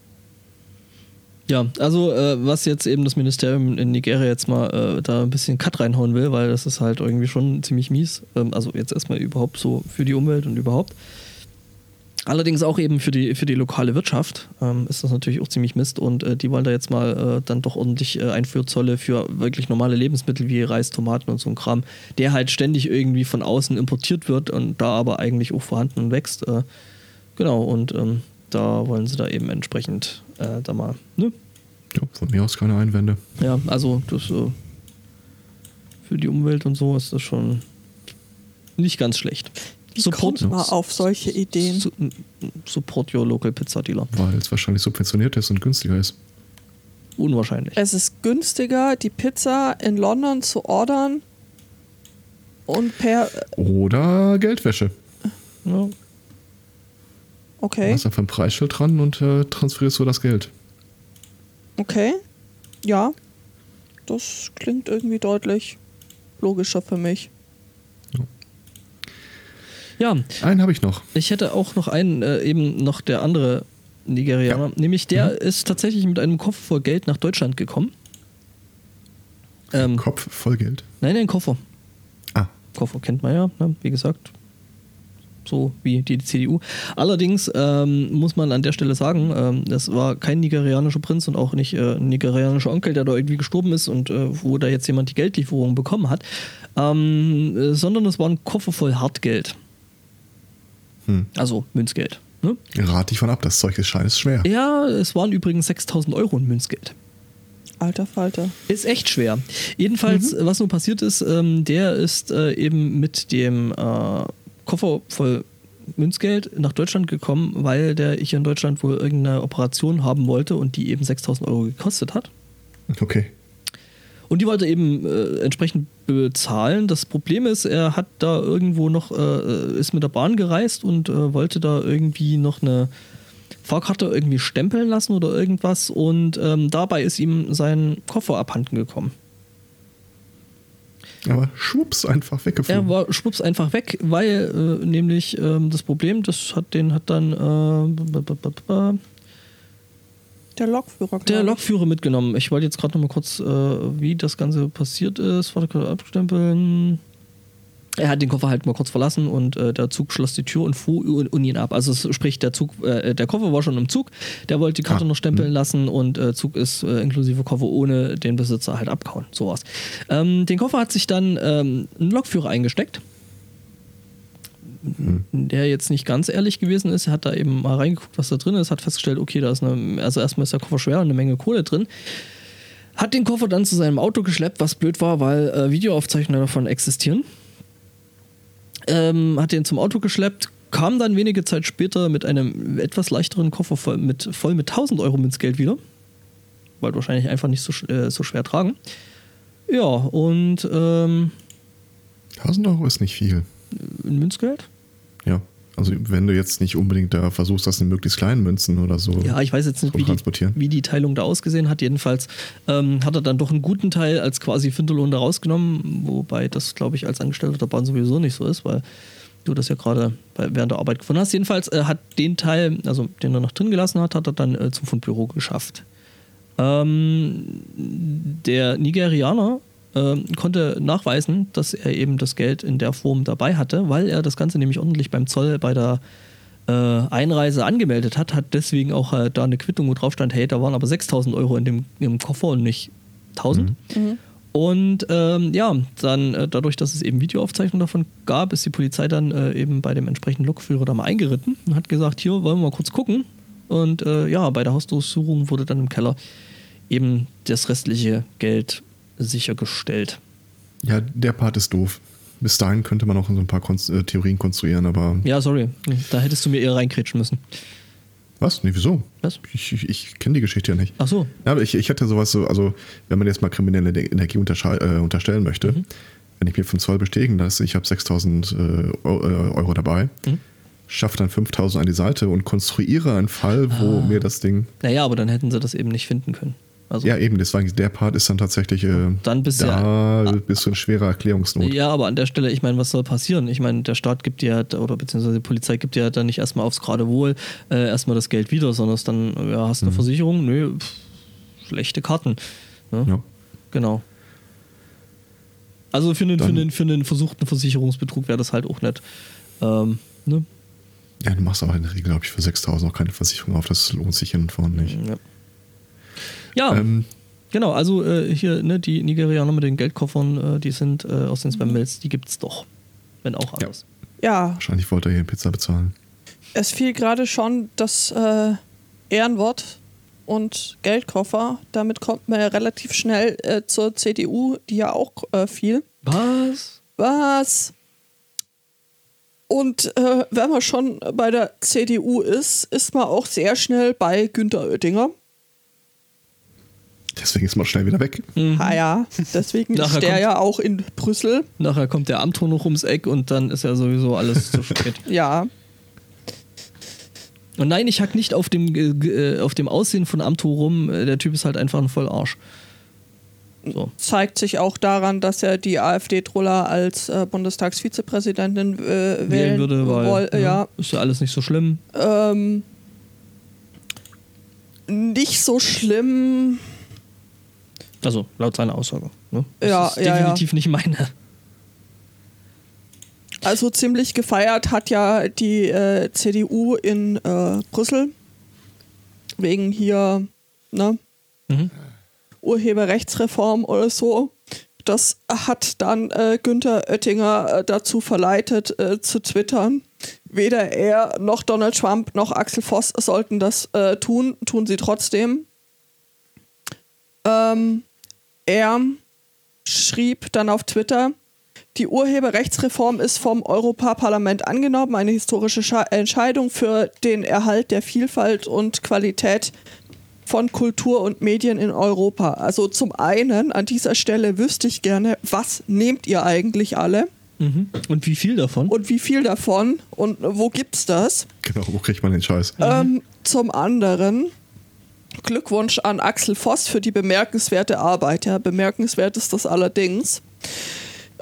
Ja, also äh, was jetzt eben das Ministerium in Nigeria jetzt mal äh, da ein bisschen Cut reinhauen will, weil das ist halt irgendwie schon ziemlich mies. Ähm, also jetzt erstmal überhaupt so für die Umwelt und überhaupt. Allerdings auch eben für die, für die lokale Wirtschaft ähm, ist das natürlich auch ziemlich Mist und äh, die wollen da jetzt mal äh, dann doch ordentlich äh, Einfuhrzolle für wirklich normale Lebensmittel wie Reis, Tomaten und so ein Kram, der halt ständig irgendwie von außen importiert wird und da aber eigentlich auch vorhanden und wächst. Äh, genau, und ähm, da wollen sie da eben entsprechend äh, da mal, ne? Ja, von mir aus keine Einwände. Ja, also das äh, für die Umwelt und so ist das schon nicht ganz schlecht. Wie Support, kommt man auf solche Ideen? Su support your local Pizza Dealer. Weil es wahrscheinlich subventioniert ist und günstiger ist. Unwahrscheinlich. Es ist günstiger, die Pizza in London zu ordern und per. Oder Geldwäsche. Ja. Du Okay, hast einfach ein Preisschild dran und äh, transferierst so das Geld. okay. Ja, das klingt irgendwie deutlich logischer für mich. ja, Einen habe ich noch. ich hätte auch noch einen, äh, eben noch der andere Nigerianer, nämlich der Mhm. ist tatsächlich mit einem Koffer voll Geld nach Deutschland gekommen. Ähm, Kopf voll Geld. nein, nein, Koffer. Ah, Koffer kennt man ja, ne? wie gesagt. So wie die CDU. Allerdings ähm, muss man an der Stelle sagen, ähm, das war kein nigerianischer Prinz und auch nicht äh, ein nigerianischer Onkel, der da irgendwie gestorben ist und äh, wo da jetzt jemand die Geldlieferung bekommen hat, ähm, äh, sondern es war ein Koffer voll Hartgeld. Hm. Also Münzgeld. Ne? rate ich von ab, das Zeug ist scheiß schwer. Ja, es waren übrigens 6000 Euro in Münzgeld. Alter Falter. Ist echt schwer. Jedenfalls, was nun passiert ist, ähm, der ist äh, eben mit dem äh, Koffer voll Münzgeld nach Deutschland gekommen, weil der hier in Deutschland wohl irgendeine Operation haben wollte und die eben 6000 Euro gekostet hat. Okay. Und die wollte eben äh, entsprechend bezahlen. Das Problem ist, er hat da irgendwo noch, äh, ist mit der Bahn gereist und äh, wollte da irgendwie noch eine Fahrkarte irgendwie stempeln lassen oder irgendwas. Und ähm, dabei ist ihm sein Koffer abhanden gekommen. Aber schwupps, einfach Er weggeflogen. war schwupps einfach weg, weil äh, nämlich ähm, das Problem, das hat den hat dann äh, Der Lokführer. der. Lokführer mitgenommen. Ich wollte jetzt gerade noch mal kurz, äh, wie das Ganze passiert ist. Warte, abstempeln. Er hat den Koffer halt mal kurz verlassen und äh, der Zug schloss die Tür und fuhr und ihn ab. Also es, sprich, der Zug, äh, der Koffer war schon im Zug, der wollte die Karte Ah, noch stempeln lassen und äh, Zug ist äh, inklusive Koffer ohne den Besitzer halt abkauen. So war's. Ähm, den Koffer hat sich dann ähm, ein Lokführer eingesteckt. Der jetzt nicht ganz ehrlich gewesen ist, Er hat da eben mal reingeguckt, was da drin ist, hat festgestellt, okay, da ist eine, also erstmal ist der Koffer schwer und eine Menge Kohle drin. Hat den Koffer dann zu seinem Auto geschleppt, was blöd war, weil äh, Videoaufzeichnungen davon existieren ähm, hat den zum Auto geschleppt, kam dann wenige Zeit später mit einem etwas leichteren Koffer voll mit, voll mit 1000 Euro Münzgeld wieder. Wollte wahrscheinlich einfach nicht so, äh, so schwer tragen. Ja, und ähm, 1000 Euro ist nicht viel. in Münzgeld? Ja. Also wenn du jetzt nicht unbedingt da versuchst, das in möglichst kleinen Münzen oder so Ja, ich weiß jetzt nicht, wie die, wie die Teilung da ausgesehen hat. Jedenfalls ähm, hat er dann doch einen guten Teil als quasi Finderlohn da rausgenommen, wobei das, glaube ich, als Angestellter der Bahn sowieso nicht so ist, weil du das ja gerade während der Arbeit gefunden hast. Jedenfalls äh, hat den Teil, also den er noch drin gelassen hat, hat er dann äh, zum Fundbüro geschafft. Ähm, der Nigerianer ähm, konnte nachweisen, dass er eben das Geld in der Form dabei hatte, weil er das Ganze nämlich ordentlich beim Zoll bei der äh, Einreise angemeldet hat, hat deswegen auch äh, da eine Quittung, wo drauf stand, hey, da waren aber 6000 Euro in dem im Koffer und nicht 1000. Und ähm, ja, dann äh, dadurch, dass es eben Videoaufzeichnungen davon gab, ist die Polizei dann äh, eben bei dem entsprechenden Lokführer da mal eingeritten und hat gesagt, hier wollen wir mal kurz gucken. Und äh, ja, bei der Hausdurchsuchung wurde dann im Keller eben das restliche Geld sichergestellt. Ja, der Part ist doof. Bis dahin könnte man auch so ein paar Konst äh, Theorien konstruieren, aber Ja, sorry, da hättest du mir eher reinkrätschen müssen. was? Nee, wieso? Was? Ich, ich, ich kenne die Geschichte ja nicht. Ach so, Ja, aber ich, ich hatte sowas so, also wenn man jetzt mal kriminelle Energie äh, unterstellen möchte, Mhm. wenn ich mir von Zoll bestätigen lasse, ich habe 6000 äh, äh, Euro dabei, Mhm. schaffe dann 5000 an die Seite und konstruiere einen Fall, wo Ah. mir das Ding. naja, aber dann hätten sie das eben nicht finden können. Also, Ja, eben, deswegen, der Part ist dann tatsächlich. Äh, Dann bist du da bist du in schwerer Erklärungsnot. Ja, aber an der Stelle, ich meine, was soll passieren? Ich meine, der Staat gibt dir, oder beziehungsweise die Polizei gibt dir dann nicht erstmal aufs gerade Wohl äh, erstmal das Geld wieder, sondern dann, ja, hast du eine Versicherung? Nö, pff, schlechte Karten. Ne? Ja. Genau. Also für einen, für, einen, für einen versuchten Versicherungsbetrug wäre das halt auch nett. Ähm, ne? Ja, du machst aber in der Regel, glaube ich, für 6000 auch keine Versicherung auf. Das lohnt sich hin und vorne nicht. Ja, ja Ähm, genau. Also äh, hier, ne, die Nigerianer mit den Geldkoffern, äh, die sind äh, aus den Spam-Mails, die gibt's doch. Wenn auch anders. Ja, wahrscheinlich wollte er hier Pizza bezahlen. es fiel gerade schon das äh, Ehrenwort und Geldkoffer. Damit kommt man ja relativ schnell äh, zur CDU, die ja auch äh, fiel. Was? Was? Und äh, wenn man schon bei der CDU ist, ist man auch sehr schnell bei Günter Oettinger. Deswegen ist man schnell wieder weg. Ah ja, deswegen Nachher ist der kommt- ja auch in Brüssel. Nachher kommt der Amtor noch ums Eck und dann ist ja sowieso alles zu spät. Ja, Und nein, ich hack nicht auf dem, äh, auf dem Aussehen von Amtor rum. Äh, Der Typ ist halt einfach ein Vollarsch. So. zeigt sich auch daran, dass er die AfD-Troller als äh, Bundestagsvizepräsidentin äh, wählen, Wählen würde, weil woll- ne, ja, ist ja alles nicht so schlimm. ähm, nicht so schlimm. Also laut seiner Aussage. Ne? Das Ja, ist ja, ja. definitiv nicht meine. Also ziemlich gefeiert hat ja die äh, CDU in äh, Brüssel wegen hier ne, Mhm. Urheberrechtsreform oder so. Das hat dann äh, Günther Oettinger äh, dazu verleitet äh, zu twittern. Weder er noch Donald Trump noch Axel Voss sollten das äh, tun, tun sie trotzdem. Ähm, er schrieb dann auf Twitter, die Urheberrechtsreform ist vom Europaparlament angenommen, eine historische Sche Entscheidung für den Erhalt der Vielfalt und Qualität von Kultur und Medien in Europa. Also zum einen an dieser Stelle wüsste ich gerne, was nehmt ihr eigentlich alle Mhm. Und wie viel davon? und wie viel davon und wo gibt's das? Genau, wo kriegt man den Scheiß? Ähm, zum anderen Glückwunsch an Axel Voss für die bemerkenswerte Arbeit. Ja, bemerkenswert ist das allerdings.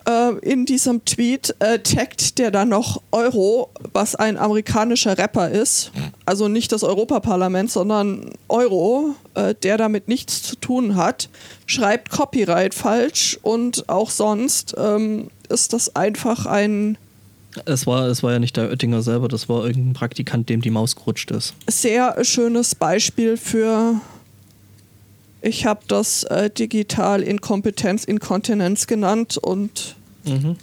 äh, in diesem Tweet äh, taggt der dann noch Euro, was ein amerikanischer Rapper ist. Also nicht das Europaparlament, sondern Euro, äh, der damit nichts zu tun hat. Schreibt Copyright falsch und auch sonst ähm, ist das einfach ein Es war, es war ja nicht der Oettinger selber, das war irgendein Praktikant, dem die Maus gerutscht ist. sehr schönes Beispiel für, ich habe das äh, digital Inkompetenz, Inkontinenz genannt und Mhm.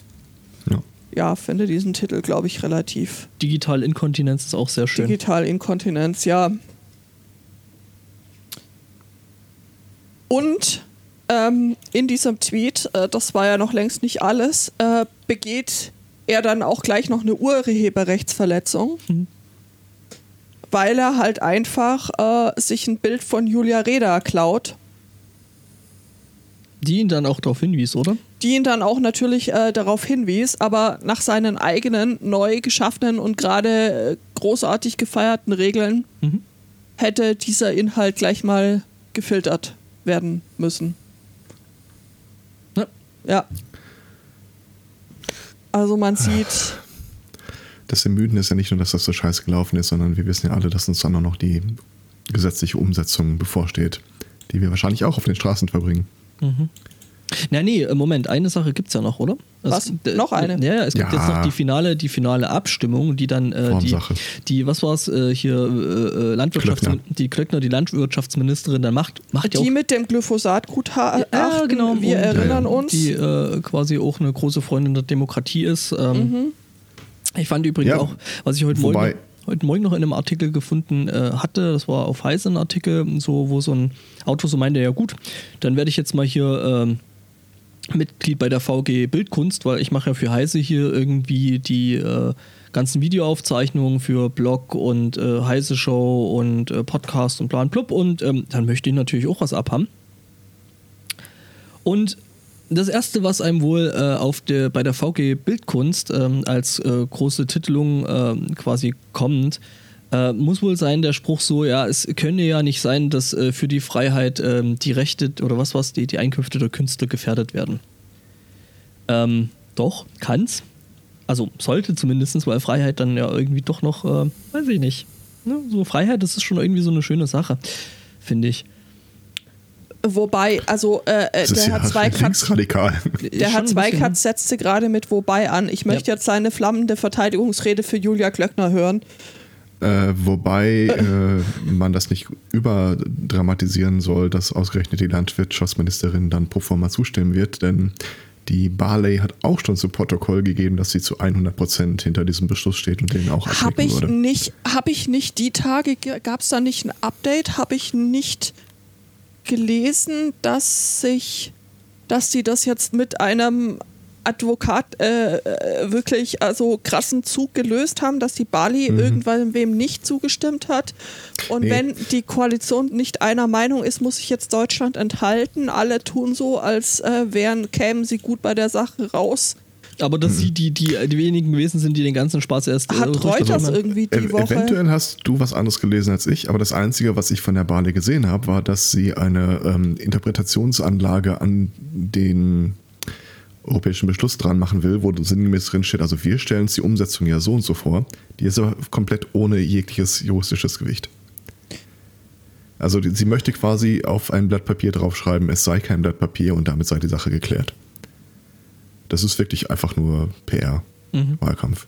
Ja. ja, finde diesen Titel, glaube ich, relativ. Digital Inkontinenz ist auch sehr schön. Digital Inkontinenz, ja. Und ähm, in diesem Tweet, äh, das war ja noch längst nicht alles, äh, begeht er dann auch gleich noch eine Urheberrechtsverletzung, Mhm. weil er halt einfach äh, sich ein Bild von Julia Reda klaut, Die ihn dann auch darauf hinwies, oder? die ihn dann auch natürlich äh, darauf hinwies, aber nach seinen eigenen neu geschaffenen und gerade äh, großartig gefeierten Regeln Mhm. hätte dieser Inhalt gleich mal gefiltert werden müssen. Ja. Ja. Also man sieht, Das Ermüden ist ja nicht nur, dass das so scheiße gelaufen ist, sondern wir wissen ja alle, dass uns dann auch noch die gesetzliche Umsetzung bevorsteht, die wir wahrscheinlich auch auf den Straßen verbringen. Na nee, äh, Moment, eine Sache gibt es ja noch, oder? Es- Was? d- Noch eine? Ja, ja, es gibt Ja. jetzt noch die finale, die finale Abstimmung, die dann äh, die, die, was war es, äh, hier äh, äh, Landwirtschafts Klöckner. die Klöckner, die Landwirtschaftsministerin, dann macht, macht auch die mit dem Glyphosat-Gutachten, Ja, genau. wir Und, erinnern ja, uns. die äh, quasi auch eine große Freundin der Demokratie ist. Ähm, Ich fand übrigens Ja, auch, was ich heute wobei- Morgen, heute Morgen noch in einem Artikel gefunden äh, hatte, das war auf Heise ein Artikel, so, wo so ein Autor so meinte, ja gut, dann werde ich jetzt mal hier ähm, Mitglied bei der VG Bildkunst, weil ich mache ja für Heise hier irgendwie die äh, ganzen Videoaufzeichnungen für Blog und äh, Heise Show und äh, Podcast und und blub und ähm, dann möchte ich natürlich auch was abhaben. Und das erste, was einem wohl äh, auf der, bei der VG Bildkunst ähm, als äh, große Titelung ähm, quasi kommt, äh, muss wohl sein der Spruch so, ja, es könne ja nicht sein, dass äh, für die Freiheit ähm, die Rechte oder was was die, die Einkünfte der Künstler gefährdet werden. Ähm, doch, kann's. Also sollte zumindest, weil Freiheit dann ja irgendwie doch noch, äh, weiß ich nicht. Ne? So Freiheit, das ist schon irgendwie so eine schöne Sache, finde ich. Wobei, also äh, äh, der ja Herr Zweikatz, linksradikal. der Herr bisschen- Zweikatz setzte gerade mit Wobei an. Ich möchte jetzt seine flammende Verteidigungsrede für Julia Klöckner hören. Äh, wobei äh, man das nicht überdramatisieren soll, dass ausgerechnet die Landwirtschaftsministerin dann pro forma zustimmen wird, denn die Barley hat auch schon zu Protokoll gegeben, dass sie zu 100% hinter diesem Beschluss steht und den auch Habe ich würde. nicht, habe ich nicht die Tage, gab es da nicht ein Update? Habe ich nicht gelesen, dass sich, dass sie das jetzt mit einem Advokat äh, äh, wirklich also krassen Zug gelöst haben, dass die Bali irgendwann wem nicht zugestimmt hat. Und Nee. wenn die Koalition nicht einer Meinung ist, muss sich jetzt Deutschland enthalten. Alle tun so, als äh, wären, kämen sie gut bei der Sache raus. Aber dass sie die, die, die wenigen gewesen sind, die den ganzen Spaß erst. Hat äh, Reuters durchgezogen haben. irgendwie die Ev Woche. Eventuell hast du was anderes gelesen als ich, aber das Einzige, was ich von der Barley gesehen habe, war, dass sie eine ähm, Interpretationsanlage an den europäischen Beschluss dran machen will, wo sinngemäß drin steht, also wir stellen uns die Umsetzung ja so und so vor, die ist aber komplett ohne jegliches juristisches Gewicht. Also die, sie möchte quasi auf ein Blatt Papier draufschreiben, es sei kein Blatt Papier und damit sei die Sache geklärt. Das ist wirklich einfach nur PR, Mhm. Wahlkampf.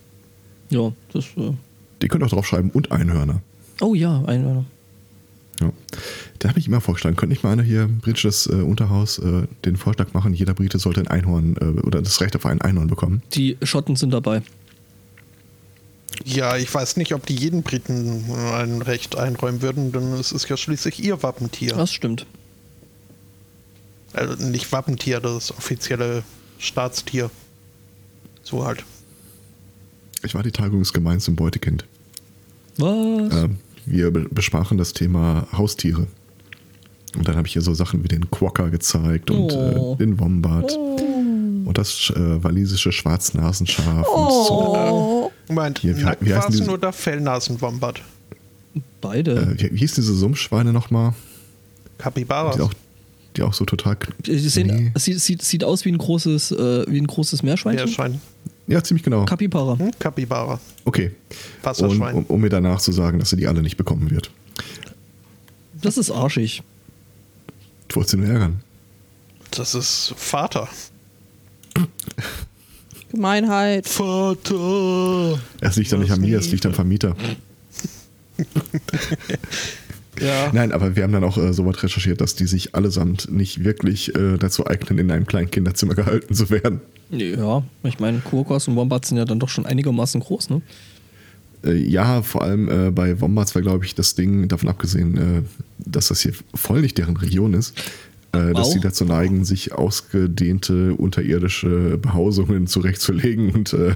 Ja, das. Äh, Die könnt auch draufschreiben und Einhörner. oh ja, ein. Ja. Da habe ich immer vorgeschlagen, könnte nicht mal einer hier, britisches äh, Unterhaus, äh, den Vorschlag machen, jeder Brite sollte ein Einhorn äh, oder das Recht auf ein Einhorn bekommen. Die Schotten sind dabei. Ja, ich weiß nicht, ob die jeden Briten ein Recht einräumen würden, denn es ist ja schließlich ihr Wappentier. Das stimmt. Also nicht Wappentier, das offizielle Staatstier. So halt. Ich war die Tagung des Gemeins zum Beutekind. Was? Äh, wir be besprachen das Thema Haustiere. Und dann habe ich hier so Sachen wie den Quokka gezeigt und Oh. äh, den Wombat und das äh, walisische Schwarznasenschaf. Und so, Oh. Moment, Hier, wie- wie heißen diese- oder Fellnasenwombat? Beide. äh, wie, wie hießen diese Sumpfschweine nochmal? Capybaras. Die auch Die auch so total. Sie sehen, Nee. sieht, sieht, sieht aus wie ein großes, äh, wie ein großes Meerschweinchen. Meerschwein. Ja, ziemlich genau. Capybara. Hm? Kapibara. Okay. Und, Wasserschwein. um, um mir danach zu sagen, dass sie die alle nicht bekommen wird. Das ist arschig. Ich wollte sie nur ärgern. Das ist Vater. Gemeinheit. Vater. Es liegt ja nicht an mir, es liegt am Vermieter. Ja. Nein, aber wir haben dann auch äh, so weit recherchiert, dass die sich allesamt nicht wirklich äh, dazu eignen, in einem kleinen Kinderzimmer gehalten zu werden. Ja, ich meine, Kurkos und Wombats sind ja dann doch schon einigermaßen groß, ne? Äh, ja, vor allem äh, bei Wombats war, glaube ich, das Ding, davon abgesehen, äh, dass das hier voll nicht deren Region ist, äh, dass sie dazu neigen, sich ausgedehnte unterirdische Behausungen zurechtzulegen und äh,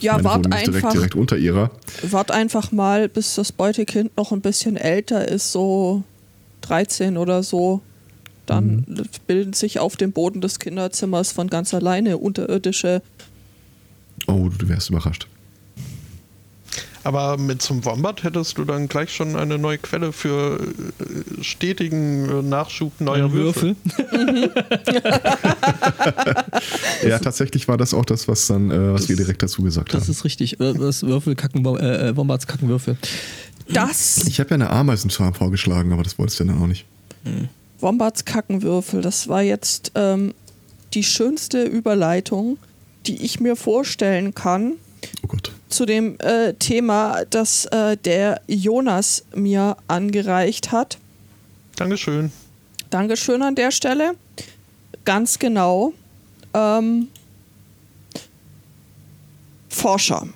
Ja, meine, wart nicht direkt, einfach. direkt unter ihrer. Wart einfach mal, bis das Beutekind noch ein bisschen älter ist, so 13 oder so. Dann Mhm. bilden sich auf dem Boden des Kinderzimmers von ganz alleine unterirdische. Oh, du wärst überrascht. Aber mit zum Wombat hättest du dann gleich schon eine neue Quelle für äh, stetigen äh, Nachschub neuer Würfel. Ja, tatsächlich war das auch das, was dann, äh, was Das- wir direkt dazu gesagt Das haben. ist richtig. Äh, Das Würfel kacken, äh, äh, Wombats kacken Würfel. Das Ich habe ja eine Ameisenfarm vorgeschlagen, aber das wolltest du dann auch nicht. Wombats Kackenwürfel, das war jetzt ähm, die schönste Überleitung, die ich mir vorstellen kann Oh Gott. zu dem äh, Thema, das äh, der Jonas mir angereicht hat. Dankeschön. Dankeschön an der Stelle. Ganz genau. Ähm, Forscher.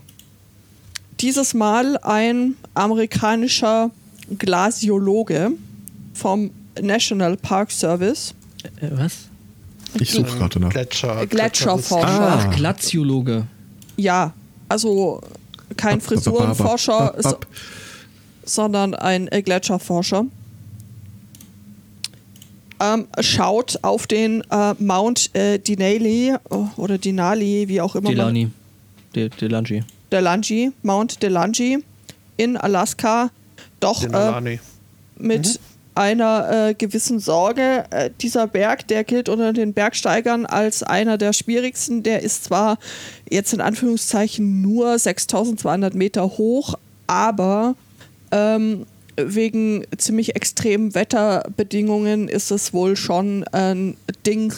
Dieses Mal ein amerikanischer Glasiologe vom National Park Service. Äh, was? Ich suche gerade nach. Gletscher. Gletscherforscher. Ah. Ach, Glaziologe. Ja, also kein Frisurenforscher, sondern ein Gletscherforscher. Ähm, schaut auf den äh, Mount äh, Denali äh, oder Denali, wie auch immer Delani. De, Delangi. Delangi, Mount Delangi in Alaska, doch äh, mit einer äh, gewissen Sorge. Äh, dieser Berg, der gilt unter den Bergsteigern als einer der schwierigsten. Der ist zwar jetzt in Anführungszeichen nur 6200 Meter hoch, aber ähm, wegen ziemlich extremen Wetterbedingungen ist es wohl schon ein Ding,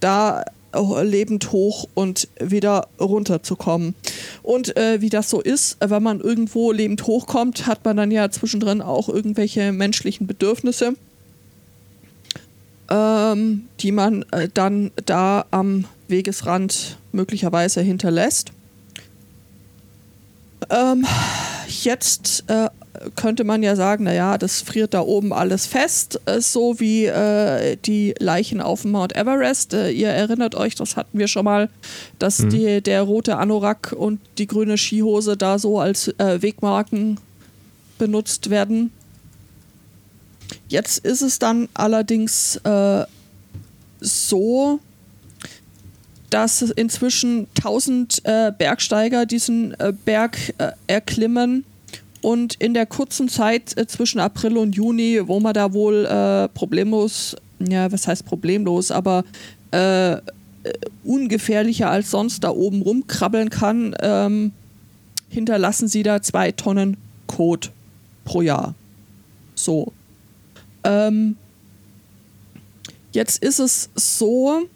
da lebend hoch und wieder runterzukommen. Und äh, wie das so ist, wenn man irgendwo lebend hochkommt, hat man dann ja zwischendrin auch irgendwelche menschlichen Bedürfnisse, ähm, die man äh, dann da am Wegesrand möglicherweise hinterlässt. Ähm, jetzt äh, könnte man ja sagen, naja, das friert da oben alles fest, äh, so wie äh, die Leichen auf dem Mount Everest. Äh, ihr erinnert euch, das hatten wir schon mal, dass die, der rote Anorak und die grüne Skihose da so als äh, Wegmarken benutzt werden. Jetzt ist es dann allerdings äh, so, dass inzwischen 1000 äh, Bergsteiger diesen äh, Berg äh, erklimmen und in der kurzen Zeit äh, zwischen April und Juni, wo man da wohl äh, problemlos, ja, was heißt problemlos, aber äh, äh, ungefährlicher als sonst da oben rumkrabbeln kann, ähm, hinterlassen sie da zwei Tonnen Kot pro Jahr. So. Ähm, jetzt ist es so,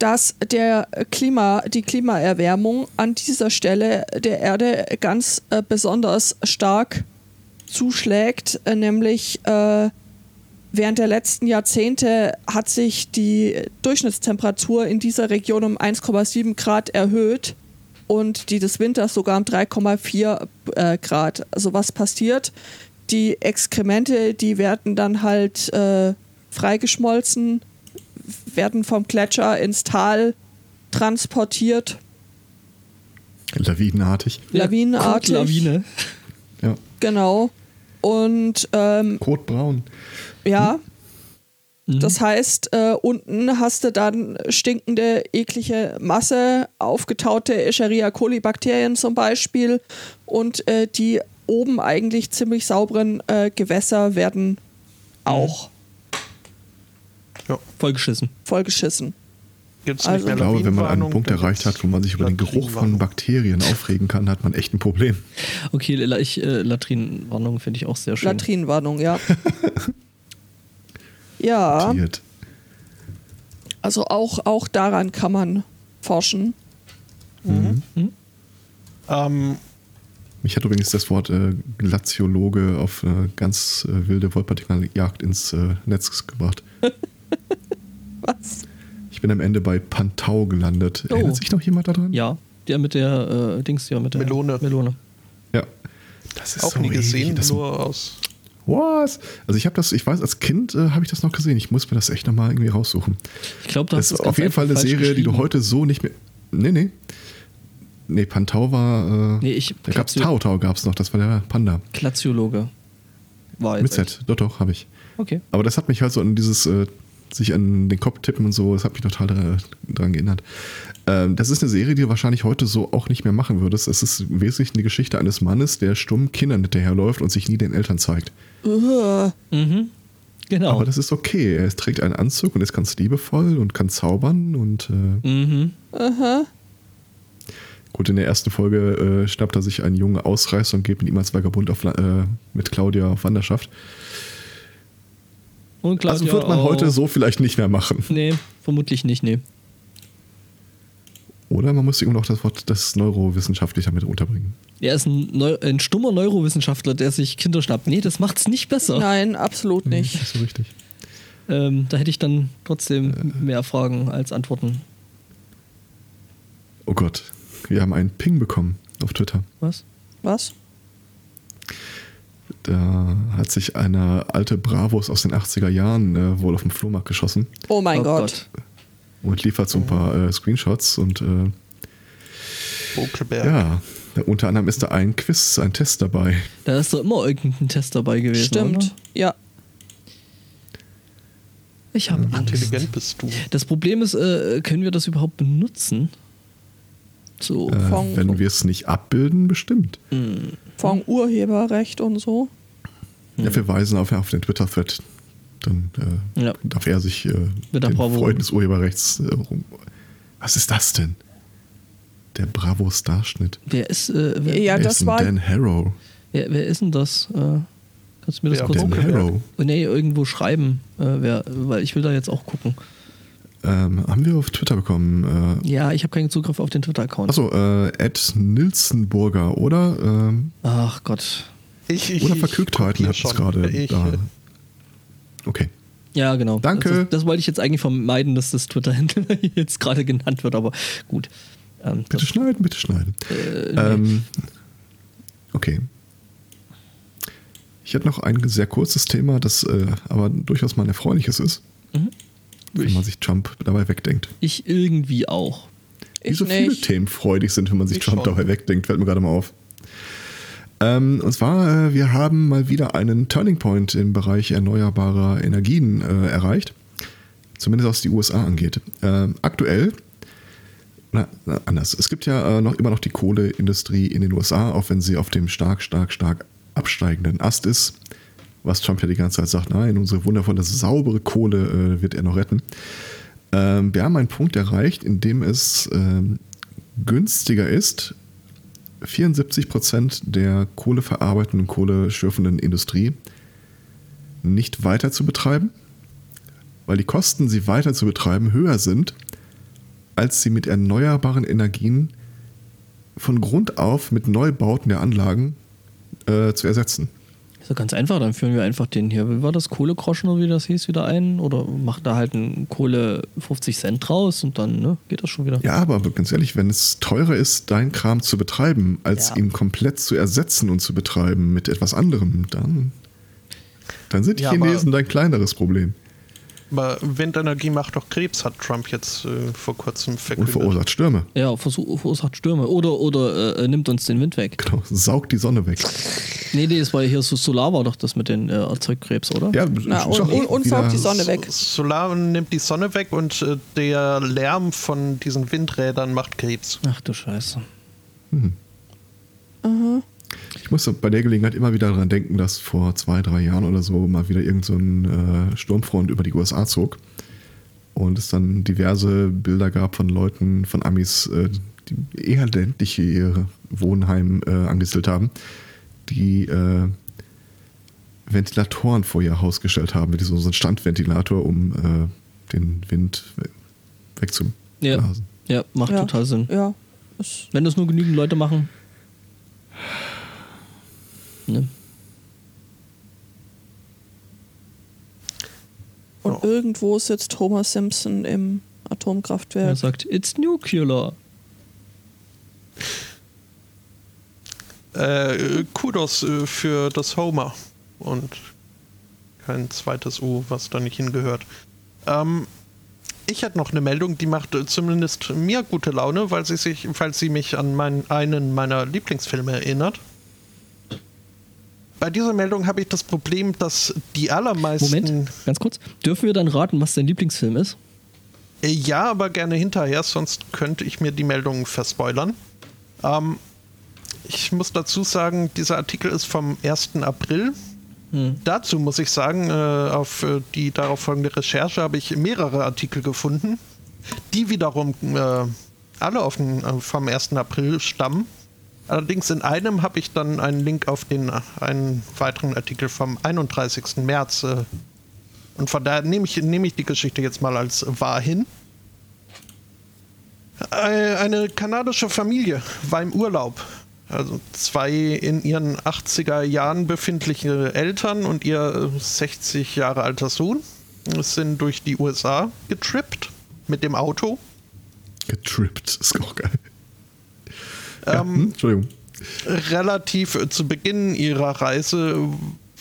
dass der Klima, die Klimaerwärmung an dieser Stelle der Erde ganz äh, besonders stark zuschlägt, äh, nämlich äh, während der letzten Jahrzehnte hat sich die Durchschnittstemperatur in dieser Region um 1,7 Grad erhöht und die des Winters sogar um 3,4 äh, Grad. Also was passiert? Die Exkremente, die werden dann halt äh, freigeschmolzen, werden vom Gletscher ins Tal transportiert, Lawinenartig. lawinenartig. Lawine. Ja. Genau. Und ähm, Kotbraun. ja, das heißt, äh, unten hast du dann stinkende, eklige Masse, aufgetaute Escherichia coli Bakterien zum Beispiel und äh, die oben eigentlich ziemlich sauberen äh, Gewässer werden auch Ja. Vollgeschissen. Vollgeschissen. Gibt's Also- nicht Ich glaube, wenn man einen Punkt erreicht hat, wo man sich über den Geruch von. Bakterien aufregen kann, hat man echt ein Problem. Okay, ich, äh, Latrinenwarnung finde ich auch sehr schön. Latrinenwarnung, ja. ja, Tiert. also auch, auch daran kann man forschen. Ähm, Mich hat übrigens das Wort äh, Glaziologe auf eine ganz äh, wilde Wollpartikeljagd ins äh, Netz gebracht. Was? Ich bin am Ende bei Pantau gelandet. Oh. Erinnert sich noch jemand daran? Ja, der mit der äh, Dings ja mit der Melone. Melone. Ja. Das ist auch so nie gesehen, das nur aus. Was? Also ich habe das, ich weiß, als Kind äh, habe ich das noch gesehen. Ich muss mir das echt nochmal irgendwie raussuchen. Ich glaube, Das ist auf jeden Fall eine Serie, die du heute so nicht mehr. Nee, nee. Nee, Pantau war. Äh, Nee, ich- da gab's Glatio- Tau Tau gab's noch, das war der Panda. Glaziologe. War Mit jetzt. Z. Doch, doch, habe ich. Okay. Aber das hat mich halt so an dieses, äh, sich an den Kopf tippen und so, das hat mich total dran geändert. Ähm, das ist eine Serie, die du wahrscheinlich heute so auch nicht mehr machen würdest. Es ist wesentlich eine Geschichte eines Mannes, der stumm Kindern hinterherläuft und sich nie den Eltern zeigt. Ugh. Mhm. Genau. Aber das ist okay. Er trägt einen Anzug und ist ganz liebevoll und kann zaubern und äh, mhm. Gut, in der ersten Folge äh, schnappt er sich einen jungen Ausreißer und geht mit ihm als Vagabund auf, äh, mit Claudia auf Wanderschaft. Und Claudia Also wird man auch. heute so vielleicht nicht mehr machen. Nee, vermutlich nicht, nee. Oder man muss irgendwo noch das Wort das neurowissenschaftlich damit unterbringen. Er ist ein, Neu ein stummer Neurowissenschaftler, der sich Kinder schnappt. Nee, das macht's nicht besser. Nein, absolut nicht. Nicht so richtig. Ähm, da hätte ich dann trotzdem mehr Fragen als Antworten. Oh Gott, wir haben einen Ping bekommen auf Twitter. Was? Was? Da hat sich eine alte Bravos aus den 80er Jahren äh, wohl auf dem Flohmarkt geschossen Oh mein Oh Gott. und liefert so ein paar äh, Screenshots und äh, Bokelberg. ja, unter anderem ist da ein Quiz, ein Test dabei. Da ist doch immer irgendein Test dabei gewesen. Stimmt. Oder? Ja. Ich habe Wie Angst. intelligent bist du? Das Problem ist, äh, können wir das überhaupt benutzen? So. Äh, Von- wenn wir es nicht abbilden, bestimmt. Von Urheberrecht und so. Ja, wir weisen auf, auf den Twitter-Thread. Dann äh, Ja. darf er sich äh, Mit der den Bravo. Freuden des Urheberrechts äh, rum. Was ist das denn? Der Bravo-Starschnitt. Wer ist, äh, wer, Ja, Wer das ist denn war. Dan Harrow. wer, wer ist denn das? Äh, kannst du mir das Wer? kurz Dan. Harrow. Oh, nee, irgendwo schreiben, äh, wer, weil ich will da jetzt auch gucken. Ähm, haben wir auf Twitter bekommen. Äh, Ja, ich habe keinen Zugriff auf den Twitter-Account. achso, äh, Ed Nilsenburger, oder? Ähm, Ach Gott. Ich, ich, oder ich Verkügtheiten hat es gerade Ich, da. äh, Okay. Ja, genau. Danke. Das, das wollte ich jetzt eigentlich vermeiden, dass das Twitter-Handle jetzt gerade genannt wird, aber gut. Ähm, Bitte schneiden, bitte schneiden. äh, nee. Ähm, okay. Ich hätte noch ein sehr kurzes Thema, das äh, aber durchaus mal ein erfreuliches ist, Mhm. wenn man sich Trump dabei wegdenkt. ich irgendwie auch. Wie Ich so viele nicht. Themen freudig sind, wenn man sich Ich Trump schon. dabei wegdenkt, fällt mir gerade mal auf. Ähm, und zwar, äh, wir haben mal wieder einen Turning Point im Bereich erneuerbarer Energien äh, erreicht. Zumindest was die USA angeht. Ähm, aktuell, na, na, anders. Es gibt ja äh, noch immer noch die Kohleindustrie in den USA, auch wenn sie auf dem stark, stark, stark absteigenden Ast ist. Was Trump ja die ganze Zeit sagt, nein, unsere wundervolle, saubere Kohle äh, wird er noch retten. Ähm, wir haben einen Punkt erreicht, in dem es ähm, günstiger ist, 74 Prozent der kohleverarbeitenden, kohleschürfenden Industrie nicht weiter zu betreiben, weil die Kosten, sie weiter zu betreiben, höher sind, als sie mit erneuerbaren Energien von Grund auf mit Neubauten der Anlagen äh, zu ersetzen. Ist doch ganz einfach, dann führen wir einfach den hier, wie war das, Kohlegroschen oder wie das hieß, wieder ein oder machen da halt einen Kohle 50 Cent draus und dann ne, geht das schon wieder. Ja, aber ganz ehrlich, wenn es teurer ist, dein Kram zu betreiben, als Ja. ihn komplett zu ersetzen und zu betreiben mit etwas anderem, dann, dann sind die Ja, Chinesen dein kleineres Problem Aber Windenergie macht doch Krebs, hat Trump jetzt äh, vor kurzem und verkündet. verursacht Stürme. Ja, verursacht Stürme oder, oder äh, nimmt uns den Wind weg. Genau, saugt die Sonne weg. Nee, nee, es war hier so Solar war doch das mit den äh, Erzeugt-Krebs, oder? Ja, Na, und, und, und saugt die Sonne weg. Solar nimmt die Sonne weg und äh, der Lärm von diesen Windrädern macht Krebs. Ach du Scheiße. Ich musste bei der Gelegenheit immer wieder daran denken, dass vor zwei, drei Jahren oder so mal wieder irgend so äh, Sturmfront über die USA zog. und es dann diverse Bilder gab von Leuten, von Amis, äh, die eher ländliche ihr Wohnheim äh, angesiedelt haben, die äh, Ventilatoren vor ihr Haus gestellt haben, mit so einem Standventilator, um äh, den Wind we- wegzublasen. Ja, ja macht ja. total Sinn. Ja. Wenn das nur genügend Leute machen. Ne? Und Ja. irgendwo sitzt Homer Simpson im Er Atomkraftwerk. sagt, it's nuclear. Äh, Kudos äh, für das Homer und kein zweites U, was da nicht hingehört. Ähm, ich hätte noch eine Meldung, die macht äh, zumindest mir gute Laune, weil sie sich, weil sie mich an meinen, einen meiner Lieblingsfilme erinnert. Bei dieser Meldung habe ich das Problem, dass die allermeisten. Moment, ganz kurz. Dürfen wir dann raten, was dein Lieblingsfilm ist? Äh, Ja, aber gerne hinterher, sonst könnte ich mir die Meldung verspoilern. Ähm, ich muss dazu sagen, dieser Artikel ist vom 1. April. Dazu muss ich sagen, äh, auf äh, die darauf folgende Recherche habe ich mehrere Artikel gefunden, die wiederum alle auf vom 1. April stammen. Allerdings in einem habe ich dann einen Link auf den einen weiteren Artikel vom 31. März. Äh, und von daher nehme ich, nehme ich die Geschichte jetzt mal als wahr hin. Äh, Eine kanadische Familie war im Urlaub. Also zwei in ihren 80er Jahren befindliche Eltern und ihr 60 Jahre alter Sohn sind durch die USA getrippt mit dem Auto. Getrippt, ist auch geil. Ja, Ähm, hm, Entschuldigung. relativ äh, zu Beginn ihrer Reise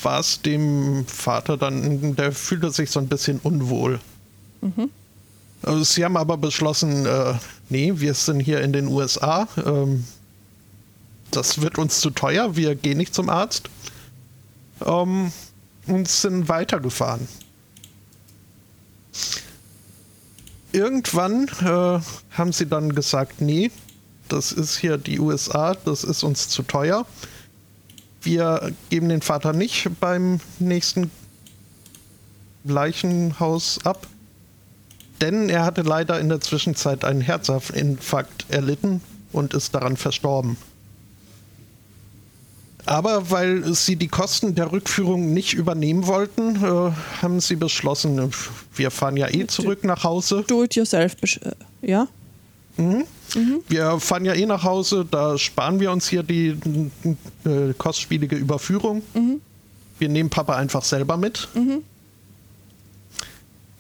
war es dem Vater dann, der fühlte sich so ein bisschen unwohl. Also sie haben aber beschlossen, äh, nee, wir sind hier in den USA, ähm, das wird uns zu teuer, wir gehen nicht zum Arzt. Ähm, und sind weitergefahren. Irgendwann äh, haben sie dann gesagt, nee, das ist hier die USA, das ist uns zu teuer. Wir geben den Vater nicht beim nächsten Leichenhaus ab, denn er hatte leider in der Zwischenzeit einen Herzinfarkt erlitten und ist daran verstorben. Aber weil sie die Kosten der Rückführung nicht übernehmen wollten, äh, haben sie beschlossen, wir fahren ja eh zurück nach Hause. Do it yourself. besch- Ja? Wir fahren ja eh nach Hause, da sparen wir uns hier die äh, kostspielige Überführung. Wir nehmen Papa einfach selber mit.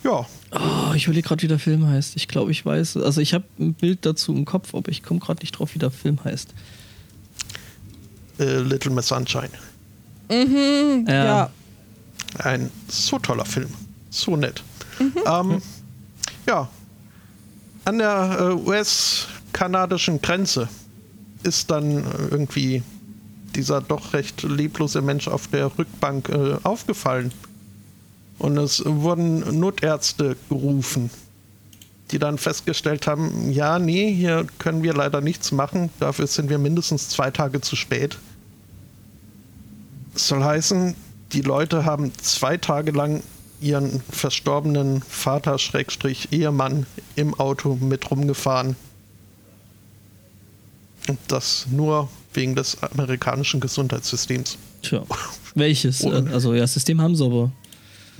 Ja, Oh, ich überlege gerade, wie der Film heißt. Ich glaube, ich weiß. Also ich habe ein Bild dazu im Kopf, aber ich komme gerade nicht drauf, wie der Film heißt. äh, Little Miss Sunshine. Ja. Ein so toller Film. So nett. Ähm, ja. An der äh, US-kanadischen Grenze ist dann irgendwie dieser doch recht leblose Mensch auf der Rückbank äh, aufgefallen. Und es wurden Notärzte gerufen, die dann festgestellt haben, ja, nee, hier können wir leider nichts machen, dafür sind wir mindestens zwei Tage zu spät. Das soll heißen, die Leute haben zwei Tage lang ihren verstorbenen Vater Schrägstrich Ehemann im Auto mit rumgefahren. Und das nur wegen des amerikanischen Gesundheitssystems. Tja. Welches? Also ja, System haben sie, aber.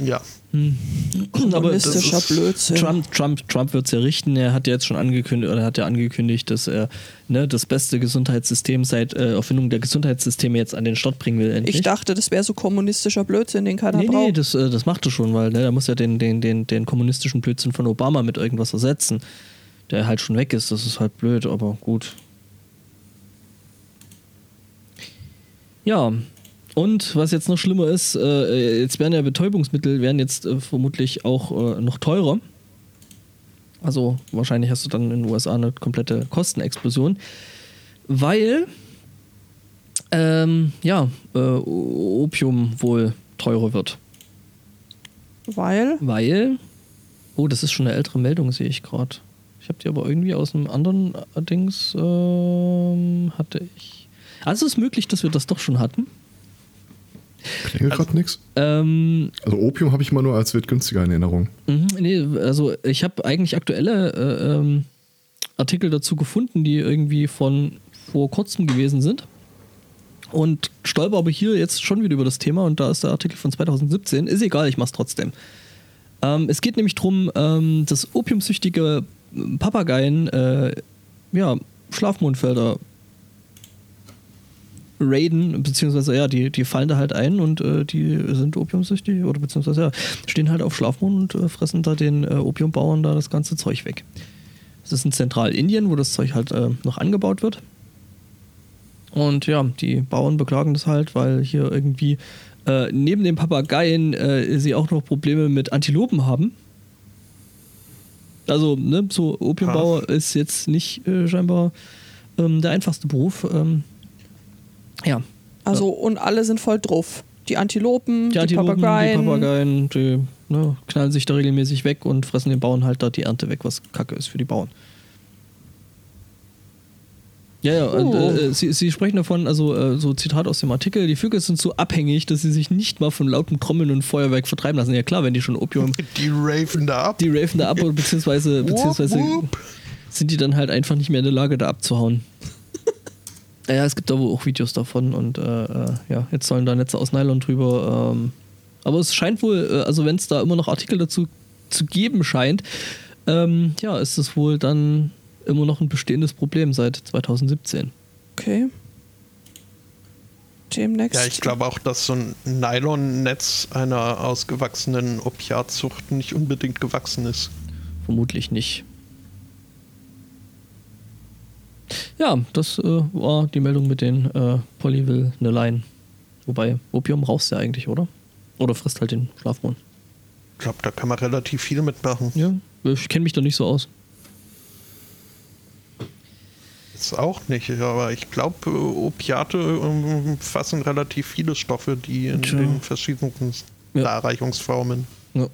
Ja. aber das Kommunistischer ist- Blödsinn. Trump, Trump, Trump wird es ja richten. Er hat ja jetzt schon angekündigt, oder hat ja angekündigt, dass er ne, das beste Gesundheitssystem seit äh, Erfindung der Gesundheitssysteme jetzt an den Start bringen will. Endlich. Ich dachte, das wäre so kommunistischer Blödsinn, den keiner Nee, nee, braucht. das, äh, das macht er schon, weil ne, er muss ja den, den, den, den kommunistischen Blödsinn von Obama mit irgendwas ersetzen, der halt schon weg ist. Das ist halt blöd, aber gut. Ja, und was jetzt noch schlimmer ist, äh, jetzt werden ja Betäubungsmittel werden jetzt äh, vermutlich auch äh, noch teurer. Also wahrscheinlich hast du dann in den USA eine komplette Kostenexplosion, weil ähm, ja äh, Opium wohl teurer wird. Weil Weil, oh, das ist schon eine ältere Meldung, sehe ich gerade. Ich habe die aber irgendwie aus einem anderen äh, Dings ähm, hatte ich. Also es ist möglich, dass wir das doch schon hatten. Klingelt gerade nichts. Ähm, Also Opium habe ich immer nur als wird günstiger in Erinnerung. Mhm, nee, also ich habe eigentlich aktuelle äh, ähm, Artikel dazu gefunden, die irgendwie von vor kurzem gewesen sind. Und stolper aber hier jetzt schon wieder über das Thema und da ist der Artikel von 2017. Ist egal, ich mach's trotzdem. Ähm, es geht nämlich darum, ähm, dass opiumsüchtige Papageien äh, ja, Schlafmondfelder raiden, beziehungsweise ja, die, die fallen da halt ein und äh, die sind opiumsüchtig oder beziehungsweise ja, stehen halt auf Schlafmond und äh, fressen da den äh, Opiumbauern da das ganze Zeug weg. Das ist in Zentralindien, wo das Zeug halt äh, noch angebaut wird. Und ja, die Bauern beklagen das halt, weil hier irgendwie äh, neben den Papageien äh, sie auch noch Probleme mit Antilopen haben. Also, ne, so Opiumbauer ist jetzt nicht scheinbar ähm, der einfachste Beruf. Ähm, ja, Also, und alle sind voll drauf. Die Antilopen, die, die, Antilopen, Papageien. die Papageien, die ne, knallen sich da regelmäßig weg und fressen den Bauern halt da die Ernte weg, was kacke ist für die Bauern. Ja, ja, und, Oh. äh, sie, sie sprechen davon, also äh, so Zitat aus dem Artikel, die Vögel sind so abhängig, dass sie sich nicht mal von lautem Trommeln und Feuerwerk vertreiben lassen. Ja klar, wenn die schon Opium, Die raven da ab. die raven da ab, oder beziehungsweise, beziehungsweise Wupp, wupp. sind die dann halt einfach nicht mehr in der Lage, da abzuhauen. Ja, es gibt da wohl auch Videos davon und äh, äh, ja, jetzt sollen da Netze aus Nylon drüber. Ähm, aber es scheint wohl, äh, also wenn es da immer noch Artikel dazu zu geben scheint, ähm, ja, ist es wohl dann immer noch ein bestehendes Problem seit 2017. Okay. Demnächst. Ja, ich glaube auch, dass so ein Nylonnetz einer ausgewachsenen Opiatzucht nicht unbedingt gewachsen ist. Vermutlich nicht. Ja, das äh, war die Meldung mit den äh, Polyvilneleien. Wobei, Opium rauchst du ja eigentlich, oder? Oder frisst halt den Schlafmond. Ich glaube, da kann man relativ viel mitmachen. Ja, ich kenne mich da nicht so aus. Ist auch nicht, aber ich glaube, Opiate umfassen relativ viele Stoffe, die in Tja. den verschiedenen Ja. Darreichungsformen. Ja.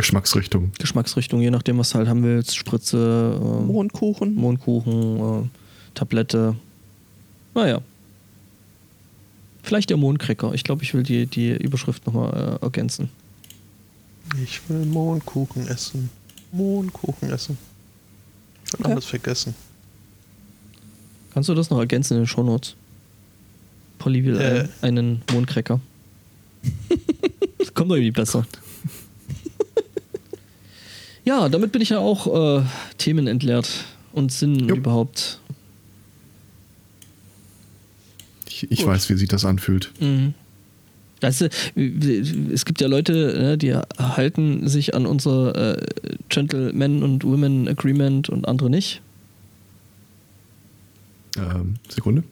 Geschmacksrichtung. Geschmacksrichtung, je nachdem, was du halt haben willst. Spritze, ähm, Mondkuchen. Mondkuchen, äh, Tablette. Naja. Vielleicht der Mondcracker. Ich glaube, ich will die, die Überschrift nochmal äh, ergänzen. Ich will Mohnkuchen essen. Mohnkuchen essen. Ich will Okay. alles vergessen. Kannst du das noch ergänzen in den Shownotes? Polly will Äh. ein, einen Mondcracker. das kommt doch irgendwie besser. Ja, damit bin ich ja auch äh, Themen entleert und Sinn Jupp. überhaupt. Ich, ich weiß, wie sich das anfühlt. Mhm. Weißt du, es gibt ja Leute, ne, die halten sich an unser äh, Gentleman und Women Agreement und andere nicht. Ähm, Sekunde.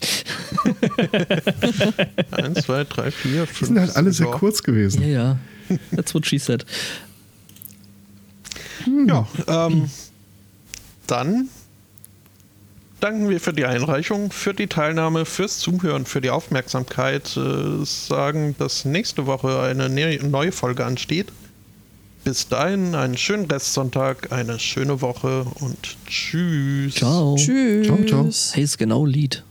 Eins, zwei, drei, vier, Die fünf. sind halt alle sehr kurz gewesen. Ja, ja. That's what she said. Ja, ähm, dann danken wir für die Einreichung, für die Teilnahme, fürs Zuhören, für die Aufmerksamkeit. Äh, sagen, dass nächste Woche eine ne neue Folge ansteht. Bis dahin einen schönen Restsonntag, eine schöne Woche und tschüss. Ciao. Tschüss. Ciao, ciao. Hey, ist genau Lied.